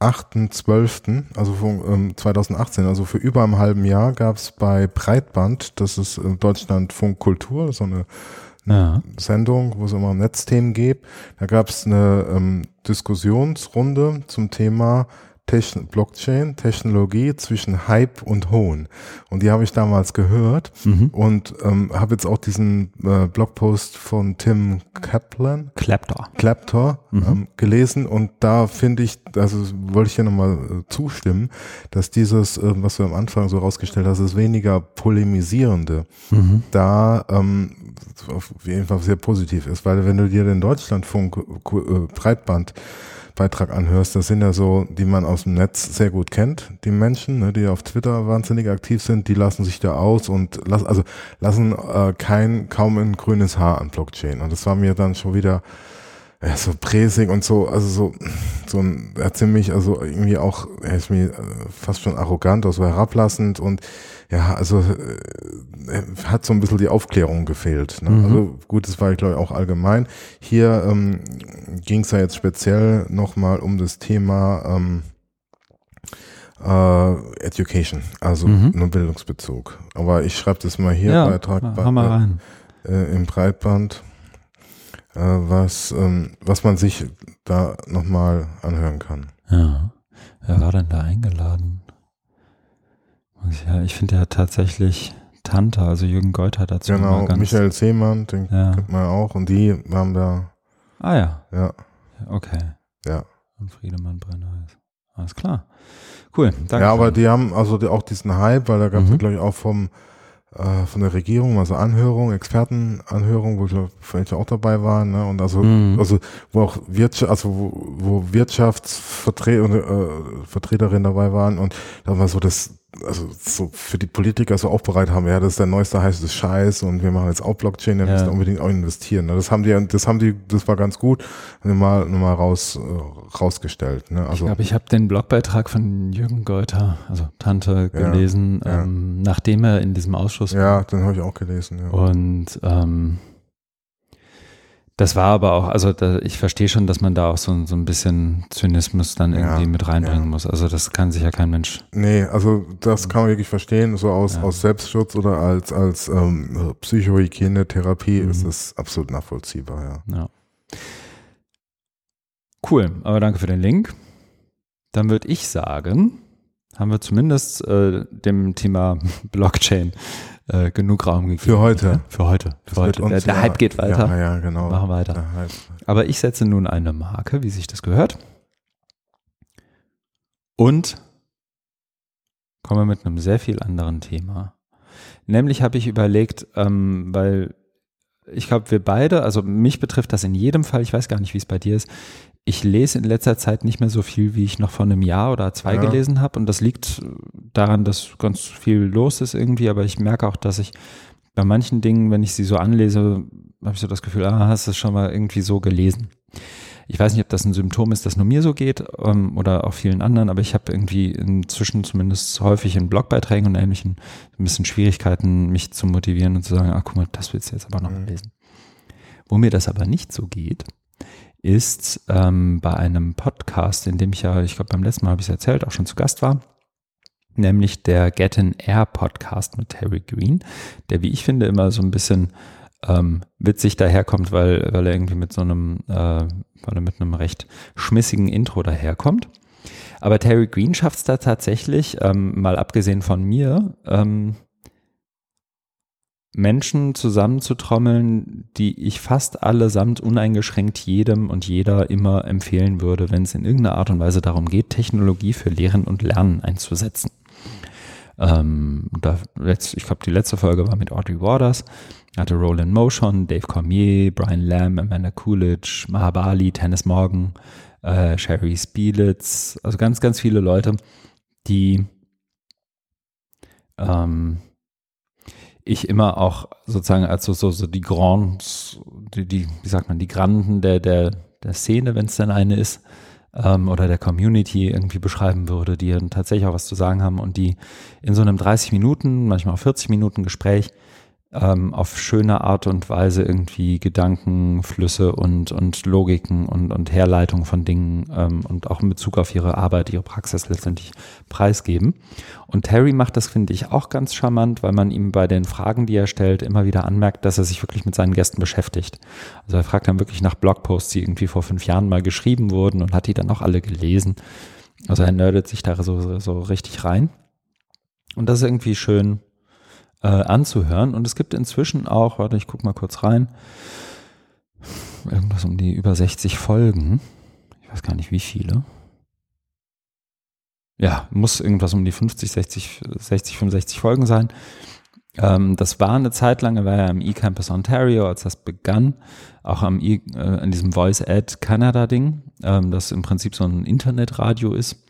B: 8.12., also von, ähm, 2018, also für über einem halben Jahr, gab es bei Breitband, das ist in Deutschland Funk Kultur, so eine ja. Sendung, wo es immer Netzthemen gibt. Da gab es eine ähm, Diskussionsrunde zum Thema Techn Blockchain, Technologie zwischen Hype und Hohn. Und die habe ich damals gehört mhm. und ähm, habe jetzt auch diesen äh, Blogpost von Tim Kaplan,
A: Claptor,
B: Claptor mhm. ähm, gelesen und da finde ich, also wollte ich ja nochmal äh, zustimmen, dass dieses, äh, was du am Anfang so rausgestellt hast, ist weniger polemisierende, mhm. da ähm, auf jeden Fall sehr positiv ist, weil wenn du dir den Deutschlandfunk äh, Breitband Beitrag anhörst, das sind ja so, die man aus dem Netz sehr gut kennt, die Menschen, ne, die auf Twitter wahnsinnig aktiv sind, die lassen sich da aus und lassen, also lassen äh, kein, kaum ein grünes Haar an Blockchain. Und das war mir dann schon wieder ja, so präsig und so, also so, so ein, er ziemlich, also irgendwie auch, er ist mir fast schon arrogant, also herablassend und ja, also äh, hat so ein bisschen die Aufklärung gefehlt. Ne? Mhm. Also gut, das war, glaube ich, auch allgemein. Hier ähm, ging es ja jetzt speziell nochmal um das Thema ähm, äh, Education, also mhm. nur Bildungsbezug. Aber ich schreibe das mal hier
A: ja,
B: Beitrag
A: bei, mal rein.
B: Äh, im Breitband, was, ähm, was man sich da nochmal anhören kann.
A: Ja. Wer war denn da eingeladen? Ja, ich finde ja tatsächlich Tante, also Jürgen Geuter dazu.
B: Genau, Michael Seemann, den ja. kennt man auch. Und die haben da.
A: Ah ja.
B: Ja.
A: Okay.
B: Ja.
A: Und Friedemann Brenner ist. Alles klar. Cool.
B: Danke. Ja, aber die haben also die, auch diesen Hype, weil da gab es, mhm. glaube ich, auch vom äh, von der Regierung, also Anhörung, Expertenanhörung, wo ich vielleicht auch dabei war, ne? Und also, mhm. also wo auch Wirtschaft, also wo, wo Wirtschaftsvertreter äh, Vertreterinnen dabei waren und da war so das also so für die Politiker so aufbereitet haben, ja, das ist der neueste heiße Scheiß und wir machen jetzt auch Blockchain, dann ja. müssen unbedingt auch investieren. Ne? Das haben die, das haben die, das war ganz gut, mal, mal raus, äh, rausgestellt. Ne?
A: Also, ich glaube, ich habe den Blogbeitrag von Jürgen Geuter, also Tante, gelesen, ja, ja. Ähm, nachdem er in diesem Ausschuss
B: war. Ja, den habe ich auch gelesen. Ja.
A: Und ähm, das war aber auch, also da, ich verstehe schon, dass man da auch so, so ein bisschen Zynismus dann irgendwie ja, mit reinbringen ja. muss. Also das kann sich ja kein Mensch.
B: Nee, also das kann man wirklich verstehen, so aus, ja. aus Selbstschutz oder als, als ähm, Psychohygiene, Therapie mhm. ist es absolut nachvollziehbar,
A: ja. Cool, aber danke für den Link. Dann würde ich sagen, haben wir zumindest äh, dem Thema Blockchain äh, genug Raum gegeben.
B: Für heute.
A: Für heute. Für heute. Der, der, Hype geht weiter.
B: Ja, ja, genau.
A: Machen weiter. Aber ich setze nun eine Marke, wie sich das gehört. Und komme mit einem sehr viel anderen Thema. Nämlich habe ich überlegt, ähm, weil ich glaube, wir beide, also mich betrifft das in jedem Fall, ich weiß gar nicht, wie es bei dir ist, ich lese in letzter Zeit nicht mehr so viel, wie ich noch vor einem Jahr oder zwei ja. gelesen habe. Und das liegt daran, dass ganz viel los ist irgendwie. Aber ich merke auch, dass ich bei manchen Dingen, wenn ich sie so anlese, habe ich so das Gefühl, ah, hast du es schon mal irgendwie so gelesen. Ich weiß nicht, ob das ein Symptom ist, das nur mir so geht ähm, oder auch vielen anderen, aber ich habe irgendwie inzwischen zumindest häufig in Blogbeiträgen und ähnlichen ein bisschen Schwierigkeiten, mich zu motivieren und zu sagen, ah, guck mal, das willst du jetzt aber noch mhm. lesen. Wo mir das aber nicht so geht, ist ähm, bei einem Podcast, in dem ich ja, ich glaube beim letzten Mal habe ich es erzählt, auch schon zu Gast war, nämlich der Get an Air Podcast mit Terry Green, der, wie ich finde, immer so ein bisschen ähm, witzig daherkommt, weil, weil er irgendwie mit so einem, äh, weil er mit einem recht schmissigen Intro daherkommt. Aber Terry Green schafft es da tatsächlich, ähm, mal abgesehen von mir, ähm, Menschen zusammenzutrommeln, die ich fast allesamt uneingeschränkt jedem und jeder immer empfehlen würde, wenn es in irgendeiner Art und Weise darum geht, Technologie für Lehren und Lernen einzusetzen. Ähm, da letzt, ich glaube, die letzte Folge war mit Audrey Waters, hatte Roland Motion, Dave Cormier, Brian Lamb, Amanda Coolidge, Mahabali, Tennis Morgan, äh, Sherry Spielitz, also ganz, ganz viele Leute, die ähm, ich immer auch sozusagen als so, so, so die Grands, die, die, wie sagt man, die Granden der, der, der Szene, wenn es denn eine ist, ähm, oder der Community irgendwie beschreiben würde, die tatsächlich auch was zu sagen haben und die in so einem 30 Minuten, manchmal auch 40 Minuten Gespräch ähm, auf schöne Art und Weise irgendwie Gedankenflüsse und, und Logiken und, und Herleitungen von Dingen ähm, und auch in Bezug auf ihre Arbeit, ihre Praxis letztendlich preisgeben. Und Terry macht das, finde ich, auch ganz charmant, weil man ihm bei den Fragen, die er stellt, immer wieder anmerkt, dass er sich wirklich mit seinen Gästen beschäftigt. Also er fragt dann wirklich nach Blogposts, die irgendwie vor fünf Jahren mal geschrieben wurden und hat die dann auch alle gelesen. Also er nerdet sich da so, so richtig rein. Und das ist irgendwie schön, äh, anzuhören. Und es gibt inzwischen auch, warte, ich guck mal kurz rein, irgendwas um die über 60 Folgen. Ich weiß gar nicht wie viele. Ja, muss irgendwas um die 50, 60, 60, 65 Folgen sein. Ähm, das war eine Zeit lang, er war ja im eCampus Ontario, als das begann, auch am e, äh, in diesem Voice Ad Canada Ding, ähm, das im Prinzip so ein Internetradio ist,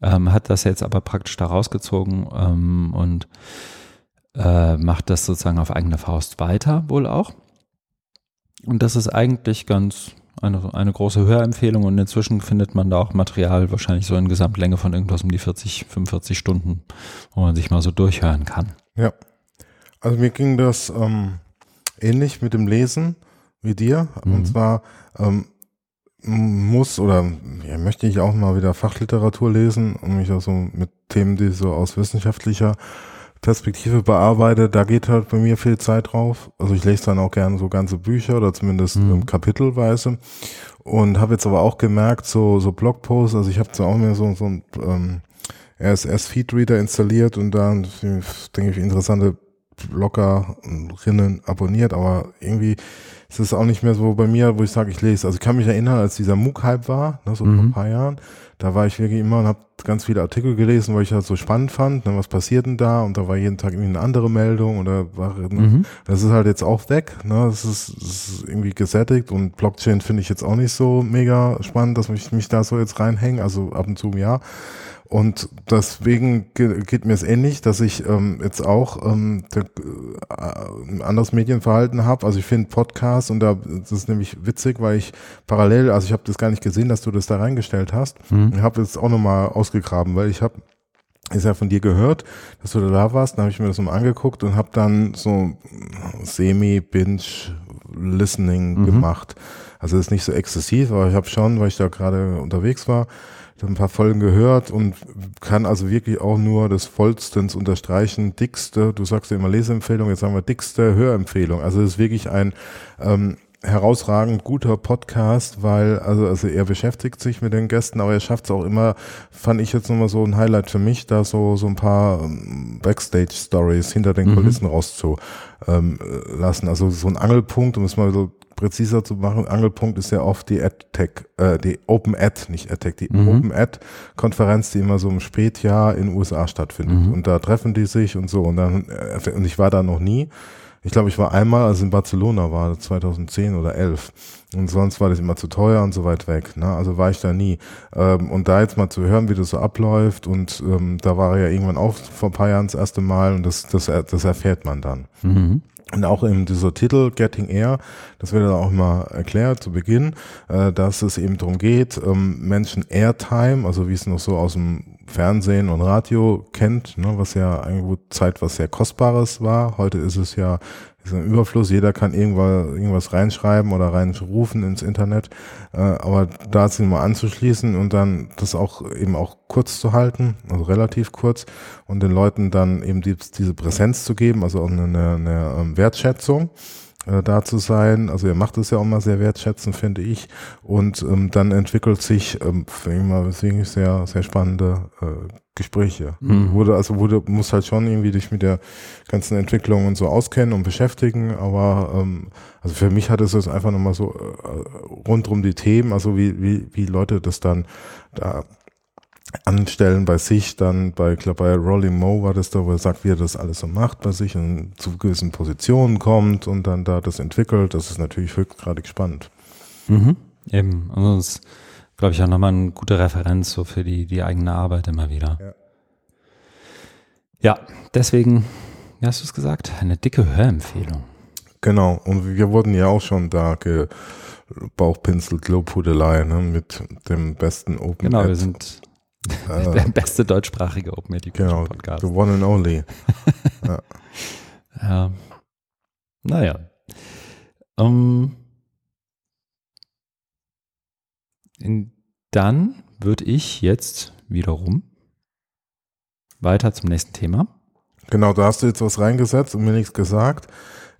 A: ähm, hat das jetzt aber praktisch da rausgezogen ähm, und äh, macht das sozusagen auf eigene Faust weiter, wohl auch. Und das ist eigentlich ganz eine, eine große Hörempfehlung und inzwischen findet man da auch Material wahrscheinlich so in Gesamtlänge von irgendwas um die 40, 45 Stunden, wo man sich mal so durchhören kann.
B: Ja. Also mir ging das ähm, ähnlich mit dem Lesen wie dir. Mhm. Und zwar ähm, muss oder ja, möchte ich auch mal wieder Fachliteratur lesen und mich auch so mit Themen, die so aus wissenschaftlicher Perspektive bearbeite, da geht halt bei mir viel Zeit drauf. Also ich lese dann auch gerne so ganze Bücher oder zumindest mhm. ähm, kapitelweise und habe jetzt aber auch gemerkt, so so Blogposts, also ich habe so auch mir so so ein ähm, RSS-Feed-Reader installiert und dann denke ich interessante Bloggerinnen abonniert, aber irgendwie ist es auch nicht mehr so bei mir, wo ich sage, ich lese. Also ich kann mich erinnern, als dieser MOOC-Hype war, ne, so mhm. vor ein paar Jahren, da war ich wirklich immer und habe ganz viele Artikel gelesen, weil ich das so spannend fand, ne, was passiert denn da und da war jeden Tag irgendwie eine andere Meldung oder war, ne, mhm. das ist halt jetzt auch weg, ne, das ist, das ist irgendwie gesättigt und Blockchain finde ich jetzt auch nicht so mega spannend, dass ich mich da so jetzt reinhänge, also ab und zu ja. Und deswegen geht mir es ähnlich, dass ich ähm, jetzt auch ähm, der, äh, ein anderes Medienverhalten habe. Also ich finde Podcasts und da das ist nämlich witzig, weil ich parallel, also ich habe das gar nicht gesehen, dass du das da reingestellt hast. Mhm. Ich habe jetzt auch nochmal ausgegraben, weil ich habe ist ja von dir gehört, dass du da warst. Dann habe ich mir das nochmal angeguckt und habe dann so Semi-Binge-Listening mhm. gemacht. Also das ist nicht so exzessiv, aber ich habe schon, weil ich da gerade unterwegs war, ein paar Folgen gehört und kann also wirklich auch nur des vollstens unterstreichen, dickste, du sagst ja immer Leseempfehlung, jetzt sagen wir dickste Hörempfehlung. Also es ist wirklich ein ähm, herausragend guter Podcast, weil also, also er beschäftigt sich mit den Gästen, aber er schafft es auch immer, fand ich jetzt nochmal so ein Highlight für mich, da so, so ein paar ähm, Backstage-Stories hinter den mhm. Kulissen rauszulassen. Ähm, also so ein Angelpunkt, um es mal so präziser zu machen, Angelpunkt ist ja oft die AdTech, äh, die Open Ad, nicht AdTech, die mhm. Open Ad Konferenz, die immer so im Spätjahr in den USA stattfindet. Mhm. Und da treffen die sich und so. Und dann, äh, und ich war da noch nie. Ich glaube, ich war einmal, als in Barcelona war, 2010 oder 11. Und sonst war das immer zu teuer und so weit weg. Ne? Also war ich da nie. Ähm, und da jetzt mal zu hören, wie das so abläuft, und ähm, da war er ja irgendwann auch vor ein paar Jahren das erste Mal und das, das, das erfährt man dann. Mhm. Und auch in dieser Titel Getting Air, das wird dann auch mal erklärt zu Beginn, äh, dass es eben darum geht, ähm, Menschen Airtime, also wie es noch so aus dem Fernsehen und Radio kennt, ne, was ja eine Zeit was sehr Kostbares war. Heute ist es ja ist ein Überfluss, jeder kann irgendwas, irgendwas reinschreiben oder reinrufen ins Internet, äh, aber da sich mal anzuschließen und dann das auch eben auch kurz zu halten, also relativ kurz und den Leuten dann eben die, diese Präsenz zu geben, also auch eine, eine, eine ähm, Wertschätzung äh, da zu sein. Also er macht es ja auch mal sehr wertschätzend, finde ich. Und ähm, dann entwickelt sich, ähm, mal, deswegen sehr, sehr spannende äh, Gespräche. Mhm. Wurde, also wurde, muss halt schon irgendwie dich mit der ganzen Entwicklung und so auskennen und beschäftigen, aber ähm, also für mich hat es jetzt einfach nochmal so äh, rund um die Themen, also wie, wie, wie Leute das dann da anstellen bei sich, dann bei, glaube bei Rolling Mo war das da, wo er sagt, wie er das alles so macht bei sich und zu gewissen Positionen kommt und dann da das entwickelt, das ist natürlich höchstgradig spannend.
A: Mhm. Eben, also das ist, glaube ich, auch nochmal eine gute Referenz so für die, die eigene Arbeit immer wieder. Ja, ja deswegen, wie hast du es gesagt, eine dicke Hörempfehlung.
B: Genau, und wir wurden ja auch schon da gebauchpinselt, Lobhudelei, ne, mit dem besten Open
A: Genau, wir sind äh, Der beste deutschsprachige Open Education genau, Podcast.
B: The one and only.
A: ja. ja. Naja. Um, ähm, dann würde ich jetzt wiederum weiter zum nächsten Thema.
B: Genau, da hast du jetzt was reingesetzt und mir nichts gesagt.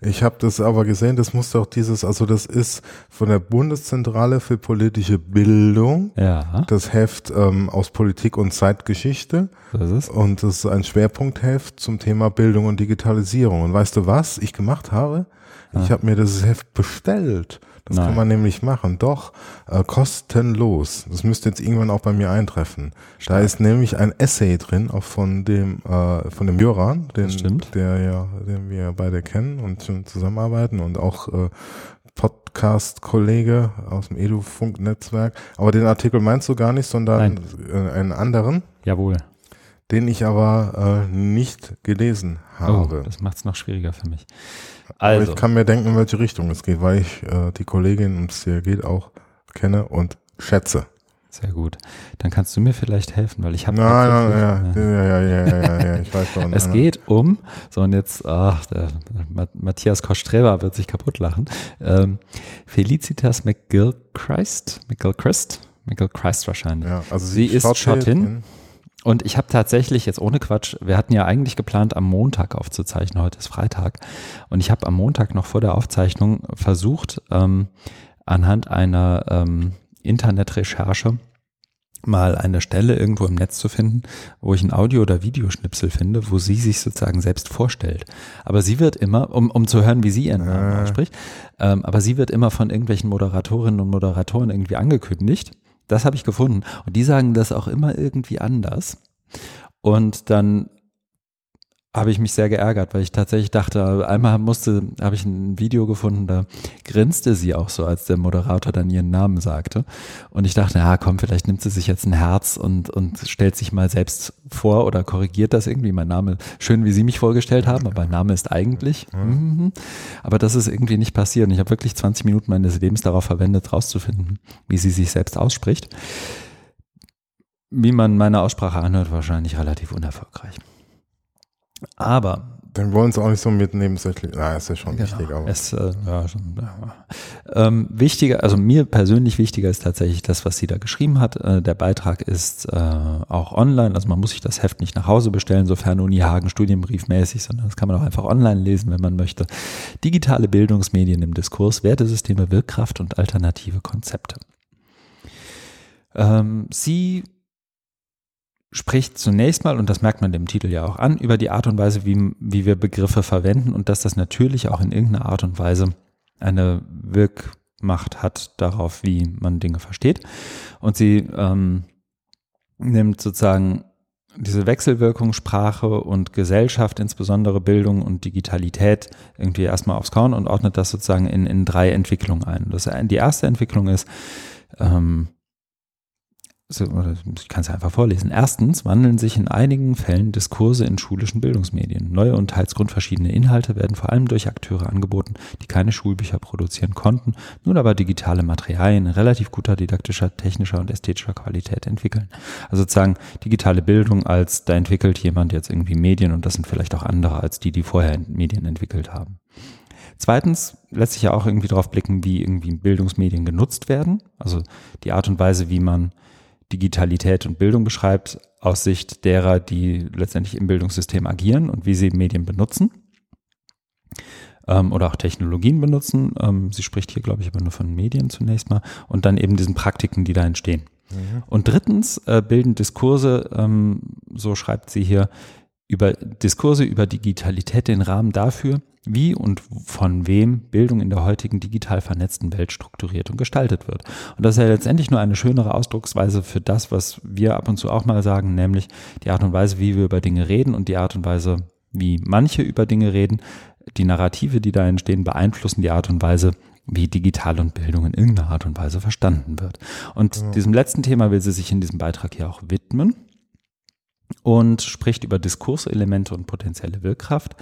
B: Ich habe das aber gesehen, das muss doch dieses, also das ist von der Bundeszentrale für politische Bildung,
A: ja.
B: das Heft ähm, aus Politik und Zeitgeschichte.
A: Das ist.
B: Und das ist ein Schwerpunktheft zum Thema Bildung und Digitalisierung. Und weißt du, was ich gemacht habe? Ich habe mir das Heft bestellt. Das Nein. kann man nämlich machen. Doch, äh, kostenlos. Das müsste jetzt irgendwann auch bei mir eintreffen. Stark. Da ist nämlich ein Essay drin, auch von dem, äh, von dem Jöran, den, der ja, den wir beide kennen und schon zusammenarbeiten und auch äh, Podcast-Kollege aus dem Edufunk-Netzwerk. Aber den Artikel meinst du gar nicht, sondern äh, einen anderen.
A: Jawohl.
B: Den ich aber äh, nicht gelesen oh, habe.
A: Oh, das macht es noch schwieriger für mich.
B: Also. Aber ich kann mir denken, in welche Richtung es geht, weil ich äh, die Kollegin, um es hier geht, auch kenne und schätze.
A: Sehr gut. Dann kannst du mir vielleicht helfen, weil ich habe.
B: Nein, nein, ja, ja, ja, ja, ja, ja, ich weiß schon.
A: es geht um, so und jetzt, ach, der Matthias Kostreva wird sich kaputt lachen. Ähm, Felicitas McGilchrist, McGilchrist, McGilchrist wahrscheinlich.
B: Ja, also sie, sie
A: ist Schottin. Und ich habe tatsächlich, jetzt ohne Quatsch, wir hatten ja eigentlich geplant, am Montag aufzuzeichnen, heute ist Freitag. Und ich habe am Montag noch vor der Aufzeichnung versucht, ähm, anhand einer ähm, Internetrecherche mal eine Stelle irgendwo im Netz zu finden, wo ich ein Audio- oder Videoschnipsel finde, wo sie sich sozusagen selbst vorstellt. Aber sie wird immer, um, um zu hören, wie sie ihren Namen äh. ausspricht, ähm, aber sie wird immer von irgendwelchen Moderatorinnen und Moderatoren irgendwie angekündigt das habe ich gefunden. Und die sagen das auch immer irgendwie anders. Und dann habe ich mich sehr geärgert, weil ich tatsächlich dachte, einmal musste, habe ich ein Video gefunden, da grinste sie auch so, als der Moderator dann ihren Namen sagte. Und ich dachte, ja, komm, vielleicht nimmt sie sich jetzt ein Herz und, und stellt sich mal selbst vor oder korrigiert das irgendwie. Mein Name, schön wie Sie mich vorgestellt haben, aber mein Name ist eigentlich. Mhm. Aber das ist irgendwie nicht passiert. Und ich habe wirklich 20 Minuten meines Lebens darauf verwendet, rauszufinden, wie sie sich selbst ausspricht. Wie man meine Aussprache anhört, wahrscheinlich relativ unerfolgreich. Aber
B: dann wollen sie auch nicht so mit nebensächlich. Na, ist ja schon genau, wichtig. Aber.
A: Es, äh, ja, schon, ja. Ähm, wichtiger, also mir persönlich wichtiger ist tatsächlich das, was sie da geschrieben hat. Äh, der Beitrag ist äh, auch online, also man muss sich das Heft nicht nach Hause bestellen, sofern Uni Hagen studienbriefmäßig, sondern das kann man auch einfach online lesen, wenn man möchte. Digitale Bildungsmedien im Diskurs, Wertesysteme, Wirkkraft und alternative Konzepte. Ähm, sie spricht zunächst mal, und das merkt man dem Titel ja auch an, über die Art und Weise, wie, wie wir Begriffe verwenden und dass das natürlich auch in irgendeiner Art und Weise eine Wirkmacht hat darauf, wie man Dinge versteht. Und sie ähm, nimmt sozusagen diese Wechselwirkung Sprache und Gesellschaft, insbesondere Bildung und Digitalität, irgendwie erstmal aufs Korn und ordnet das sozusagen in, in drei Entwicklungen ein. Das, die erste Entwicklung ist, ähm, ich kann es einfach vorlesen. Erstens wandeln sich in einigen Fällen Diskurse in schulischen Bildungsmedien. Neue und teils grundverschiedene Inhalte werden vor allem durch Akteure angeboten, die keine Schulbücher produzieren konnten, nun aber digitale Materialien in relativ guter didaktischer, technischer und ästhetischer Qualität entwickeln. Also sozusagen digitale Bildung als da entwickelt jemand jetzt irgendwie Medien und das sind vielleicht auch andere als die, die vorher Medien entwickelt haben. Zweitens lässt sich ja auch irgendwie darauf blicken, wie irgendwie Bildungsmedien genutzt werden. Also die Art und Weise, wie man Digitalität und Bildung beschreibt, aus Sicht derer, die letztendlich im Bildungssystem agieren und wie sie Medien benutzen ähm, oder auch Technologien benutzen. Ähm, sie spricht hier, glaube ich, aber nur von Medien zunächst mal und dann eben diesen Praktiken, die da entstehen. Mhm. Und drittens äh, bilden Diskurse, ähm, so schreibt sie hier, über Diskurse über Digitalität den Rahmen dafür, wie und von wem Bildung in der heutigen digital vernetzten Welt strukturiert und gestaltet wird. Und das ist ja letztendlich nur eine schönere Ausdrucksweise für das, was wir ab und zu auch mal sagen, nämlich die Art und Weise, wie wir über Dinge reden und die Art und Weise, wie manche über Dinge reden. Die Narrative, die da entstehen, beeinflussen die Art und Weise, wie digital und Bildung in irgendeiner Art und Weise verstanden wird. Und ja. diesem letzten Thema will sie sich in diesem Beitrag hier auch widmen und spricht über Diskurselemente und potenzielle Wirkkraft.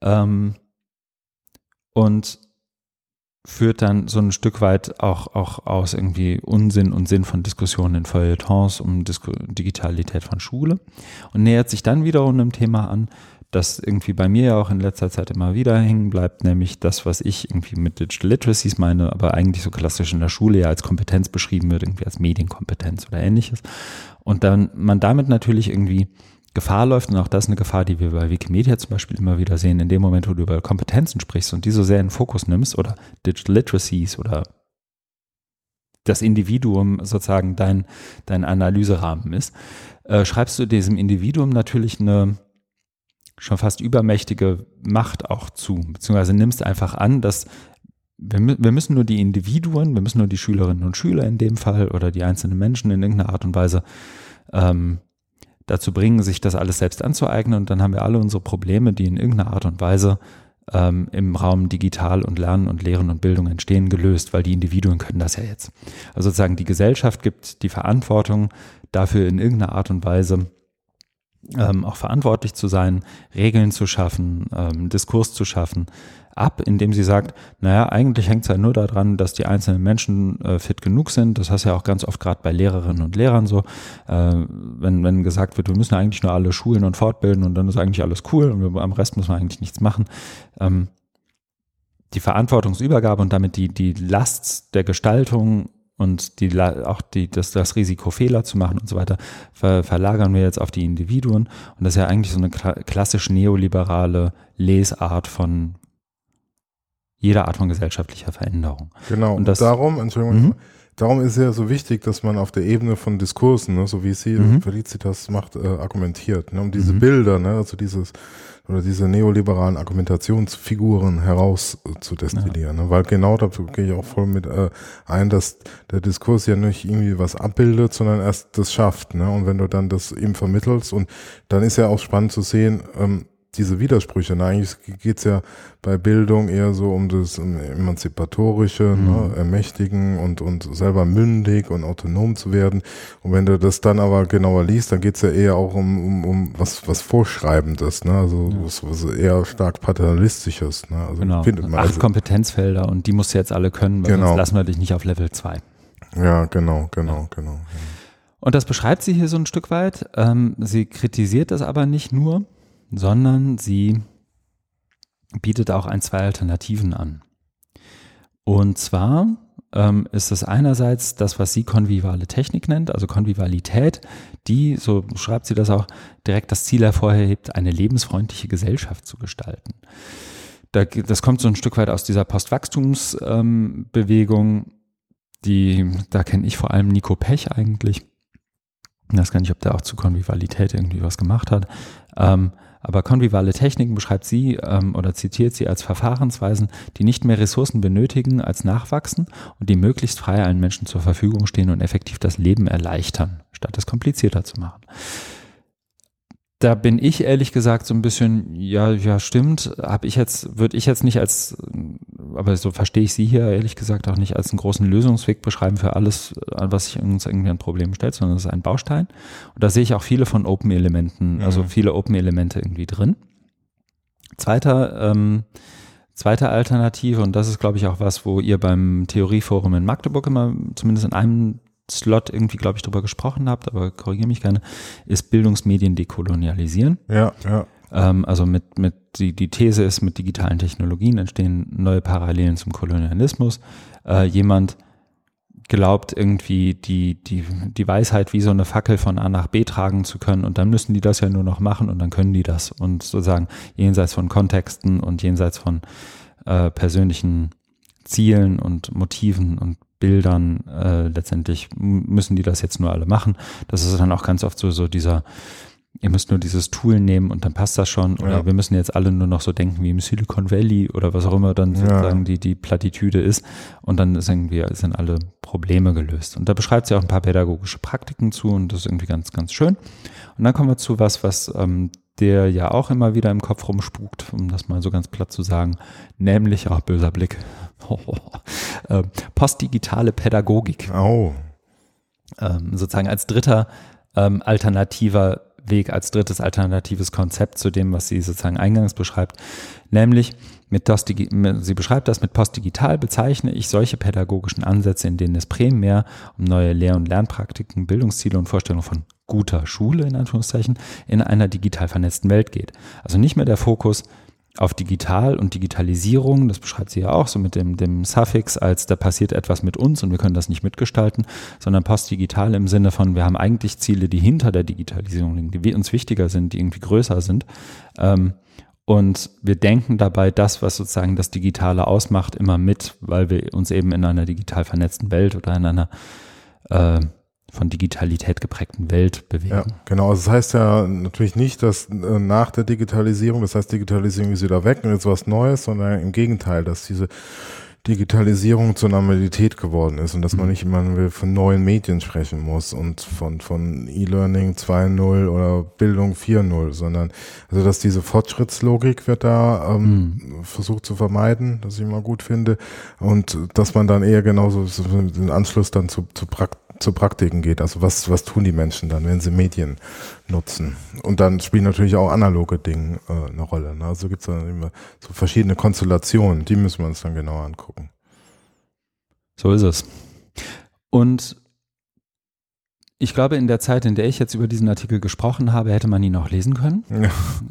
A: Ähm, und führt dann so ein Stück weit auch, auch aus irgendwie Unsinn und Sinn von Diskussionen in Feuilletons um Disku Digitalität von Schule und nähert sich dann wiederum einem Thema an, das irgendwie bei mir ja auch in letzter Zeit immer wieder hängen bleibt, nämlich das, was ich irgendwie mit Digital Literacies meine, aber eigentlich so klassisch in der Schule ja als Kompetenz beschrieben wird, irgendwie als Medienkompetenz oder ähnliches. Und dann man damit natürlich irgendwie Gefahr läuft, und auch das ist eine Gefahr, die wir bei Wikimedia zum Beispiel immer wieder sehen, in dem Moment, wo du über Kompetenzen sprichst und die so sehr in den Fokus nimmst oder Digital Literacies oder das Individuum sozusagen dein, dein Analyserahmen ist, äh, schreibst du diesem Individuum natürlich eine schon fast übermächtige Macht auch zu, beziehungsweise nimmst einfach an, dass wir, wir müssen nur die Individuen, wir müssen nur die Schülerinnen und Schüler in dem Fall oder die einzelnen Menschen in irgendeiner Art und Weise ähm, dazu bringen, sich das alles selbst anzueignen und dann haben wir alle unsere Probleme, die in irgendeiner Art und Weise ähm, im Raum digital und Lernen und Lehren und Bildung entstehen, gelöst, weil die Individuen können das ja jetzt. Also sozusagen die Gesellschaft gibt die Verantwortung dafür in irgendeiner Art und Weise ähm, auch verantwortlich zu sein, Regeln zu schaffen, ähm, Diskurs zu schaffen, ab, indem sie sagt, naja, eigentlich hängt es ja nur daran, dass die einzelnen Menschen äh, fit genug sind. Das heißt ja auch ganz oft gerade bei Lehrerinnen und Lehrern so, äh, wenn, wenn gesagt wird, wir müssen eigentlich nur alle schulen und fortbilden und dann ist eigentlich alles cool und wir, am Rest muss man eigentlich nichts machen. Ähm, die Verantwortungsübergabe und damit die, die Last der Gestaltung und die, auch die, das, das Risiko, Fehler zu machen und so weiter, ver, verlagern wir jetzt auf die Individuen. Und das ist ja eigentlich so eine klassisch neoliberale Lesart von, jeder Art von gesellschaftlicher Veränderung.
B: Genau, und das, darum, Entschuldigung, mhm. darum ist ja so wichtig, dass man auf der Ebene von Diskursen, ne, so wie sie mhm. Felicitas macht, äh, argumentiert, ne, um diese mhm. Bilder, ne, also dieses oder diese neoliberalen Argumentationsfiguren heraus äh, zu destillieren. Ja. Ne? Weil genau da gehe ich auch voll mit äh, ein, dass der Diskurs ja nicht irgendwie was abbildet, sondern erst das schafft. Ne? Und wenn du dann das ihm vermittelst und dann ist ja auch spannend zu sehen, ähm, diese Widersprüche. Ne? Eigentlich geht's ja bei Bildung eher so um das Emanzipatorische, mhm. ne? Ermächtigen und, und selber mündig und autonom zu werden. Und wenn du das dann aber genauer liest, dann geht's ja eher auch um, um, um was, was Vorschreibendes, ne? also ja. was, was eher stark Paternalistisches. Ne? Also
A: genau. findet man Acht also. Kompetenzfelder und die musst du jetzt alle können, weil genau. sonst lassen wir dich nicht auf Level 2.
B: Ja, genau, genau, ja. genau. Ja.
A: Und das beschreibt sie hier so ein Stück weit. Ähm, sie kritisiert das aber nicht nur, sondern sie bietet auch ein, zwei Alternativen an. Und zwar ähm, ist es einerseits das, was sie konvivale Technik nennt, also Konvivalität, die, so schreibt sie das auch, direkt das Ziel hervorhebt, eine lebensfreundliche Gesellschaft zu gestalten. Da, das kommt so ein Stück weit aus dieser Postwachstumsbewegung, ähm, die, da kenne ich vor allem Nico Pech eigentlich. Ich weiß gar nicht, ob der auch zu Konvivalität irgendwie was gemacht hat. Ähm, aber konvivale Techniken beschreibt sie ähm, oder zitiert sie als Verfahrensweisen, die nicht mehr Ressourcen benötigen als nachwachsen und die möglichst frei allen Menschen zur Verfügung stehen und effektiv das Leben erleichtern, statt es komplizierter zu machen. da bin ich ehrlich gesagt so ein bisschen, ja, ja, stimmt, habe ich jetzt, würde ich jetzt nicht als, aber so verstehe ich Sie hier ehrlich gesagt auch nicht als einen großen Lösungsweg beschreiben für alles, was sich uns irgendwie ein Problem stellt, sondern es ist ein Baustein. Und da sehe ich auch viele von Open-Elementen, also
B: Mhm.
A: viele Open-Elemente irgendwie drin. Zweiter, ähm, zweite Alternative, und das ist, glaube ich, auch was, wo ihr beim Theorieforum in Magdeburg immer zumindest in einem Slot irgendwie, glaube ich, drüber gesprochen habt, aber korrigiere mich gerne, ist Bildungsmedien dekolonialisieren.
B: Ja, ja.
A: Ähm, also mit, mit die, die These ist, mit digitalen Technologien entstehen neue Parallelen zum Kolonialismus. Äh, jemand glaubt irgendwie die, die, die Weisheit wie so eine Fackel von A nach B tragen zu können und dann müssen die das ja nur noch machen und dann können die das und sozusagen jenseits von Kontexten und jenseits von äh, persönlichen Zielen und Motiven und Bildern äh, letztendlich müssen die das jetzt nur alle machen. Das ist dann auch ganz oft so, so dieser, ihr müsst nur dieses Tool nehmen und dann passt das schon. Oder
B: Ja.
A: wir müssen jetzt alle nur noch so denken wie im Silicon Valley oder was auch immer dann
B: Ja.
A: sozusagen die, die Plattitüde ist. Und dann ist irgendwie, sind alle Probleme gelöst. Und da beschreibt sie auch ein paar pädagogische Praktiken zu und das ist irgendwie ganz, ganz schön. Und dann kommen wir zu was, was ähm, der ja auch immer wieder im Kopf rumspukt, um das mal so ganz platt zu sagen, nämlich, auch böser Blick, äh, postdigitale Pädagogik
B: Oh.
A: ähm, sozusagen als dritter ähm, alternativer Weg, als drittes alternatives Konzept zu dem, was sie sozusagen eingangs beschreibt, nämlich mit sie beschreibt das mit postdigital bezeichne ich solche pädagogischen Ansätze, in denen es primär um neue Lehr- und Lernpraktiken, Bildungsziele und Vorstellungen von guter Schule in Anführungszeichen in einer digital vernetzten Welt geht. Also nicht mehr der Fokus auf digital und Digitalisierung, das beschreibt sie ja auch so mit dem, dem Suffix, als da passiert etwas mit uns und wir können das nicht mitgestalten, sondern postdigital im Sinne von, wir haben eigentlich Ziele, die hinter der Digitalisierung liegen, die uns wichtiger sind, die irgendwie größer sind. Ähm, und wir denken dabei das, was sozusagen das Digitale ausmacht, immer mit, weil wir uns eben in einer digital vernetzten Welt oder in einer äh, von Digitalität geprägten Welt bewegen.
B: Ja, genau. Also das heißt ja natürlich nicht, dass äh, nach der Digitalisierung, das heißt Digitalisierung ist wieder weg und jetzt was Neues, sondern im Gegenteil, dass diese Digitalisierung zur Normalität geworden ist und dass man nicht immer von neuen Medien sprechen muss und von, von E-Learning 2.0 oder Bildung 4.0, sondern also dass diese Fortschrittslogik wird da ähm, versucht zu vermeiden, das ich immer gut finde und dass man dann eher genauso so den Anschluss dann zu, zu, Prakt zu Praktiken geht. Also was, was tun die Menschen dann, wenn sie Medien nutzen? Und dann spielen natürlich auch analoge Dinge äh, eine Rolle. Ne? Also gibt es dann immer so verschiedene Konstellationen, die müssen wir uns dann genauer angucken.
A: So ist es. Und ich glaube, in der Zeit, in der ich jetzt über diesen Artikel gesprochen habe, hätte man ihn auch lesen können.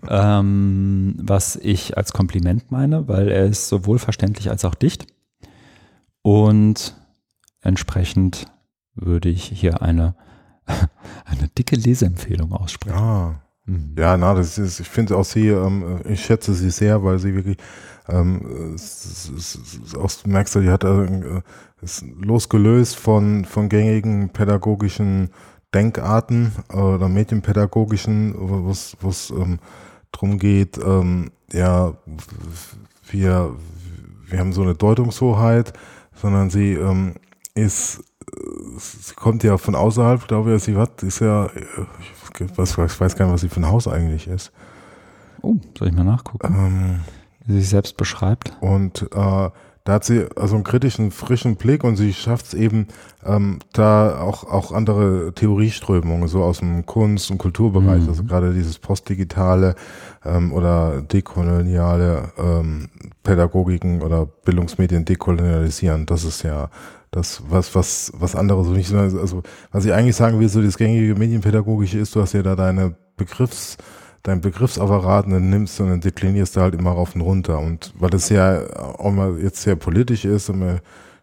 B: Ja.
A: Ähm, was ich als Kompliment meine, weil er ist sowohl verständlich als auch dicht. Und entsprechend würde ich hier eine, eine dicke Leseempfehlung aussprechen.
B: Ah.
A: Mhm.
B: Ja, na, das ist, ich finde auch sie, ähm, ich schätze sie sehr, weil sie wirklich, ähm, es, es, es, auch merkst du, die hat äh, ist losgelöst von, von gängigen pädagogischen Denkarten äh, oder medienpädagogischen, wo es ähm, drum geht, ähm, ja, wir, wir haben so eine Deutungshoheit, sondern sie ähm, ist, äh, sie kommt ja von außerhalb, glaube ich, sie hat, ist ja, äh, ich weiß, ich weiß gar nicht, was sie für ein Haus eigentlich ist.
A: Oh, soll ich mal nachgucken,
B: Ähm,
A: wie sie sich selbst beschreibt?
B: und äh, da hat sie also einen kritischen, frischen Blick und sie schafft es eben, ähm, da auch, auch andere Theorieströmungen, so aus dem Kunst- und Kulturbereich,
A: Mhm.
B: also gerade dieses postdigitale ähm, oder dekoloniale ähm, Pädagogiken oder Bildungsmedien dekolonialisieren. Das ist ja das, was, was, was andere so nicht, so- also was ich eigentlich sagen will, so das gängige Medienpädagogische ist, du hast ja da deine Begriffs, dein Begriffsapparat und dann nimmst du und dann deklinierst du halt immer rauf und runter. Und weil das ja auch mal jetzt sehr politisch ist, haben wir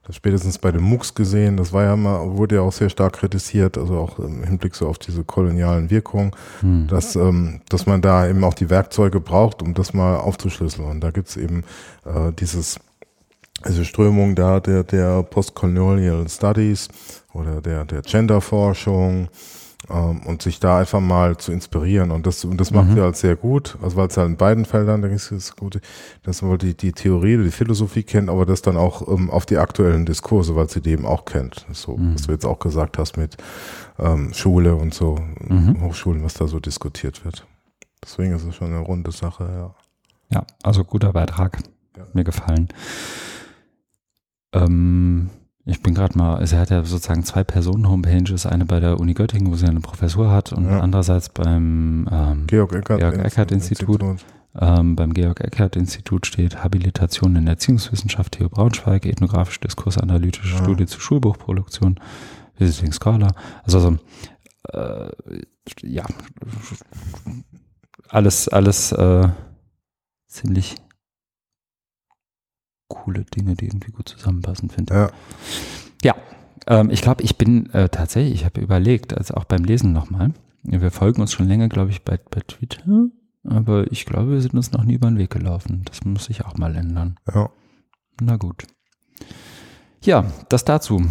B: das spätestens bei den MOOCs gesehen, das war ja mal, wurde ja auch sehr stark kritisiert, also auch im Hinblick so auf diese kolonialen Wirkungen,
A: Hm.
B: dass, ähm, dass man da eben auch die Werkzeuge braucht, um das mal aufzuschlüsseln. Und da gibt's eben äh, dieses diese Strömung da der, der Postcolonial Studies oder der, der Genderforschung ähm, und sich da einfach mal zu inspirieren. Und das, und das macht
A: Mhm.
B: sie halt sehr gut, also weil es halt in beiden Feldern, denke ich, ist gut, dass man die, die Theorie, die Philosophie kennt, aber das dann auch ähm, auf die aktuellen Diskurse, weil sie die eben auch kennt. So,
A: Mhm.
B: was du jetzt auch gesagt hast mit ähm, Schule und so,
A: Mhm.
B: Hochschulen, was da so diskutiert wird. Deswegen ist es schon eine runde Sache, ja.
A: Ja, also guter Beitrag.
B: Ja.
A: Mir gefallen. Ähm, ich bin gerade mal, also er hat ja sozusagen zwei Personen-Homepages, eine bei der Uni Göttingen, wo sie eine Professur hat und
B: Ja.
A: andererseits beim ähm,
B: Georg Eckert,
A: Georg Eckert Institut. Ähm, beim Georg-Eckert-Institut steht Habilitation in Erziehungswissenschaft TU Braunschweig, ethnografische diskursanalytische
B: Ja.
A: Studie zu Schulbuchproduktion, Visiting Scholar. Also so, äh, ja, alles, alles äh, ziemlich coole Dinge, die irgendwie gut zusammenpassen, finde ich.
B: Ja,
A: Ähm, ich glaube, ich bin äh, tatsächlich, ich habe überlegt, also auch beim Lesen nochmal. Wir folgen uns schon länger, glaube ich, bei, bei Twitter, aber ich glaube, wir sind uns noch nie über den Weg gelaufen. Das muss sich auch mal ändern.
B: ja.
A: Na gut. Ja, das dazu.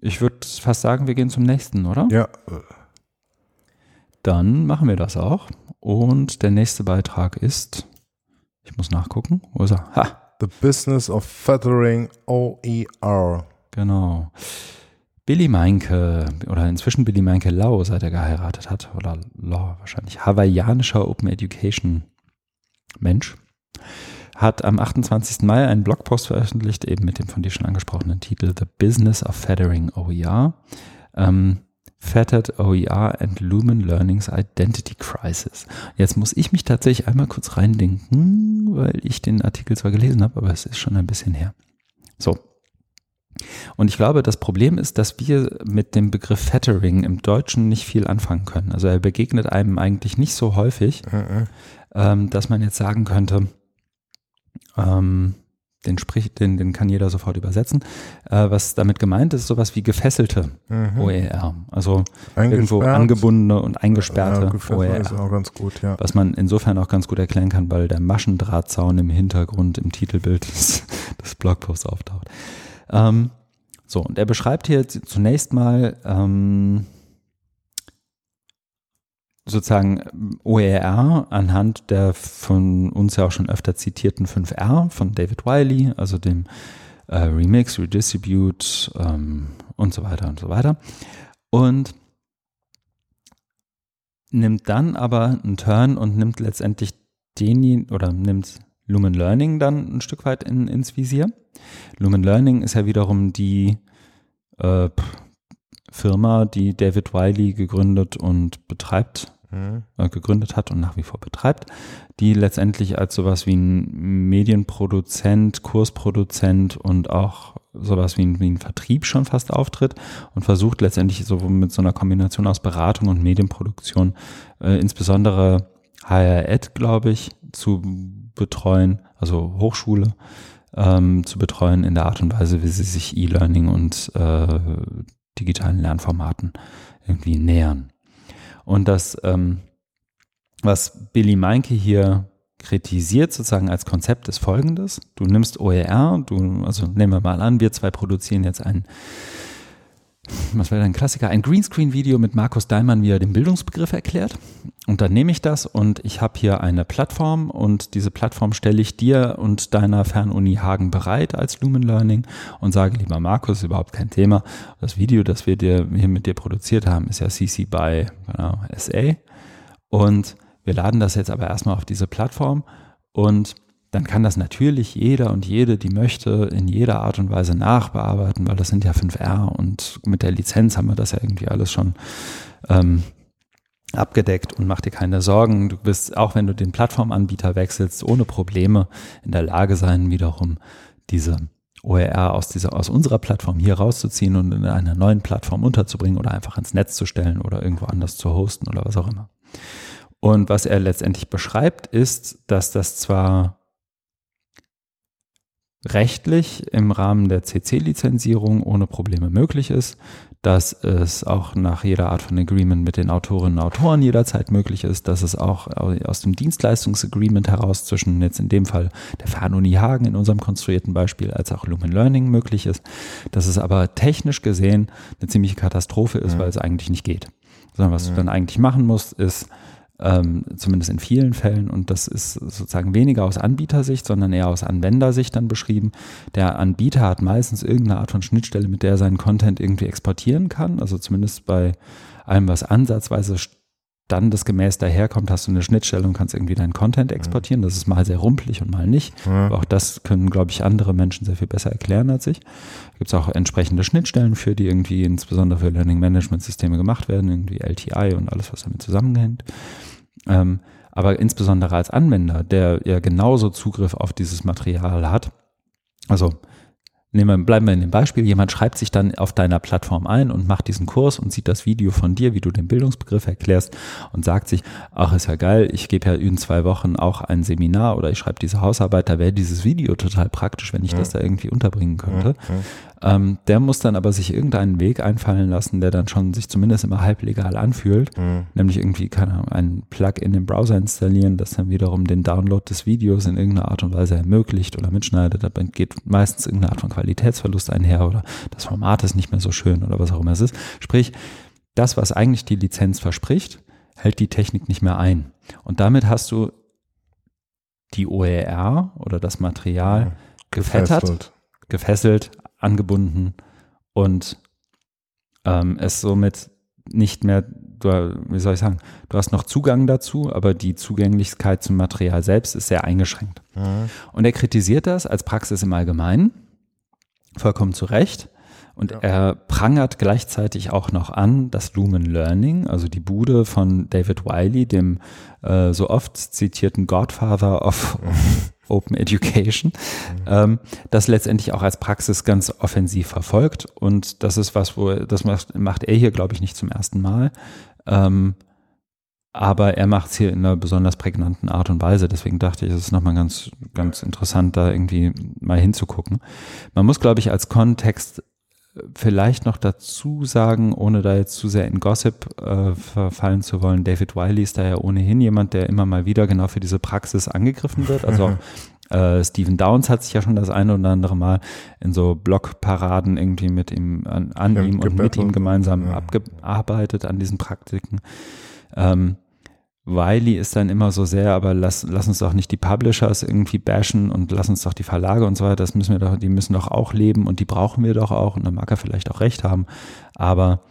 A: Ich würde fast sagen, wir gehen zum nächsten, oder?
B: Ja,
A: Dann machen wir das auch. Und der nächste Beitrag ist, ich muss nachgucken, wo ist er? Ha,
B: The Business of Feathering OER.
A: Genau. Billy Meinke, oder inzwischen Billy Meinke Lau, seit er geheiratet hat, oder Law wahrscheinlich, hawaiianischer Open Education Mensch, hat am 28. Mai einen Blogpost veröffentlicht, eben mit dem von dir schon angesprochenen Titel The Business of Feathering OER. Ähm, Fettered OER and Lumen Learning's Identity Crisis. Jetzt muss ich mich tatsächlich einmal kurz reindenken, weil ich den Artikel zwar gelesen habe, aber es ist schon ein bisschen her. So, und ich glaube, das Problem ist, dass wir mit dem Begriff Fettering im Deutschen nicht viel anfangen können. Also er begegnet einem eigentlich nicht so häufig,
B: Mhm.
A: ähm, dass man jetzt sagen könnte, ähm, den, spricht, den, den kann jeder sofort übersetzen. Äh, was damit gemeint ist, sowas wie gefesselte
B: Mhm.
A: OER. Also irgendwo angebundene und eingesperrte
B: ja, gefesselt ist
A: OER.
B: auch ganz gut, ja.
A: Was man insofern auch ganz gut erklären kann, weil der Maschendrahtzaun im Hintergrund im Titelbild des, des Blogposts auftaucht. Ähm, so, und er beschreibt hier zunächst mal ähm, sozusagen ähm, OER anhand der von uns ja auch schon öfter zitierten 5R von David Wiley, also dem äh, Remix, Redistribute ähm, und so weiter und so weiter. Und nimmt dann aber einen Turn und nimmt letztendlich den oder nimmt Lumen Learning dann ein Stück weit in, ins Visier. Lumen Learning ist ja wiederum die äh, Firma, die David Wiley gegründet und betreibt,
B: Mhm.
A: gegründet hat und nach wie vor betreibt, die letztendlich als sowas wie ein Medienproduzent, Kursproduzent und auch sowas wie ein, wie ein Vertrieb schon fast auftritt und versucht letztendlich so mit so einer Kombination aus Beratung und Medienproduktion äh, insbesondere Higher Ed, glaube ich, zu betreuen, also Hochschule ähm, zu betreuen in der Art und Weise, wie sie sich E-Learning und äh, digitalen Lernformaten irgendwie nähern. Und das, ähm, was Billy Meinke hier kritisiert sozusagen als Konzept ist folgendes. Du nimmst OER, du, also nehmen wir mal an, wir zwei produzieren jetzt ein, was wäre ein Klassiker, ein Greenscreen-Video mit Markus Daimann, wie er den Bildungsbegriff erklärt. Und dann nehme ich das und ich habe hier eine Plattform und diese Plattform stelle ich dir und deiner Fernuni Hagen bereit als Lumen Learning und sage, lieber Markus, überhaupt kein Thema. Das Video, das wir dir hier mit dir produziert haben, ist ja CC by genau, SA. Und wir laden das jetzt aber erstmal auf diese Plattform und dann kann das natürlich jeder und jede, die möchte, in jeder Art und Weise nachbearbeiten, weil das sind ja 5R und mit der Lizenz haben wir das ja irgendwie alles schon ähm, abgedeckt und mach dir keine Sorgen. Du bist, auch wenn du den Plattformanbieter wechselst, ohne Probleme in der Lage sein, wiederum diese OER aus, dieser, aus unserer Plattform hier rauszuziehen und in einer neuen Plattform unterzubringen oder einfach ins Netz zu stellen oder irgendwo anders zu hosten oder was auch immer. Und was er letztendlich beschreibt, ist, dass das zwar rechtlich im Rahmen der CC-Lizenzierung ohne Probleme möglich ist, dass es auch nach jeder Art von Agreement mit den Autorinnen und Autoren jederzeit möglich ist, dass es auch aus dem Dienstleistungsagreement heraus zwischen jetzt in dem Fall der Fernuni Hagen in unserem konstruierten Beispiel als auch Lumen Learning möglich ist, dass es aber technisch gesehen eine ziemliche Katastrophe ist,
B: Mhm.
A: weil es eigentlich nicht geht. Sondern was du dann eigentlich machen musst, ist ähm, zumindest in vielen Fällen, und das ist sozusagen weniger aus Anbietersicht, sondern eher aus Anwendersicht dann beschrieben. Der Anbieter hat meistens irgendeine Art von Schnittstelle, mit der er seinen Content irgendwie exportieren kann, also zumindest bei allem, was ansatzweise dann das gemäß daherkommt, hast du eine Schnittstelle und kannst irgendwie deinen Content
B: Mhm.
A: exportieren. Das ist mal sehr rumpelig und mal nicht.
B: Ja.
A: Auch das können, glaube ich, andere Menschen sehr viel besser erklären als ich. Gibt es auch entsprechende Schnittstellen für, die irgendwie insbesondere für Learning Management Systeme gemacht werden, irgendwie LTI und alles, was damit zusammenhängt. Ähm, aber insbesondere als Anwender, der ja genauso Zugriff auf dieses Material hat. Also nehmen wir, bleiben wir in dem Beispiel, jemand schreibt sich dann auf deiner Plattform ein und macht diesen Kurs und sieht das Video von dir, wie du den Bildungsbegriff erklärst und sagt sich, ach, ist ja geil, ich gebe ja in zwei Wochen auch ein Seminar oder ich schreibe diese Hausarbeit, da wäre dieses Video total praktisch, wenn ich das da irgendwie unterbringen könnte. Ähm, der muss dann aber sich irgendeinen Weg einfallen lassen, der dann schon sich zumindest immer halblegal anfühlt, nämlich irgendwie, keine Ahnung, ein Plugin im Browser installieren, das dann wiederum den Download des Videos in irgendeiner Art und Weise ermöglicht oder mitschneidet. Da geht meistens irgendeine Art von Qualitätsverlust einher oder das Format ist nicht mehr so schön oder was auch immer es ist. Sprich, das, was eigentlich die Lizenz verspricht, hält die Technik nicht mehr ein. Und damit hast du die OER oder das Material gefettert,
B: Gefesselt.
A: gefesselt, angebunden und ähm, es somit nicht mehr, du, wie soll ich sagen, du hast noch Zugang dazu, aber die Zugänglichkeit zum Material selbst ist sehr eingeschränkt.
B: Mhm.
A: Und er kritisiert das als Praxis im Allgemeinen, vollkommen zu Recht. Und
B: Ja.
A: er prangert gleichzeitig auch noch an, dass Lumen Learning, also die Bude von David Wiley, dem äh, so oft zitierten Godfather of Open Education, ähm, das letztendlich auch als Praxis ganz offensiv verfolgt. Und das ist was, wo das macht, macht er hier, glaube ich, nicht zum ersten Mal. Ähm, aber er macht es hier in einer besonders prägnanten Art und Weise. Deswegen dachte ich, es ist nochmal ganz, ganz interessant, da irgendwie mal hinzugucken. Man muss, glaube ich, als Kontext vielleicht noch dazu sagen, ohne da jetzt zu sehr in Gossip äh, verfallen zu wollen, David Wiley ist da ja ohnehin jemand, der immer mal wieder genau für diese Praxis angegriffen wird. Also äh, Stephen Downs hat sich ja schon das eine oder andere Mal in so Blogparaden irgendwie mit ihm, an, an
B: Ja,
A: ihm und mit ihm gemeinsam
B: Ja.
A: abgearbeitet an diesen Praktiken. Ähm, Wiley ist dann immer so sehr, aber lass, lass uns doch nicht die Publishers irgendwie bashen und lass uns doch die Verlage und so weiter, das müssen wir doch, die müssen doch auch leben und die brauchen wir doch auch. Und dann mag er vielleicht auch recht haben. Aber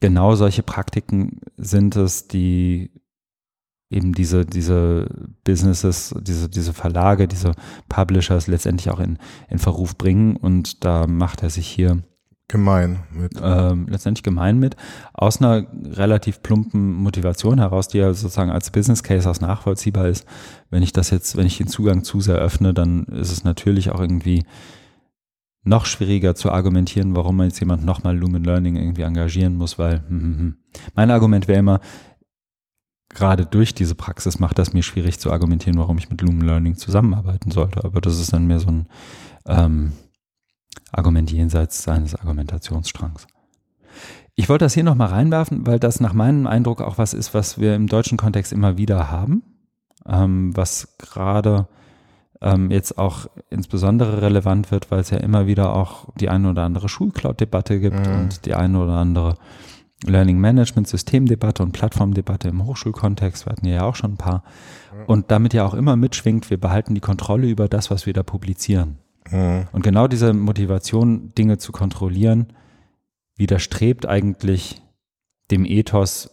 A: genau solche Praktiken sind es, die eben diese, diese Businesses, diese, diese Verlage, diese Publishers letztendlich auch in, in Verruf bringen. Und da macht er sich hier
B: Gemein mit.
A: ähm, letztendlich gemein mit, aus einer relativ plumpen Motivation heraus, die ja sozusagen als Business Case aus nachvollziehbar ist. Wenn ich das jetzt, wenn ich den Zugang zu sehr öffne, dann ist es natürlich auch irgendwie noch schwieriger zu argumentieren, warum man jetzt jemand nochmal Lumen Learning irgendwie engagieren muss, weil hm, hm, hm. mein Argument wäre immer, gerade durch diese Praxis macht das mir schwierig zu argumentieren, warum ich mit Lumen Learning zusammenarbeiten sollte. Aber das ist dann mehr so ein ähm, Argument jenseits seines Argumentationsstrangs. Ich wollte das hier nochmal reinwerfen, weil das nach meinem Eindruck auch was ist, was wir im deutschen Kontext immer wieder haben, ähm, was gerade ähm, jetzt auch insbesondere relevant wird, weil es ja immer wieder auch die eine oder andere Schulcloud-Debatte gibt
B: Mhm.
A: und die eine oder andere Learning Management Systemdebatte und Plattformdebatte im Hochschulkontext. Wir hatten ja auch schon ein paar. Und damit ja auch immer mitschwingt, wir behalten die Kontrolle über das, was wir da publizieren.
B: Mhm.
A: Und genau diese Motivation, Dinge zu kontrollieren, widerstrebt eigentlich dem Ethos,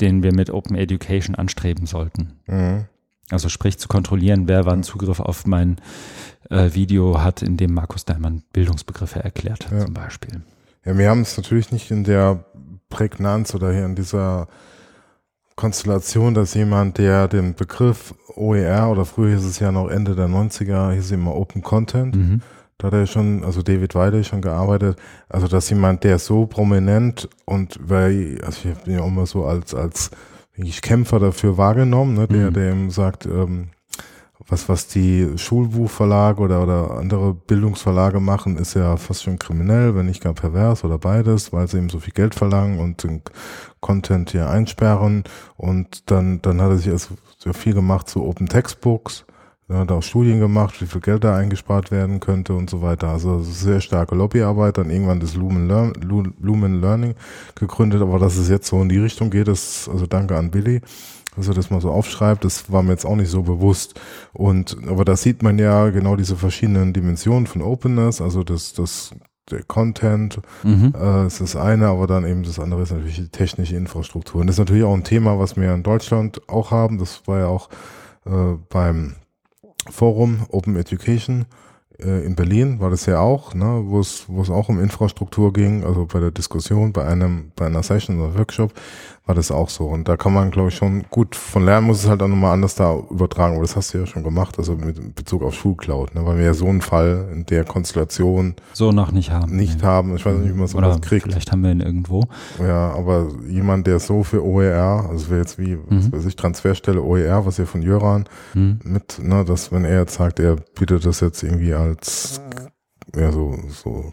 A: den wir mit Open Education anstreben sollten.
B: Mhm.
A: Also sprich zu kontrollieren, wer wann Zugriff auf mein äh, Video hat, in dem Markus Daimann Bildungsbegriffe erklärt,
B: Ja.
A: zum Beispiel.
B: Ja, wir haben es natürlich nicht in der Prägnanz oder hier in dieser Konstellation, dass jemand, der den Begriff OER oder früher hieß es ja noch Ende der 90er, hieß es immer Open Content,
A: Mhm.
B: da hat er schon, also David Weide schon gearbeitet, also dass jemand, der so prominent und weil, also ich bin ja auch immer so als, als ich Kämpfer dafür wahrgenommen, ne, der,
A: Mhm.
B: der ihm sagt, ähm, was, was die Schulbuchverlage oder, oder andere Bildungsverlage machen, ist ja fast schon kriminell, wenn nicht gar pervers oder beides, weil sie eben so viel Geld verlangen und den Content hier einsperren. Und dann, dann hat er sich also sehr viel gemacht zu Open Textbooks. Er hat auch Studien gemacht, wie viel Geld da eingespart werden könnte und so weiter. Also sehr starke Lobbyarbeit. Dann irgendwann das Lumen, Learn, Lu- Lumen Learning gegründet. Aber dass es jetzt so in die Richtung geht, ist, also danke an Billy dass er das mal so aufschreibt, das war mir jetzt auch nicht so bewusst. Und aber da sieht man ja genau diese verschiedenen Dimensionen von Openness, also das, das der Content mhm. äh, ist das eine, aber dann eben das andere ist natürlich die technische Infrastruktur. Und das ist natürlich auch ein Thema, was wir in Deutschland auch haben. Das war ja auch äh, beim Forum Open Education äh, in Berlin war das ja auch, ne, wo es wo es auch um Infrastruktur ging, also bei der Diskussion, bei einem bei einer Session oder Workshop war das auch so und da kann man glaube ich schon gut von lernen, muss es halt auch nochmal anders da übertragen, aber das hast du ja schon gemacht, also mit Bezug auf Schulcloud, ne, weil wir ja so einen Fall in der Konstellation
A: so noch nicht haben.
B: Nicht nee. haben, ich weiß nicht, wie man sowas kriegt.
A: Vielleicht haben wir ihn irgendwo.
B: Ja, aber jemand, der so für OER, also wäre jetzt wie, mhm. was weiß ich, Transferstelle OER, was ja von Jöran mhm. mit, ne, dass wenn er jetzt sagt, er bietet das jetzt irgendwie als ja so so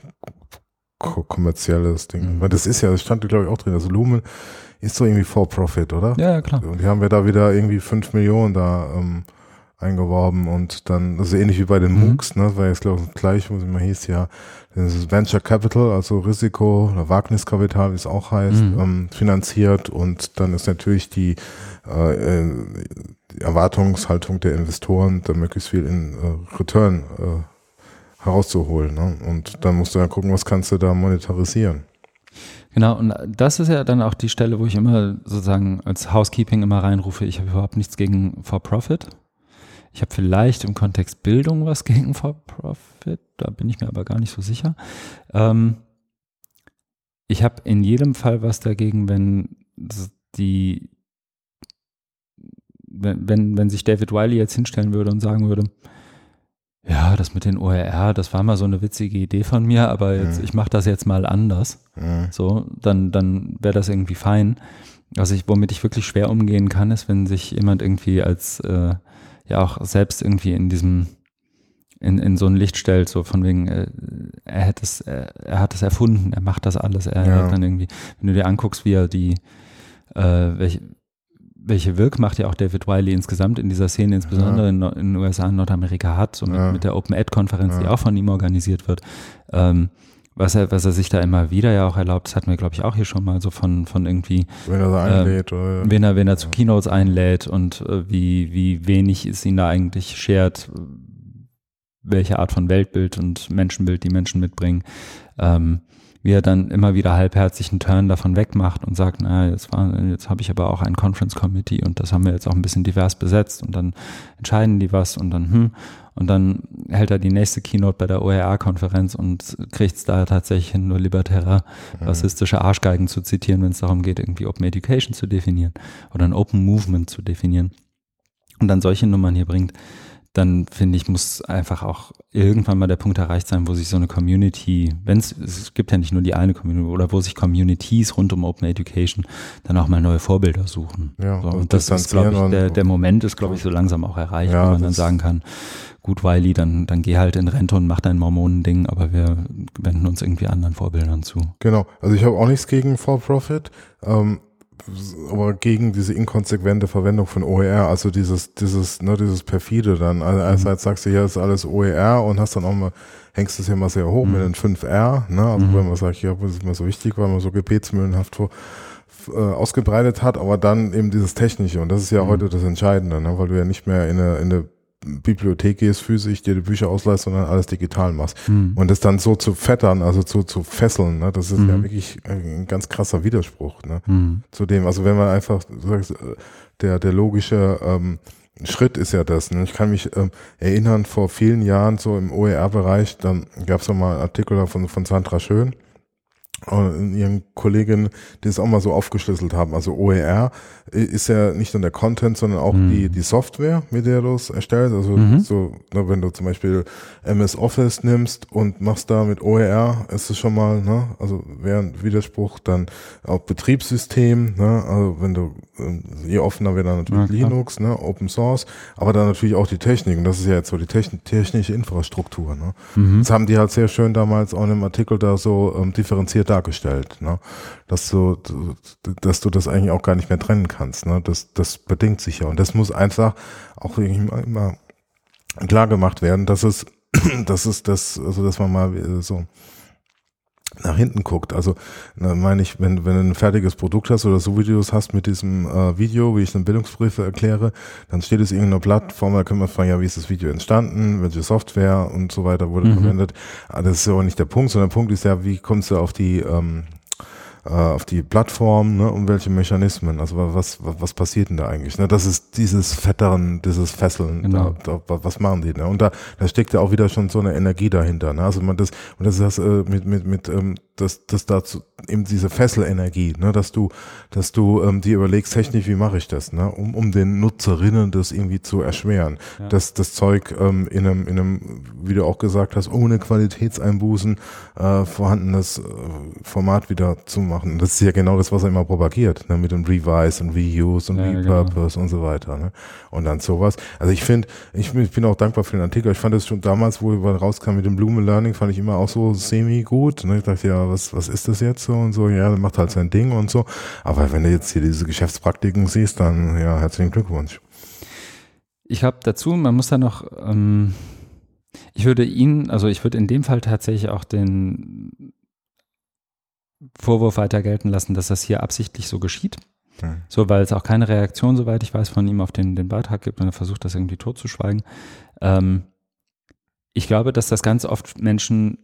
B: kommerzielles Ding. Mhm. Weil das ist ja, das stand glaube ich auch drin, also Lumen ist so irgendwie for profit, oder?
A: Ja, ja klar.
B: Und die haben wir da wieder irgendwie fünf Millionen da ähm, eingeworben und dann, das ist ähnlich wie bei den mhm. MOOCs, ne, weil jetzt glaube ich gleich, wo es immer hieß, ja, das ist Venture Capital, also Risiko oder Wagniskapital, wie es auch heißt, mhm. ähm, finanziert und dann ist natürlich die, äh, äh die Erwartungshaltung der Investoren, da möglichst viel in äh, Return äh, herauszuholen. Ne? Und dann musst du ja gucken, was kannst du da monetarisieren.
A: Genau, und das ist ja dann auch die Stelle, wo ich immer sozusagen als Housekeeping immer reinrufe, ich habe überhaupt nichts gegen For-Profit. Ich habe vielleicht im Kontext Bildung was gegen For-Profit, da bin ich mir aber gar nicht so sicher. Ähm, ich habe in jedem Fall was dagegen, wenn die, wenn, wenn, wenn sich David Wiley jetzt hinstellen würde und sagen würde, ja, das mit den OER, das war mal so eine witzige Idee von mir, aber jetzt, mhm. ich mache das jetzt mal anders. Mhm. So, dann, dann wäre das irgendwie fein. Also ich, womit ich wirklich schwer umgehen kann, ist, wenn sich jemand irgendwie als äh, ja auch selbst irgendwie in diesem in, in so ein Licht stellt, so von wegen, äh, er hätte es, er, er hat es erfunden, er macht das alles, er ja. hat dann irgendwie, wenn du dir anguckst, wie er die, äh, welche, welche Wirkmacht ja auch David Wiley insgesamt in dieser Szene, insbesondere ja. in, in, den USA und Nordamerika hat, so mit, ja. mit der Open Ed Konferenz, ja. die auch von ihm organisiert wird. Ähm, was er, was er sich da immer wieder ja auch erlaubt, das hatten wir, glaube ich, auch hier schon mal so von, von irgendwie.
B: Wenn er da einlädt, äh, oder?
A: Wenn er, wenn er zu Keynotes einlädt und äh, wie, wie wenig es ihn da eigentlich schert, welche Art von Weltbild und Menschenbild die Menschen mitbringen. Ähm, wie er dann immer wieder halbherzig einen Turn davon wegmacht und sagt, naja, jetzt, war, jetzt habe ich aber auch ein Conference Committee und das haben wir jetzt auch ein bisschen divers besetzt und dann entscheiden die was und dann, hm, und dann hält er die nächste Keynote bei der OER-Konferenz und kriegt es da tatsächlich hin, nur libertäre, mhm. rassistische Arschgeigen zu zitieren, wenn es darum geht, irgendwie Open Education zu definieren oder ein Open Movement zu definieren und dann solche Nummern hier bringt dann finde ich, muss einfach auch irgendwann mal der Punkt erreicht sein, wo sich so eine Community, wenn es, es gibt ja nicht nur die eine Community, oder wo sich Communities rund um Open Education dann auch mal neue Vorbilder suchen. Ja, so, und das ist, glaube ich, der, der Moment ist, glaube ich, so langsam auch erreicht, ja, wo man dann sagen kann, gut, Wiley, dann, dann geh halt in Rente und mach dein Mormonending, aber wir wenden uns irgendwie anderen Vorbildern zu.
B: Genau, also ich habe auch nichts gegen For-Profit. Ähm, aber gegen diese inkonsequente Verwendung von OER, also dieses, dieses, ne, dieses perfide dann. Also mhm. einerseits sagst du, hier ist alles OER und hast dann auch mal, hängst es ja mal sehr hoch mhm. mit den 5R, ne, also mhm. wenn man sagt, ja, das ist mir so wichtig, weil man so gebetsmühlenhaft vor, äh, ausgebreitet hat, aber dann eben dieses Technische und das ist ja mhm. heute das Entscheidende, ne, weil du ja nicht mehr in eine, in eine Bibliothek gehst, physisch dir die Bücher ausleihst, sondern alles digital machst. Mhm. Und das dann so zu fettern, also zu, zu fesseln, ne, das ist mhm. ja wirklich ein ganz krasser Widerspruch ne, mhm. zu dem. Also wenn man einfach sagt, der, der logische ähm, Schritt ist ja das. Ne? Ich kann mich ähm, erinnern, vor vielen Jahren so im OER-Bereich, dann gab es mal einen Artikel von, von Sandra Schön, ihren Kolleginnen, die es auch mal so aufgeschlüsselt haben. Also OER ist ja nicht nur der Content, sondern auch mhm. die, die Software, mit der du es erstellst. Also mhm. so, ne, wenn du zum Beispiel MS Office nimmst und machst da mit OER, ist es schon mal, ne, also wäre ein Widerspruch, dann auch Betriebssystem, ne, also wenn du, ähm, je offener wäre dann natürlich ja, Linux, ne, Open Source, aber dann natürlich auch die Technik. Und das ist ja jetzt so die technische Infrastruktur, ne. Mhm. Das haben die halt sehr schön damals auch in einem Artikel da so ähm, differenziert dargestellt, ne? dass du, dass du das eigentlich auch gar nicht mehr trennen kannst. Ne? Das, das bedingt sich ja und das muss einfach auch immer, klar gemacht werden, dass es, dass es das, also dass man mal so nach hinten guckt. Also meine ich, wenn, wenn du ein fertiges Produkt hast oder so Videos hast mit diesem äh, Video, wie ich einen Bildungsbrief erkläre, dann steht es in irgendeiner Plattform, da können wir fragen, ja, wie ist das Video entstanden, welche Software und so weiter wurde mhm. verwendet. Aber ah, das ist aber nicht der Punkt, sondern der Punkt ist ja, wie kommst du auf die ähm, äh, auf die Plattform ne, und welche Mechanismen, also was, was, was passiert denn da eigentlich? Ne? Das ist dieses Fettern, dieses Fesseln, genau. da, da, was machen die? Ne? Und da, da steckt ja auch wieder schon so eine Energie dahinter. Ne? Also man das, und das ist das äh, mit, mit, mit ähm, das, das dazu eben diese Fesselenergie, ne, dass du, dass du ähm, dir überlegst, technisch, wie mache ich das, ne, um, um den Nutzerinnen das irgendwie zu erschweren, ja. dass das Zeug ähm, in einem, in einem, wie du auch gesagt hast, ohne Qualitätseinbußen äh, vorhandenes äh, Format wieder zu machen. Das ist ja genau das, was er immer propagiert, ne, mit dem Revise und Reuse und ja, Repurpose genau. und so weiter, ne, und dann sowas. Also ich finde, ich, ich bin auch dankbar für den Artikel. Ich fand es schon damals, wo wir rauskamen mit dem Blume Learning, fand ich immer auch so semi gut. Ne? Ich dachte ja, was, was ist das jetzt so und so, ja, der macht halt sein Ding und so. Aber wenn du jetzt hier diese Geschäftspraktiken siehst, dann ja, herzlichen Glückwunsch.
A: Ich habe dazu, man muss da noch, ähm, ich würde ihn, also ich würde in dem Fall tatsächlich auch den Vorwurf weiter gelten lassen, dass das hier absichtlich so geschieht. Hm. So, weil es auch keine Reaktion, soweit ich weiß, von ihm auf den, den Beitrag gibt und er versucht, das irgendwie totzuschweigen. Ähm, ich glaube, dass das ganz oft Menschen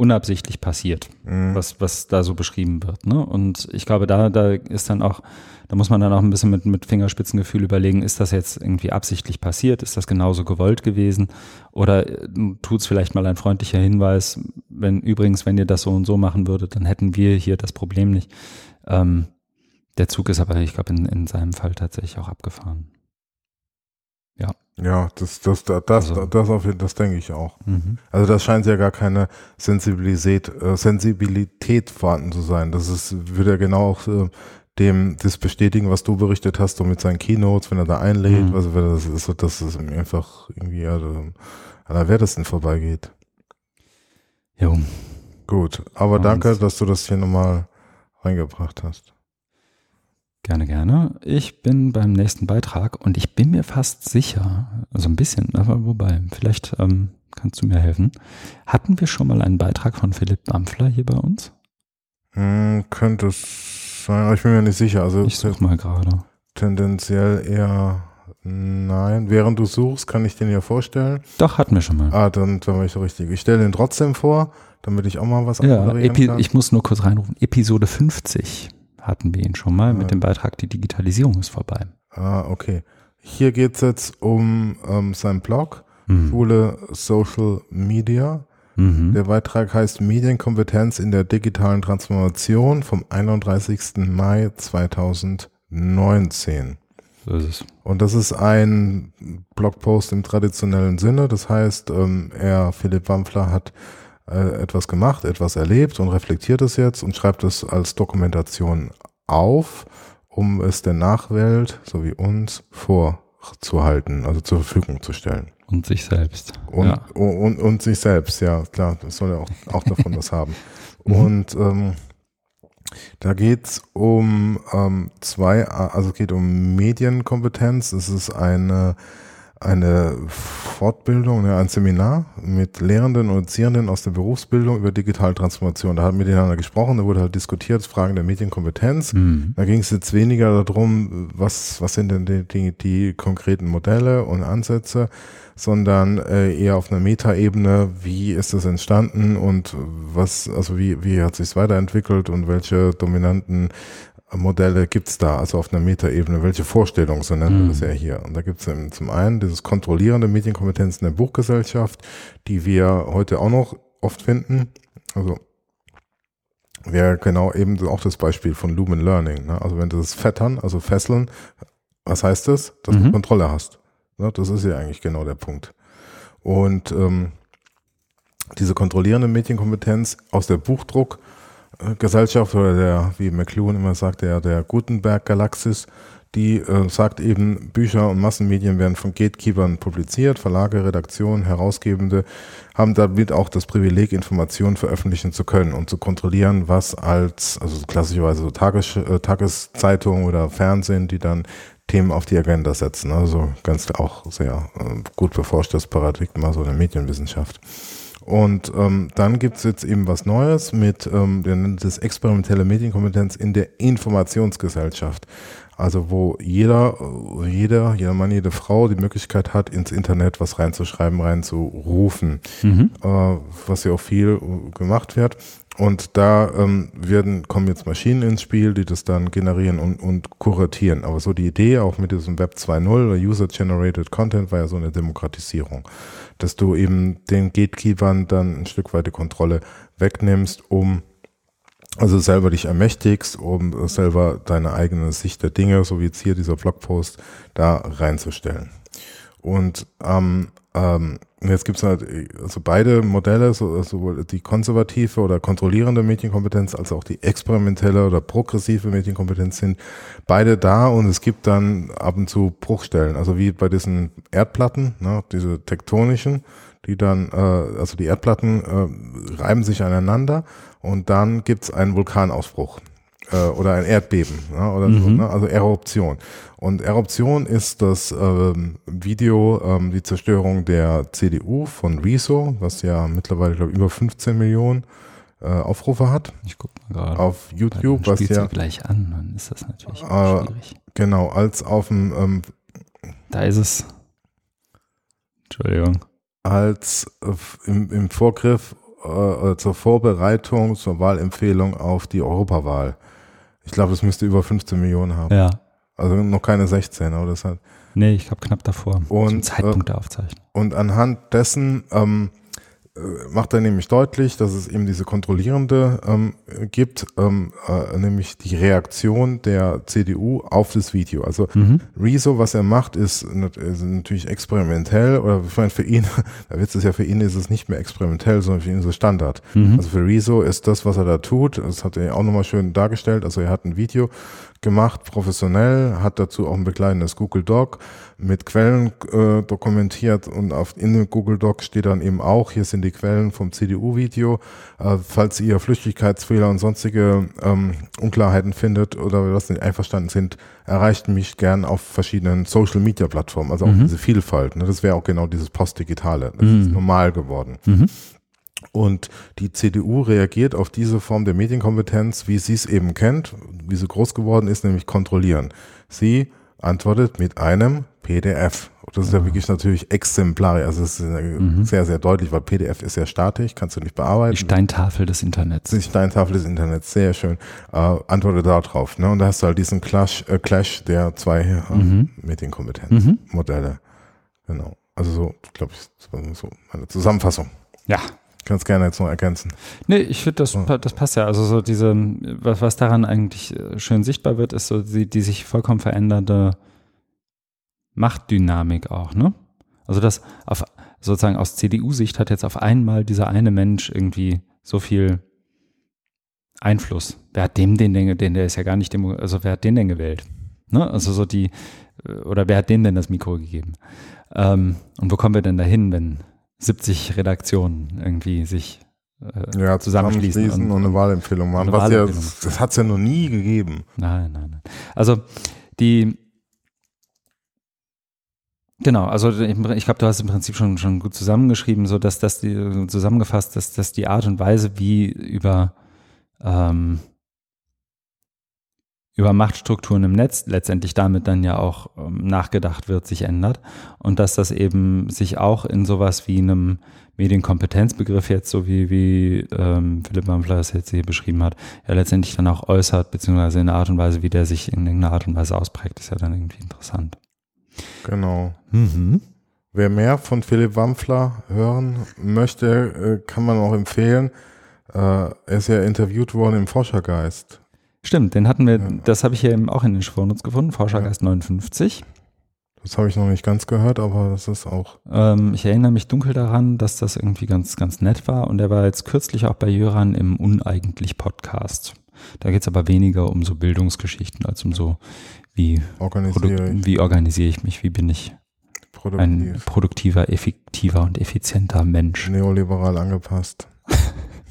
A: unabsichtlich passiert, mhm. was, was da so beschrieben wird. Ne? Und ich glaube, da, da ist dann auch, da muss man dann auch ein bisschen mit, mit Fingerspitzengefühl überlegen, ist das jetzt irgendwie absichtlich passiert? Ist das genauso gewollt gewesen? Oder äh, tut es vielleicht mal ein freundlicher Hinweis, wenn übrigens, wenn ihr das so und so machen würdet, dann hätten wir hier das Problem nicht. Ähm, der Zug ist aber, ich glaube, in, in seinem Fall tatsächlich auch abgefahren. Ja.
B: Ja, das, das, das, das, also. das, auf, das denke ich auch. Mhm. Also das scheint ja gar keine Sensibilität, äh, Sensibilität vorhanden zu sein. Das ist, würde ja genau auch äh, dem das bestätigen, was du berichtet hast, so mit seinen Keynotes, wenn er da einlädt, mhm. also das ist, so, dass es einfach irgendwie ja, an der Wertesten vorbeigeht.
A: Jo.
B: Gut, aber danke, dass du das hier nochmal reingebracht hast.
A: Gerne, gerne. Ich bin beim nächsten Beitrag und ich bin mir fast sicher, also ein bisschen, aber wobei, vielleicht ähm, kannst du mir helfen. Hatten wir schon mal einen Beitrag von Philipp Bampfler hier bei uns?
B: Hm, könnte es sein, aber ich bin mir nicht sicher. Also
A: ich suche mal gerade.
B: Tendenziell eher nein. Während du suchst, kann ich den ja vorstellen.
A: Doch, hatten wir schon mal.
B: Ah, dann, dann war ich so richtig. Ich stelle den trotzdem vor, damit ich auch mal was
A: ja, kann. Ich muss nur kurz reinrufen. Episode 50 hatten wir ihn schon mal mit dem Beitrag Die Digitalisierung ist vorbei.
B: Ah, okay. Hier geht es jetzt um ähm, seinen Blog, mhm. Schule Social Media. Mhm. Der Beitrag heißt Medienkompetenz in der digitalen Transformation vom 31. Mai 2019. So ist es. Und das ist ein Blogpost im traditionellen Sinne. Das heißt, ähm, er, Philipp Wampfler, hat äh, etwas gemacht, etwas erlebt und reflektiert es jetzt und schreibt es als Dokumentation auf, um es der Nachwelt sowie uns vorzuhalten, also zur Verfügung zu stellen.
A: Und sich selbst.
B: Und, ja. und, und, und, sich selbst, ja, klar, das soll ja auch, auch davon was haben. Mhm. Und ähm, da geht's um ähm, zwei, also es geht um Medienkompetenz. Es ist eine eine Fortbildung, ein Seminar mit Lehrenden und Erziehenden aus der Berufsbildung über digitale Transformation. Da haben wir miteinander gesprochen, da wurde halt diskutiert, Fragen der Medienkompetenz. Mhm. Da ging es jetzt weniger darum, was, was sind denn die, die, die konkreten Modelle und Ansätze, sondern äh, eher auf einer Metaebene, wie ist das entstanden und was, also wie, wie hat sich weiterentwickelt und welche dominanten Modelle gibt's da, also auf einer Metaebene, welche Vorstellungen, so nennen wir das mhm. ja hier. Und da gibt's zum einen dieses kontrollierende Medienkompetenzen der Buchgesellschaft, die wir heute auch noch oft finden. Also wäre genau eben auch das Beispiel von Lumen Learning. Ne? Also wenn du das Fettern, also Fesseln, was heißt das? Dass mhm. du Kontrolle hast. Ne? Das ist ja eigentlich genau der Punkt. Und ähm, diese kontrollierende Medienkompetenz aus der Buchdruck Gesellschaft oder der, wie McLuhan immer sagt, der, der Gutenberg-Galaxis, die äh, sagt eben, Bücher und Massenmedien werden von Gatekeepern publiziert, Verlage, Redaktionen, Herausgebende haben damit auch das Privileg, Informationen veröffentlichen zu können und zu kontrollieren, was als, also klassischerweise so Tages, äh, Tageszeitungen oder Fernsehen, die dann Themen auf die Agenda setzen. Also ganz auch sehr äh, gut beforschtes Paradigma so der Medienwissenschaft. Und ähm, dann gibt's jetzt eben was Neues mit, ähm, der nennt es experimentelle Medienkompetenz in der Informationsgesellschaft. Also wo jeder, jeder, jeder Mann, jede Frau die Möglichkeit hat, ins Internet was reinzuschreiben, reinzurufen, mhm. äh, was ja auch viel gemacht wird. Und da ähm, werden, kommen jetzt Maschinen ins Spiel, die das dann generieren und, und kuratieren. Aber so die Idee auch mit diesem Web 2.0 oder User-Generated Content war ja so eine Demokratisierung, dass du eben den Gatekeepern dann ein Stück weit die Kontrolle wegnimmst, um also selber dich ermächtigst, um selber deine eigene Sicht der Dinge, so wie jetzt hier dieser Blogpost, da reinzustellen. Und ähm, ähm, jetzt gibt's halt also beide Modelle, so, sowohl die konservative oder kontrollierende Medienkompetenz als auch die experimentelle oder progressive Medienkompetenz sind beide da und es gibt dann ab und zu Bruchstellen, also wie bei diesen Erdplatten, ne, diese tektonischen, die dann, äh, also die Erdplatten äh, reiben sich aneinander und dann gibt's einen Vulkanausbruch äh, oder ein Erdbeben ja, oder mhm. so, ne? also Eruption. Und Eruption ist das ähm, Video, ähm, die Zerstörung der CDU von Rezo, was ja mittlerweile glaube über 15 Millionen äh, Aufrufe hat.
A: Ich guck mal gerade.
B: Auf YouTube, was ja
A: gleich an, dann ist das natürlich äh, schwierig.
B: Genau, als auf dem ähm,
A: Da ist es. Entschuldigung.
B: Als äh, im, im Vorgriff äh, zur Vorbereitung zur Wahlempfehlung auf die Europawahl. Ich glaube, es müsste über 15 Millionen haben.
A: Ja.
B: Also noch keine 16, aber das hat.
A: Nee, ich glaube knapp davor.
B: Und,
A: zum Zeitpunkt der Aufzeichnung.
B: Und anhand dessen ähm, äh, macht er nämlich deutlich, dass es eben diese kontrollierende ähm, gibt, ähm, äh, nämlich die Reaktion der CDU auf das Video. Also mhm. Rezo, was er macht, ist, ist natürlich experimentell oder ich meine für ihn, da wird es ja für ihn ist es nicht mehr experimentell, sondern für ihn ist es Standard. Mhm. Also für Rezo ist das, was er da tut, das hat er auch nochmal schön dargestellt. Also er hat ein Video gemacht, professionell, hat dazu auch ein begleitendes Google Doc mit Quellen äh, dokumentiert und auf, in dem Google Doc steht dann eben auch, hier sind die Quellen vom CDU-Video. Äh, falls ihr Flüchtigkeitsfehler und sonstige ähm, Unklarheiten findet oder was nicht einverstanden sind, erreicht mich gern auf verschiedenen Social-Media-Plattformen, also auch mhm. diese Vielfalt. Ne? Das wäre auch genau dieses Postdigitale. Das mhm. ist normal geworden. Mhm. Und die CDU reagiert auf diese Form der Medienkompetenz, wie sie es eben kennt, wie sie groß geworden ist, nämlich kontrollieren. Sie antwortet mit einem PDF. Das ist ja wirklich natürlich exemplarisch. Also es ist mhm. sehr, sehr deutlich, weil PDF ist ja statisch, kannst du nicht bearbeiten. Die
A: Steintafel des Internets.
B: Die Steintafel des Internets, sehr schön. Äh, antworte darauf. Ne? Und da hast du halt diesen Clash, äh, Clash der zwei äh, mhm. Medienkompetenzmodelle. Mhm. Genau. Also so, glaube ich, so meine Zusammenfassung.
A: Ja,
B: Kannst gerne jetzt noch ergänzen.
A: Nee, ich finde, das, das passt ja. Also so diese, was, was daran eigentlich äh, schön sichtbar wird, ist so die, die sich vollkommen verändernde Machtdynamik auch, ne? Also das auf, sozusagen aus CDU-Sicht hat jetzt auf einmal dieser eine Mensch irgendwie so viel Einfluss. Wer hat dem den denn, den der ist ja gar nicht, demo, also wer hat den denn gewählt? Ne? Also so die, äh, oder wer hat dem denn das Mikro gegeben? Ähm, und wo kommen wir denn dahin, wenn 70 Redaktionen irgendwie sich
B: äh, ja, zusammenschließen und,
A: und,
B: eine Wahlempfehlung machen. Was ja, das hat es ja noch nie gegeben.
A: Nein, nein, nein. Also die Genau, also ich, ich glaube, du hast im Prinzip schon schon gut zusammengeschrieben, so dass das die zusammengefasst, dass dass die Art und Weise, wie über ähm, über Machtstrukturen im Netz letztendlich damit dann ja auch ähm, nachgedacht wird, sich ändert und dass das eben sich auch in sowas wie einem Medienkompetenzbegriff jetzt, so wie, wie ähm, Philipp Mampfler es jetzt hier beschrieben hat, ja letztendlich dann auch äußert, beziehungsweise in der Art und Weise, wie der sich in irgendeiner Art und Weise ausprägt, ist ja dann irgendwie interessant.
B: Genau. Mhm. Wer mehr von Philipp Wampfler hören möchte, äh, kann man auch empfehlen. Äh, er ist ja interviewt worden im Forschergeist.
A: Stimmt, den hatten wir, ja. das habe ich hier eben auch in den Shownotes gefunden, Forschergeist ja. 59.
B: Das habe ich noch nicht ganz gehört, aber das ist auch.
A: Ähm, ich erinnere mich dunkel daran, dass das irgendwie ganz, ganz nett war. Und er war jetzt kürzlich auch bei Jöran im Uneigentlich Podcast. Da geht es aber weniger um so Bildungsgeschichten als um so, wie organisiere, ich. wie organisiere ich mich, wie bin ich Produktiv. ein produktiver, effektiver und effizienter Mensch.
B: Neoliberal angepasst.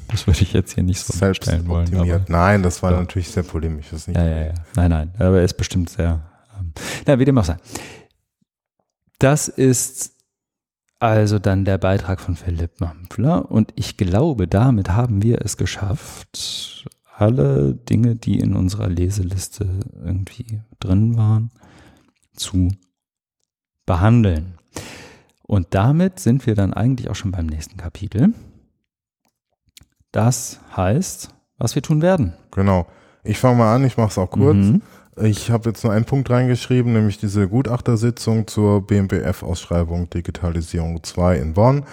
A: Das würde ich jetzt hier nicht so
B: stellen wollen. Aber,
A: nein, das war
B: ja.
A: natürlich sehr polemisch. Das nicht ja, ja, ja. Nein, nein. Aber er ist bestimmt sehr. Ähm, na, wie dem auch sei. Das ist Also dann der Beitrag von Philipp Mampfler und ich glaube, damit haben wir es geschafft, alle Dinge, die in unserer Leseliste irgendwie drin waren, zu behandeln. Und damit sind wir dann eigentlich auch schon beim nächsten Kapitel. Das heißt, was wir tun werden.
B: Genau. Ich fange mal an, ich mache es auch kurz.
A: Mhm.
B: Ich habe jetzt nur einen Punkt reingeschrieben, nämlich diese Gutachtersitzung zur BMBF-Ausschreibung Digitalisierung 2 in Bonn.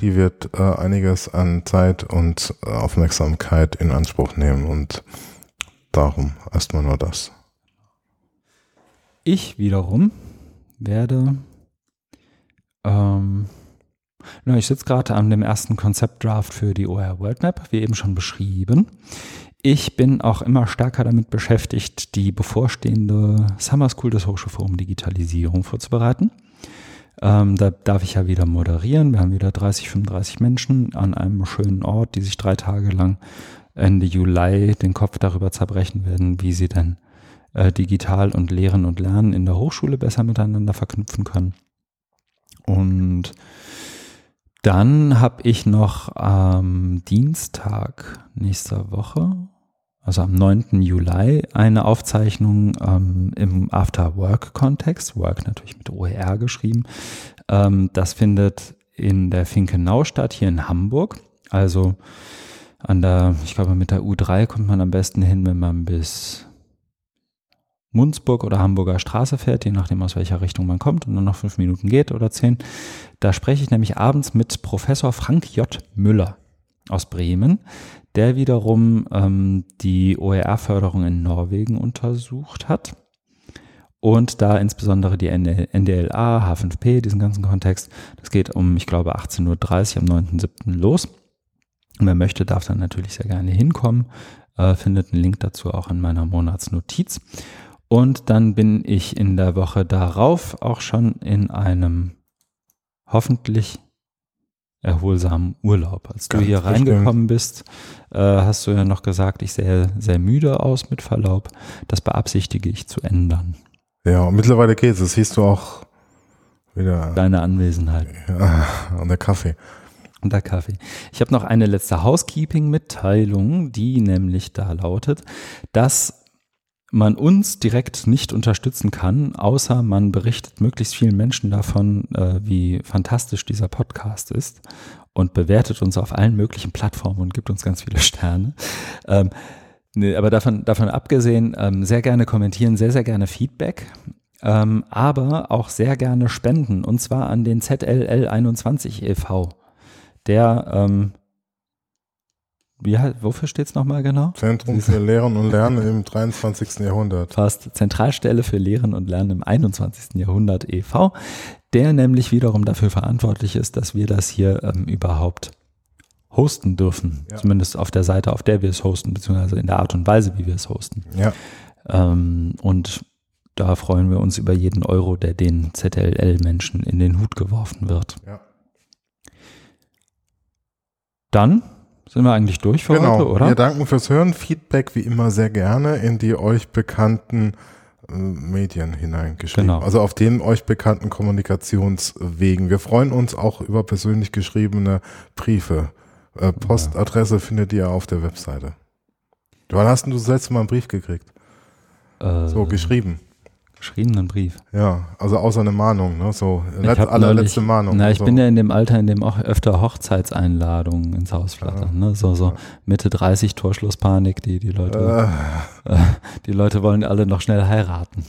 B: Die wird äh, einiges an Zeit und äh, Aufmerksamkeit in Anspruch nehmen und darum erstmal nur das.
A: Ich wiederum werde, ähm, na, ich sitze gerade an dem ersten Konzeptdraft für die OR World Map, wie eben schon beschrieben. Ich bin auch immer stärker damit beschäftigt, die bevorstehende Summer School des Hochschulforum Digitalisierung vorzubereiten. Ähm, da darf ich ja wieder moderieren. Wir haben wieder 30, 35 Menschen an einem schönen Ort, die sich drei Tage lang Ende Juli den Kopf darüber zerbrechen werden, wie sie denn äh, digital und Lehren und Lernen in der Hochschule besser miteinander verknüpfen können. Und dann habe ich noch am Dienstag nächster Woche, also am 9. Juli, eine Aufzeichnung ähm, im After-Work-Kontext, Work natürlich mit OER geschrieben. Ähm, das findet in der Finkenau statt, hier in Hamburg. Also an der, ich glaube, mit der U3 kommt man am besten hin, wenn man bis Munzburg oder Hamburger Straße fährt, je nachdem aus welcher Richtung man kommt und dann noch fünf Minuten geht oder zehn. Da spreche ich nämlich abends mit Professor Frank J. Müller aus Bremen, der wiederum ähm, die OER-Förderung in Norwegen untersucht hat und da insbesondere die NDLA, H5P, diesen ganzen Kontext. Das geht um, ich glaube, 18.30 Uhr am 9.7. los. Und wer möchte, darf dann natürlich sehr gerne hinkommen. Äh, findet einen Link dazu auch in meiner Monatsnotiz. Und dann bin ich in der Woche darauf auch schon in einem hoffentlich erholsamen Urlaub. Als
B: Ganz
A: du hier
B: bestimmt.
A: reingekommen bist, äh, hast du ja noch gesagt, ich sehe sehr müde aus mit Verlaub. Das beabsichtige ich zu ändern.
B: Ja, und mittlerweile geht's. Das siehst du auch wieder
A: Deine Anwesenheit
B: ja, an der Kaffee.
A: und der Kaffee. Ich habe noch eine letzte Housekeeping-Mitteilung, die nämlich da lautet, dass man uns direkt nicht unterstützen kann, außer man berichtet möglichst vielen Menschen davon, äh, wie fantastisch dieser Podcast ist und bewertet uns auf allen möglichen Plattformen und gibt uns ganz viele Sterne. Ähm, nee, aber davon, davon abgesehen, ähm, sehr gerne kommentieren, sehr, sehr gerne Feedback. Ähm, aber auch sehr gerne spenden und zwar an den ZLL21 e.V. Der, ähm, wie, wofür steht es nochmal genau?
B: Zentrum für Lehren und Lernen im 23. Jahrhundert.
A: fast Zentralstelle für Lehren und Lernen im 21. Jahrhundert e.V., der nämlich wiederum dafür verantwortlich ist, dass wir das hier ähm, überhaupt hosten dürfen.
B: Ja.
A: Zumindest auf der Seite, auf der wir es hosten, beziehungsweise in der Art und Weise, wie wir es hosten.
B: Ja,
A: Ähm, und da freuen wir uns über jeden Euro, der den ZLL-Menschen in den Hut geworfen wird.
B: ja.
A: Dann sind wir eigentlich durch für
B: Genau.
A: heute, oder?
B: Wir danken fürs Hören. Feedback wie immer sehr gerne in die euch bekannten äh, Medien hineingeschrieben.
A: Genau.
B: Also auf den euch bekannten Kommunikationswegen. Wir freuen uns auch über persönlich geschriebene Briefe. Äh, Postadresse findet ihr auf der Webseite. Wann hast denn du das letzte Mal einen Brief gekriegt?
A: Äh,
B: So geschrieben.
A: Geschriebenen Brief.
B: Ja, also außer eine Mahnung, ne? So letz, allerletzte Mahnung.
A: Na, ich
B: so.
A: bin ja in dem Alter, in dem auch öfter Hochzeitseinladungen ins Haus flattern. Ne? So, so Mitte 30 Torschlusspanik, die, die Leute,
B: äh,
A: äh, die Leute wollen alle noch schnell heiraten,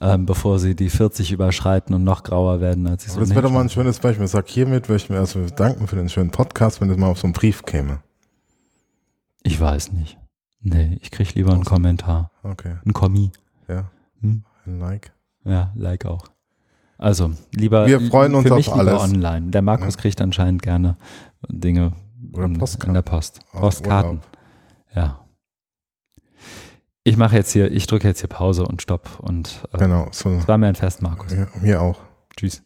A: ähm, bevor sie die 40 überschreiten und noch grauer werden, als sie so
B: das wäre doch mal ein schönes Beispiel. Ich sag, hiermit möchte ich mir erstmal danken für den schönen Podcast, wenn es mal auf so einen Brief käme.
A: Ich weiß nicht. Nee, ich krieg lieber einen Kommentar.
B: Okay,
A: Ein Kommi.
B: ja.
A: Hm?
B: Like.
A: Ja, like auch. Also, lieber
B: Wir freuen uns
A: für
B: auf
A: mich lieber
B: alles.
A: online. Der Markus kriegt anscheinend gerne Dinge in, in der Post.
B: Auf
A: Postkarten. Ja. Ich mache jetzt hier, ich drücke jetzt hier Pause und Stopp und äh,
B: Genau, so.
A: es war mir ein Fest, Markus.
B: Ja, mir auch.
A: Tschüss.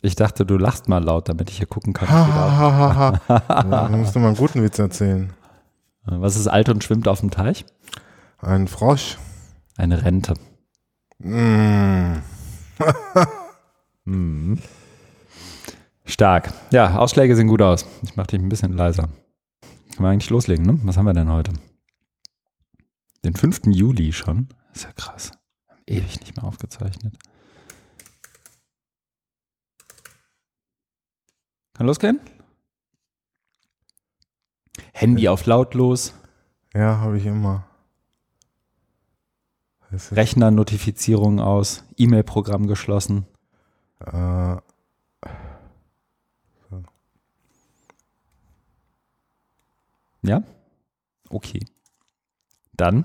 A: Ich dachte, du lachst mal laut, damit ich hier gucken kann.
B: Ha, ha, ha, ha. Du musst mal einen guten Witz erzählen.
A: Was ist alt und schwimmt auf dem Teich?
B: Ein Frosch.
A: Eine Rente.
B: Mm.
A: hm. Stark. Ja, Ausschläge sehen gut aus. Ich mache dich ein bisschen leiser. Können wir eigentlich loslegen, ne? Was haben wir denn heute? Den 5. Juli schon. ist ja krass. Ewig nicht mehr aufgezeichnet. Kann losgehen? Handy auf lautlos.
B: Ja, habe ich immer.
A: Rechner-Notifizierungen aus, E-Mail-Programm geschlossen. Äh, so. Ja? Okay. Dann